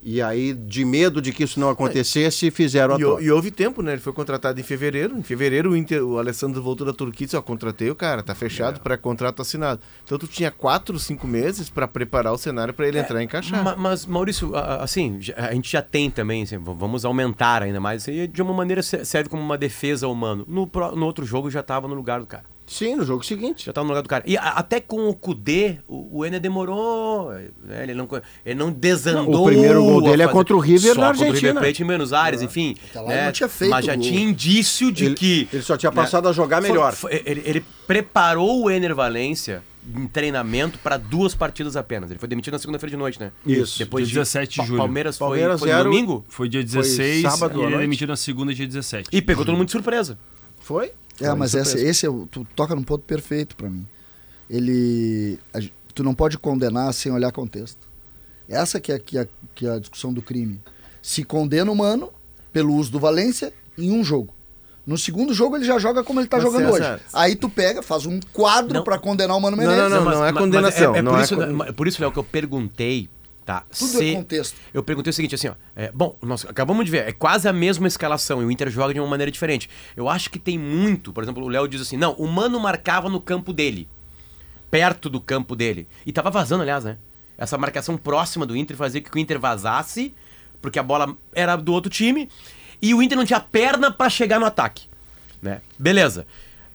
E aí, de medo de que isso não acontecesse, fizeram a E, troca. e houve tempo, né? Ele foi contratado em fevereiro. Em fevereiro, o, Inter, o Alessandro voltou da Turquia e disse: Ó, contratei o cara, tá fechado, pré-contrato assinado. Então tu tinha quatro, cinco meses para preparar o cenário para ele entrar e encaixar. Ma- Mas, Maurício, assim, a gente já tem também, assim, vamos aumentar ainda mais. Isso aí de uma maneira se- serve como uma defesa ao humano. No, no outro jogo já tava no lugar do cara. Sim, no jogo seguinte. Já tava no lugar do cara. E a- até com o Kudê, o, o Ener demorou. né, Ele, não, ele não desandou. Não, o primeiro gol dele é contra o River só na contra o River Argentina. Plate em Buenos Aires, enfim. Até lá ele não tinha feito Mas já gol. tinha indício de Ele- que. ele só tinha passado a jogar Foi- melhor. foi- ele, ele preparou o Ener Valência em treinamento para duas partidas apenas. Ele foi demitido na segunda-feira de noite, né? Isso. Depois Dia 17 de julho. Palmeiras foi, Palmeiras foi zero- domingo Foi dia 16 sábado e à ele é noite. demitido na segunda, dia 17. e pegou todo mundo de surpresa. Foi? É, mas esse, esse é o- tu toca num ponto perfeito pra mim. Ele. a tu não pode condenar sem olhar contexto. Essa que é, que, é, que é a discussão do crime. Se condena o mano pelo uso do Valência em um jogo. No segundo jogo ele já joga como ele tá Mas, jogando hoje. Aí tu pega, faz um quadro Não. pra condenar o Mano Não, Menezes. não, não, é condenação, é, não por, é isso, é por isso, Léo, que eu perguntei, tá? Tudo é contexto. Eu perguntei o seguinte, assim, ó. é, bom, nós acabamos de ver, é quase a mesma escalação e o Inter joga de uma maneira diferente. Eu acho que tem muito, por exemplo, o Léo diz assim, não, o Mano marcava no campo dele, perto do campo dele. E tava vazando, aliás, né? Essa marcação próxima do Inter fazia que o Inter vazasse, porque a bola era do outro time, e o Inter não tinha perna pra chegar no ataque. Né? Beleza.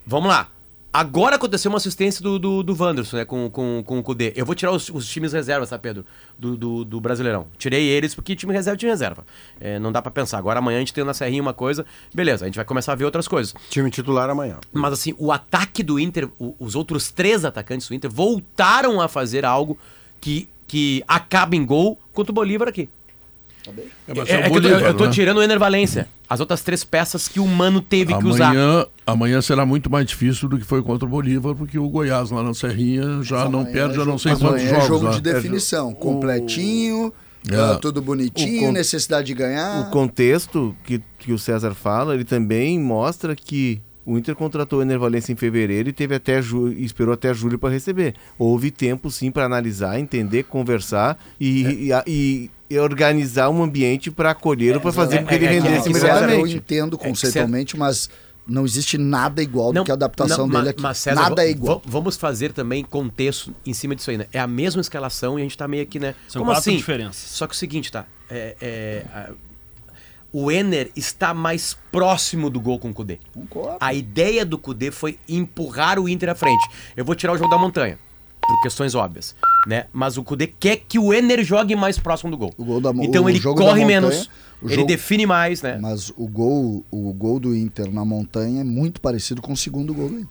Vamos lá. Agora aconteceu uma assistência do, do, do Wanderson, né? Com, com, com o Kudê. Eu vou tirar os, os times reservas, tá, Pedro? Do, do, do Brasileirão. Tirei eles porque time reserva é time reserva. É, não dá pra pensar. Agora amanhã a gente tem na Serrinha uma coisa. Beleza, a gente vai começar a ver outras coisas. Time titular amanhã. Mas assim, o ataque do Inter, o- os outros três atacantes do Inter voltaram a fazer algo que, que acaba em gol contra o Bolívar aqui. É, mas É, é é que eu tô, Bolívar, eu tô né? tirando o Ener Valência. As outras três peças que o Mano teve que usar. Amanhã, amanhã será muito mais difícil do que foi contra o Bolívar, porque o Goiás lá na Serrinha já não Amanhã perde, é já não sei quantos amanhã jogos. É jogo né? de definição. Completinho, É. ah, tudo bonitinho, con- necessidade de ganhar. O contexto que, que o César fala, ele também mostra que o Inter contratou o Ener Valencia em fevereiro e teve até ju- esperou até julho para receber. Houve tempo sim para analisar, entender, conversar e, a- e- e organizar um ambiente para acolher ou para fazer é- com que ele é que- rendesse é César, eu entendo conceitualmente, mas não existe nada igual do que a adaptação não, dele aqui. Mas, César, nada é igual. va- Vamos fazer também contexto em cima disso aí, né? É a mesma escalação e a gente tá meio aqui, né? São Como quatro assim? diferenças. Só que o seguinte, tá? É, é, a- o Ener está mais próximo do gol com o Kudê. Concordo. A ideia do Kudê foi empurrar o Inter à frente. Eu vou tirar o jogo da montanha, por questões óbvias, né? Mas o Kudê quer que o Ener jogue mais próximo do gol. O gol da então ele jogo corre montanha, menos, o ele jogo- define mais, né? Mas o gol, o gol do Inter na montanha é muito parecido com o segundo gol do Inter.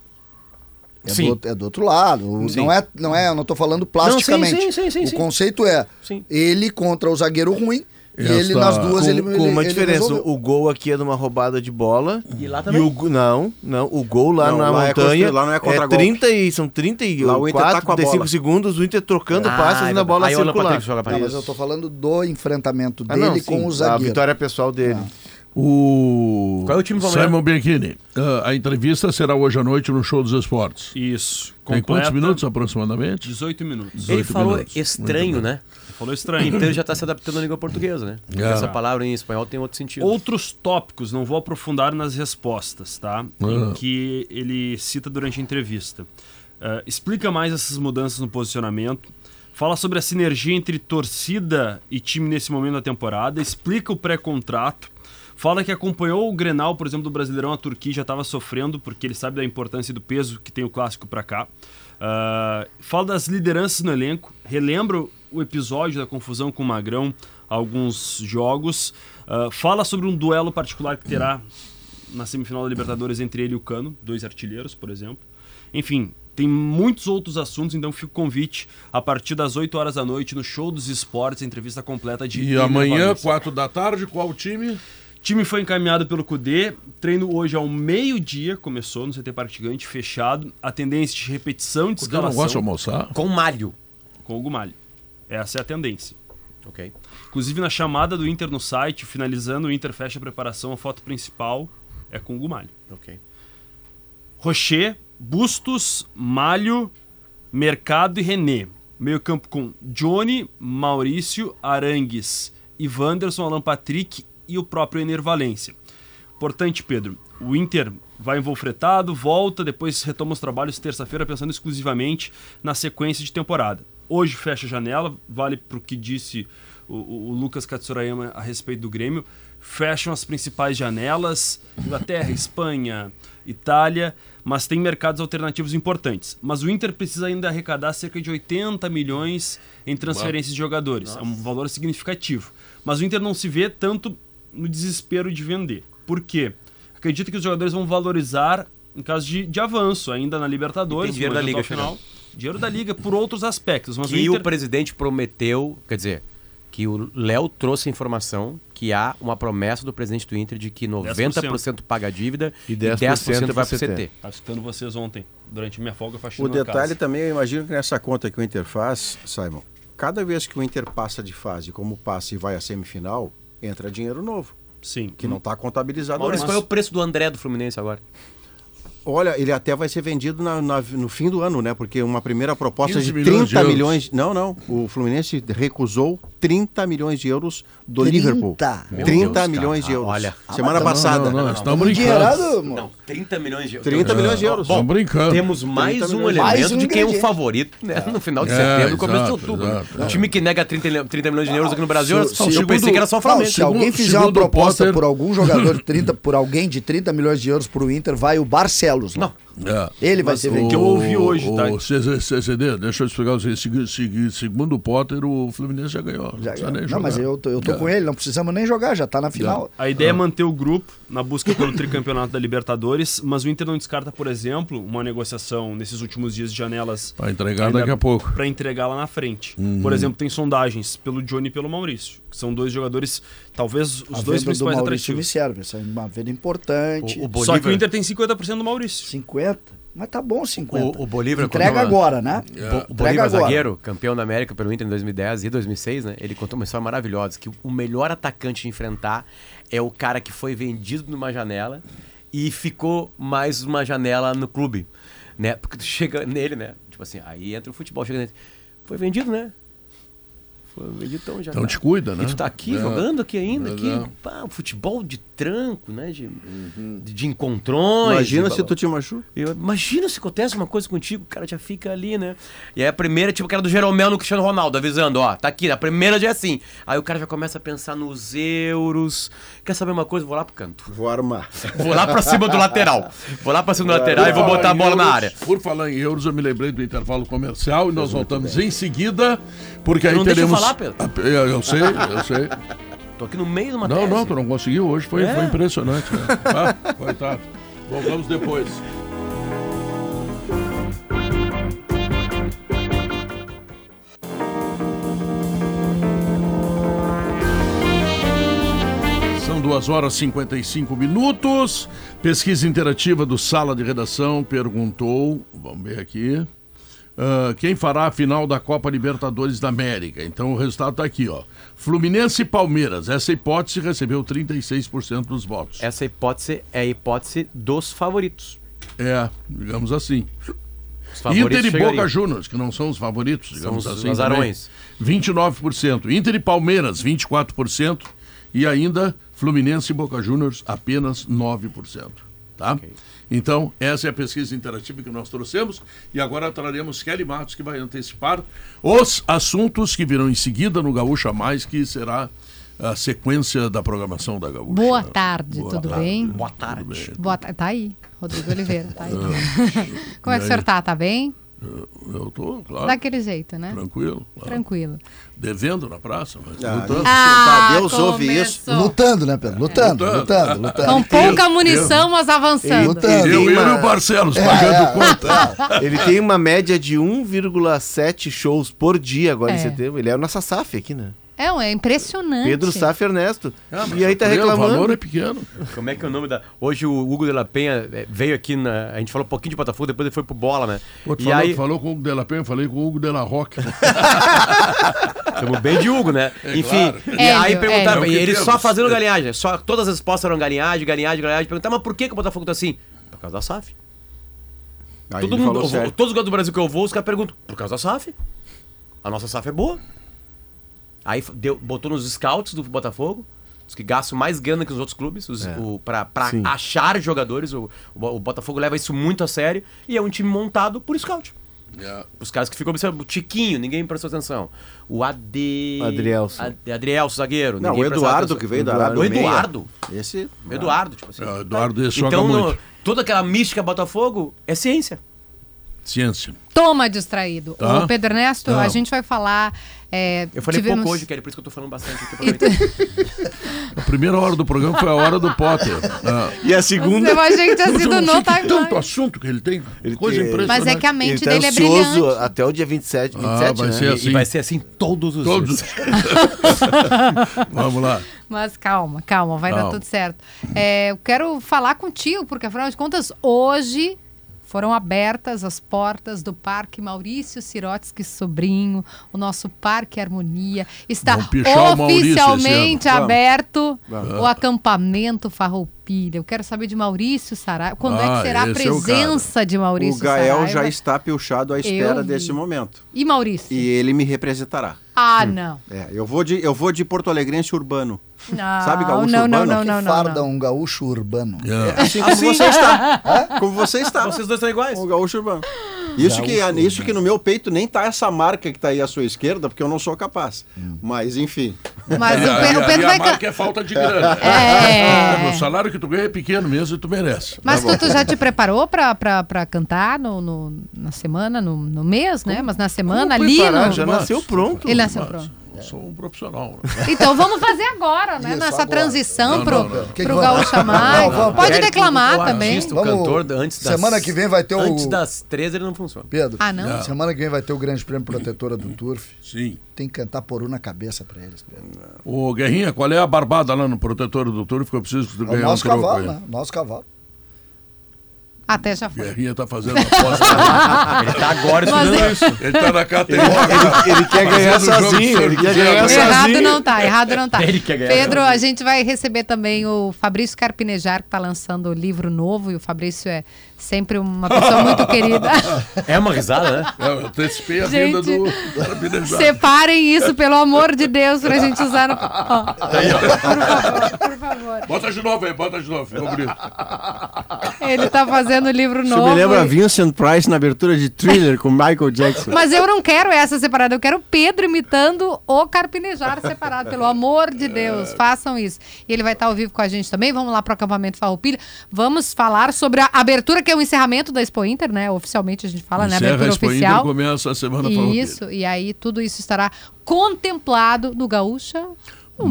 É, Sim. do, outro- é do outro lado. Sim. Não é, não é, eu não tô falando plasticamente. sim, sim, sim, o conceito é ele contra o zagueiro ruim e Essa- ele nas duas Com, ele com uma ele- ele diferença, resolveu. o gol aqui é de uma roubada de bola. E lá E também. o, go- não, não, o gol lá Não, na lá é montanha construído, lá não é contra-golpe. 30 e são 34, Lá o Inter tá com a 35 bola. segundos, o Inter trocando Ah, passes é na bola Aí o circular. Patrick joga Não, mas eu tô falando do enfrentamento Ah, dele não, sim, com o A zagueiro. vitória pessoal dele. O Qual é o time do Palmeiras? Simon Bianchini. ah, a entrevista será hoje à noite no Show dos Esportes. Isso. Tem quantos Completa minutos aproximadamente? 18 minutos. Ele 18 falou minutos. estranho, Muito né? Falou estranho. Então ele já tá se adaptando à língua portuguesa, né? Porque É. essa palavra em espanhol tem outro sentido. Outros tópicos, não vou aprofundar nas respostas, tá? Em Ah. que ele cita durante a entrevista. Ah, explica mais essas mudanças no posicionamento. Fala sobre a sinergia entre torcida e time nesse momento da temporada. Explica o pré-contrato. Fala que acompanhou o Grenal, por exemplo, do Brasileirão. A Turquia já estava sofrendo, porque ele sabe da importância e do peso que tem o clássico para cá. Ah, fala das lideranças no elenco. Relembra o episódio da confusão com o Magrão, alguns jogos. Ah, fala sobre um duelo particular que terá na semifinal da Libertadores entre ele e o Cano, dois artilheiros, por exemplo. Enfim, tem muitos outros assuntos, então fica o convite a partir das 8 horas da noite no Show dos Esportes, a entrevista completa de E amanhã, Valencia. 4 da tarde, qual o time? time foi encaminhado pelo Cudê, treino hoje ao meio-dia, começou no CT Partigante, fechado. A tendência de repetição de Porque eu não gosto de almoçar. Com malho. com o Gumalho. Essa é a tendência. Ok. Inclusive na chamada do Inter no site, finalizando, o Inter fecha a preparação, a foto principal é com o Gumalho. Ok. Rocher, Bustos, Malho, Mercado e René. Meio campo com Johnny, Maurício, Arangues, Ivanderson, Alan Patrick e o próprio Ener Valência. Importante, Pedro, o Inter vai em voo fretado, volta, depois retoma os trabalhos terça-feira pensando exclusivamente na sequência de temporada. Hoje fecha a janela, vale para o que disse o, o, Lucas Katsurayama a respeito do Grêmio. Fecham as principais janelas, Inglaterra, Espanha, Itália, mas tem mercados alternativos importantes. Mas o Inter precisa ainda arrecadar cerca de 80 milhões em transferências de jogadores. Nossa. É um valor significativo. Mas o Inter não se vê tanto no desespero de vender. Por quê? Acredito que os jogadores vão valorizar em caso de, de avanço, ainda na Libertadores. E tem dinheiro da Liga final. Dinheiro da Liga por outros aspectos. Mas que o, Inter... o presidente prometeu, quer dizer, que o Léo trouxe a informação que há uma promessa do presidente do Inter de que 90% 10%. paga a dívida e 10%, e 10 vai para o CT. Estava escutando vocês ontem, durante minha folga O detalhe também, eu imagino que nessa conta que o Inter faz, Simon, cada vez que o Inter passa de fase, como passa e vai à semifinal, entra dinheiro novo. Sim. Que não está contabilizado. Maurício, qual é o preço do André do Fluminense agora? Olha, ele até vai ser vendido na, na, no fim do ano, né? Porque uma primeira proposta de 30 milhões, de milhões. Não, não. O Fluminense recusou 30 milhões de euros do 30? Liverpool. Meu 30 Deus, milhões cara. de euros. Olha, semana ah, passada. Não, não, não, estamos brincando. Não, 30 milhões de euros. 30 é, milhões de euros. Bom, brincando. Temos mais um elemento mais um de quem é o favorito né? no final de é, setembro, começo de outubro. Exato, um time que nega 30, 30 milhões de euros aqui no Brasil, se, eu segundo, pensei que era só o Flamengo. se alguém fizer uma proposta Potter... por algum jogador de 30, por alguém de 30 milhões de euros pro Inter, vai o Barcelos. Não. É. Ele vai ser vendido. que eu ouvi hoje, o, tá? O CCD, deixa eu explicar você. Segundo o Potter, o Fluminense já ganhou. Já, não, não mas eu tô, eu tô é. com ele, não precisamos nem jogar, já tá na final. A ideia é manter o grupo na busca pelo tricampeonato da Libertadores, mas o Inter não descarta, por exemplo, uma negociação nesses últimos dias de janelas. Para entregar daqui a pouco. Para entregar lá na frente. Uhum. Por exemplo, tem sondagens pelo Johnny e pelo Maurício, que são dois jogadores, talvez os a dois principais do Maurício atrativos. me serve, essa é uma venda importante. O, o Bolívar... Só que o Inter tem 50% do Maurício. 50? Mas tá bom 50. O, o Bolívar Entrega agora, né? Yeah. O Bolívar, agora. zagueiro, campeão da América pelo Inter em 2010 e 2006, né? Ele contou uma história maravilhosa, que o melhor atacante de enfrentar é o cara que foi vendido numa janela e ficou mais uma janela no clube, né? Porque tu chega nele, né? Tipo assim, aí entra o futebol, chega nele. Foi vendido, né? Então, já então te cuida, né? E tu tá aqui, é. jogando aqui ainda, é. aqui, pá, futebol de tranco, né? De, uhum. de, de, encontrões. Imagina de, se tu te machuca. Imagina se acontece uma coisa contigo, o cara já fica ali, né? E aí a primeira, tipo, que era do Jeromel no Cristiano Ronaldo, avisando, ó, tá aqui, a primeira já é assim. Aí o cara já começa a pensar nos euros. Quer saber uma coisa? Vou lá pro canto. Vou armar. Vou lá pra cima do lateral. Vou lá pra cima do lateral e vou botar a bola euros, na área. Por falar em euros, eu me lembrei do intervalo comercial e nós voltamos em seguida, porque aí não teremos falar, Pedro? É, eu sei, eu sei. Tô aqui no meio de uma Não, tese. não, tu não conseguiu hoje, foi, é? foi impressionante. Né? Ah, coitado. Voltamos depois. São duas horas e 55 minutos. Pesquisa interativa do Sala de Redação perguntou, vamos ver aqui. Uh, quem fará a final da Copa Libertadores da América. Então o resultado está aqui, ó. Fluminense e Palmeiras. Essa hipótese recebeu 36% dos votos. Essa hipótese é a hipótese dos favoritos. É, digamos assim. Inter e Boca Juniors, que não são os favoritos, digamos são os assim. Azarões. 29%. Inter e Palmeiras, 24%. E ainda Fluminense e Boca Juniors, apenas 9%. Tá? Okay. Então, essa é a pesquisa interativa que nós trouxemos e agora traremos Kelly Matos, que vai antecipar os assuntos que virão em seguida no Gaúcha Mais, que será a sequência da programação da Gaúcha. Boa tarde, Boa tudo tarde. bem? Boa tarde. Boa tarde. Tá aí, Rodrigo Oliveira, tá aí. Ah, Como é que o senhor tá? Tá bem? Eu tô, claro. Daquele jeito, né? Tranquilo. Claro. Tranquilo. Devendo na praça, mas ah, lutando. Ah, Deus ouve isso. Lutando, né, Pedro? Lutando, é. lutando, lutando. Com pouca munição, mas avançando. Lutando. Eu, eu uma... e o Barcelos é, pagando é, conta. Ele tem uma média de 1,7 shows por dia agora é. em setembro. Ele é o nossa SAF aqui, né? É, é impressionante. Pedro Saf Ernesto. Ah, e aí tá reclamando. O valor é pequeno. Como é que é o nome da. Hoje o Hugo de la Penha é, veio aqui na. A gente falou um pouquinho de Botafogo, depois ele foi pro bola, né? Pô, tu e falou, aí... falou com o Hugo de la Penha, eu falei com o Hugo de la Roque. Estamos bem de Hugo, né? É, Enfim. Claro. E aí perguntaram, é, e ele só fazendo galinhagem. Só, todas as respostas eram galinhagem, galinhagem, galinhagem. Perguntaram, mas por que, que o Botafogo tá assim? Por causa da SAF. Todo mundo, todos os lugares do Brasil que eu vou, os caras perguntam, por causa da SAF. A nossa SAF é boa. Aí deu, botou nos scouts do Botafogo, os que gastam mais grana que os outros clubes, os, É. o, pra, pra achar jogadores. O, o o Botafogo leva isso muito a sério e é um time montado por scout. Yeah. Os caras que ficam observando. O Tiquinho, ninguém prestou atenção. O Ade... Adrielson. Ad- Adrielson, zagueiro. Não, o Eduardo que veio da Eduardo. Arábia O. Eduardo. Esse. O Eduardo, tipo assim. É, o Eduardo esse joga então, no- muito. toda aquela mística Botafogo é ciência. Ciência. Toma distraído. Tá. O Pedro Ernesto, Não. a gente vai falar. É, Eu falei tivemos- pouco hoje, Kelly, por isso que eu tô falando bastante aqui. aproveitando. A primeira hora do programa foi a hora do Potter. Ah. E a segunda. Eu achei que tinha sido no que tanto timeline. assunto que ele tem. Ele Coisa tem- impressionante. Mas é que a Ele mente tá dele é ansioso brilhante. até o dia 27, 27 Ah, vai né? ser E- assim. E vai ser assim todos os Todos. dias. Vamos lá. Mas calma, calma, vai dar Calma. tudo certo. É, eu quero falar contigo, porque afinal de contas, hoje foram abertas as portas do Parque Maurício Sirotsky Sobrinho, o nosso Parque Harmonia. Está o oficialmente aberto Vamos. o acampamento Farroupilha. Eu quero saber de Maurício Saraiva. Quando é Ah, que será a é o presença de O Maurício Gael Saraiva? já está pilchado à espera desse momento. E Maurício? E ele me representará. Ah, não. É, eu vou de, eu vou de Porto Alegrense urbano. Não, Sabe gaúcho não, urbano? não, Que não, não, farda não. um gaúcho urbano. Yeah. Assim como você está. Como você está. Vocês dois estão iguais. O gaúcho urbano. Isso que, Gaúcho isso que no meu peito nem tá essa marca que tá aí à sua esquerda, porque eu não sou capaz. Mas, enfim. Mas E o, a- Pe- e o Pedro e a vai... marca é falta de grana. É. O salário que tu ganha é pequeno mesmo e tu merece. Mas Tá tu, tu já te preparou pra, pra, pra cantar no, no- na semana, no, no mês, né? Mas na semana ali Preparar, no... já nasceu pronto. Ele nasceu Mas pronto. Eu sou um profissional. Então vamos fazer agora, né? Isso, Nessa agora. transição Não, pro, não, não. Pro Gaúcha Mais. Não, vamos, Pode declamar também. artista, o Vamos- cantor, antes das... semana que vem vai ter o- Antes das 13 ele não funciona. Pedro, Ah, não? semana que vem vai ter o Grande Prêmio Protetora do Turf. Sim. Tem que cantar poru na cabeça pra eles, Pedro. Ô, Guerrinha, qual é a barbada lá no protetor do Turf que eu preciso que tu É o um nosso troco cavalo, né? Nosso cavalo. Até já foi. Guerrinha tá fazendo a aposta. Ele tá agora Mas estudando é- isso. ele tá na KTO. Ele quer ganhar Fazendo jogo sozinho. Ele quer ganhar Errado sozinho. não tá, errado não tá. Ele quer ganhar. Pedro, a gente vai receber também o Fabrício Carpinejar, que tá lançando o livro novo, e o Fabrício é sempre uma pessoa muito querida. É uma risada, né? É, Eu antecipei a Gente, vinda do. Separem isso, pelo amor de Deus, pra gente usar no. Ó, Tá por favor, por favor. Bota de novo aí, bota de novo, ficou bonito. Ele tá fazendo livro novo. me lembra e- Vincent Price na abertura de Thriller com Michael Jackson. Mas eu não quero essa separada, eu quero o Pedro imitando o Carpinejar separado, pelo amor de Deus, façam isso. E ele vai estar ao vivo com a gente também, vamos lá pro acampamento Farroupilha, vamos falar sobre a abertura, que é o encerramento da Expo Inter, né, oficialmente a gente fala, né, Encerra a abertura Expo Inter, oficial. começa a semana Farroupilha. Isso, e aí tudo isso estará contemplado no Gaúcha. Mas...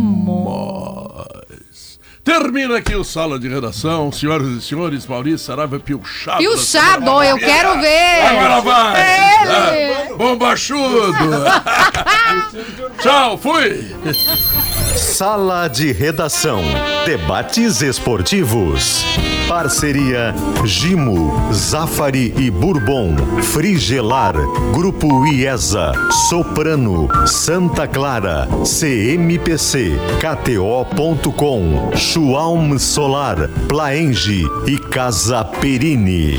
Termina aqui o Sala de Redação. Senhoras e senhores, Maurício Saraiva Pilchado. E o da Chado, semana. eu quero ver! Agora vai! Ele! Ah, Bombachudo! Tchau, fui! Sala de Redação. Debates esportivos. Parceria Gimo, Zafari e Bourbon. Frigelar. Grupo IESA. Soprano. Santa Clara. CMPC. KTO.com. Schwalm Solar. Plaenge e Casa Perini.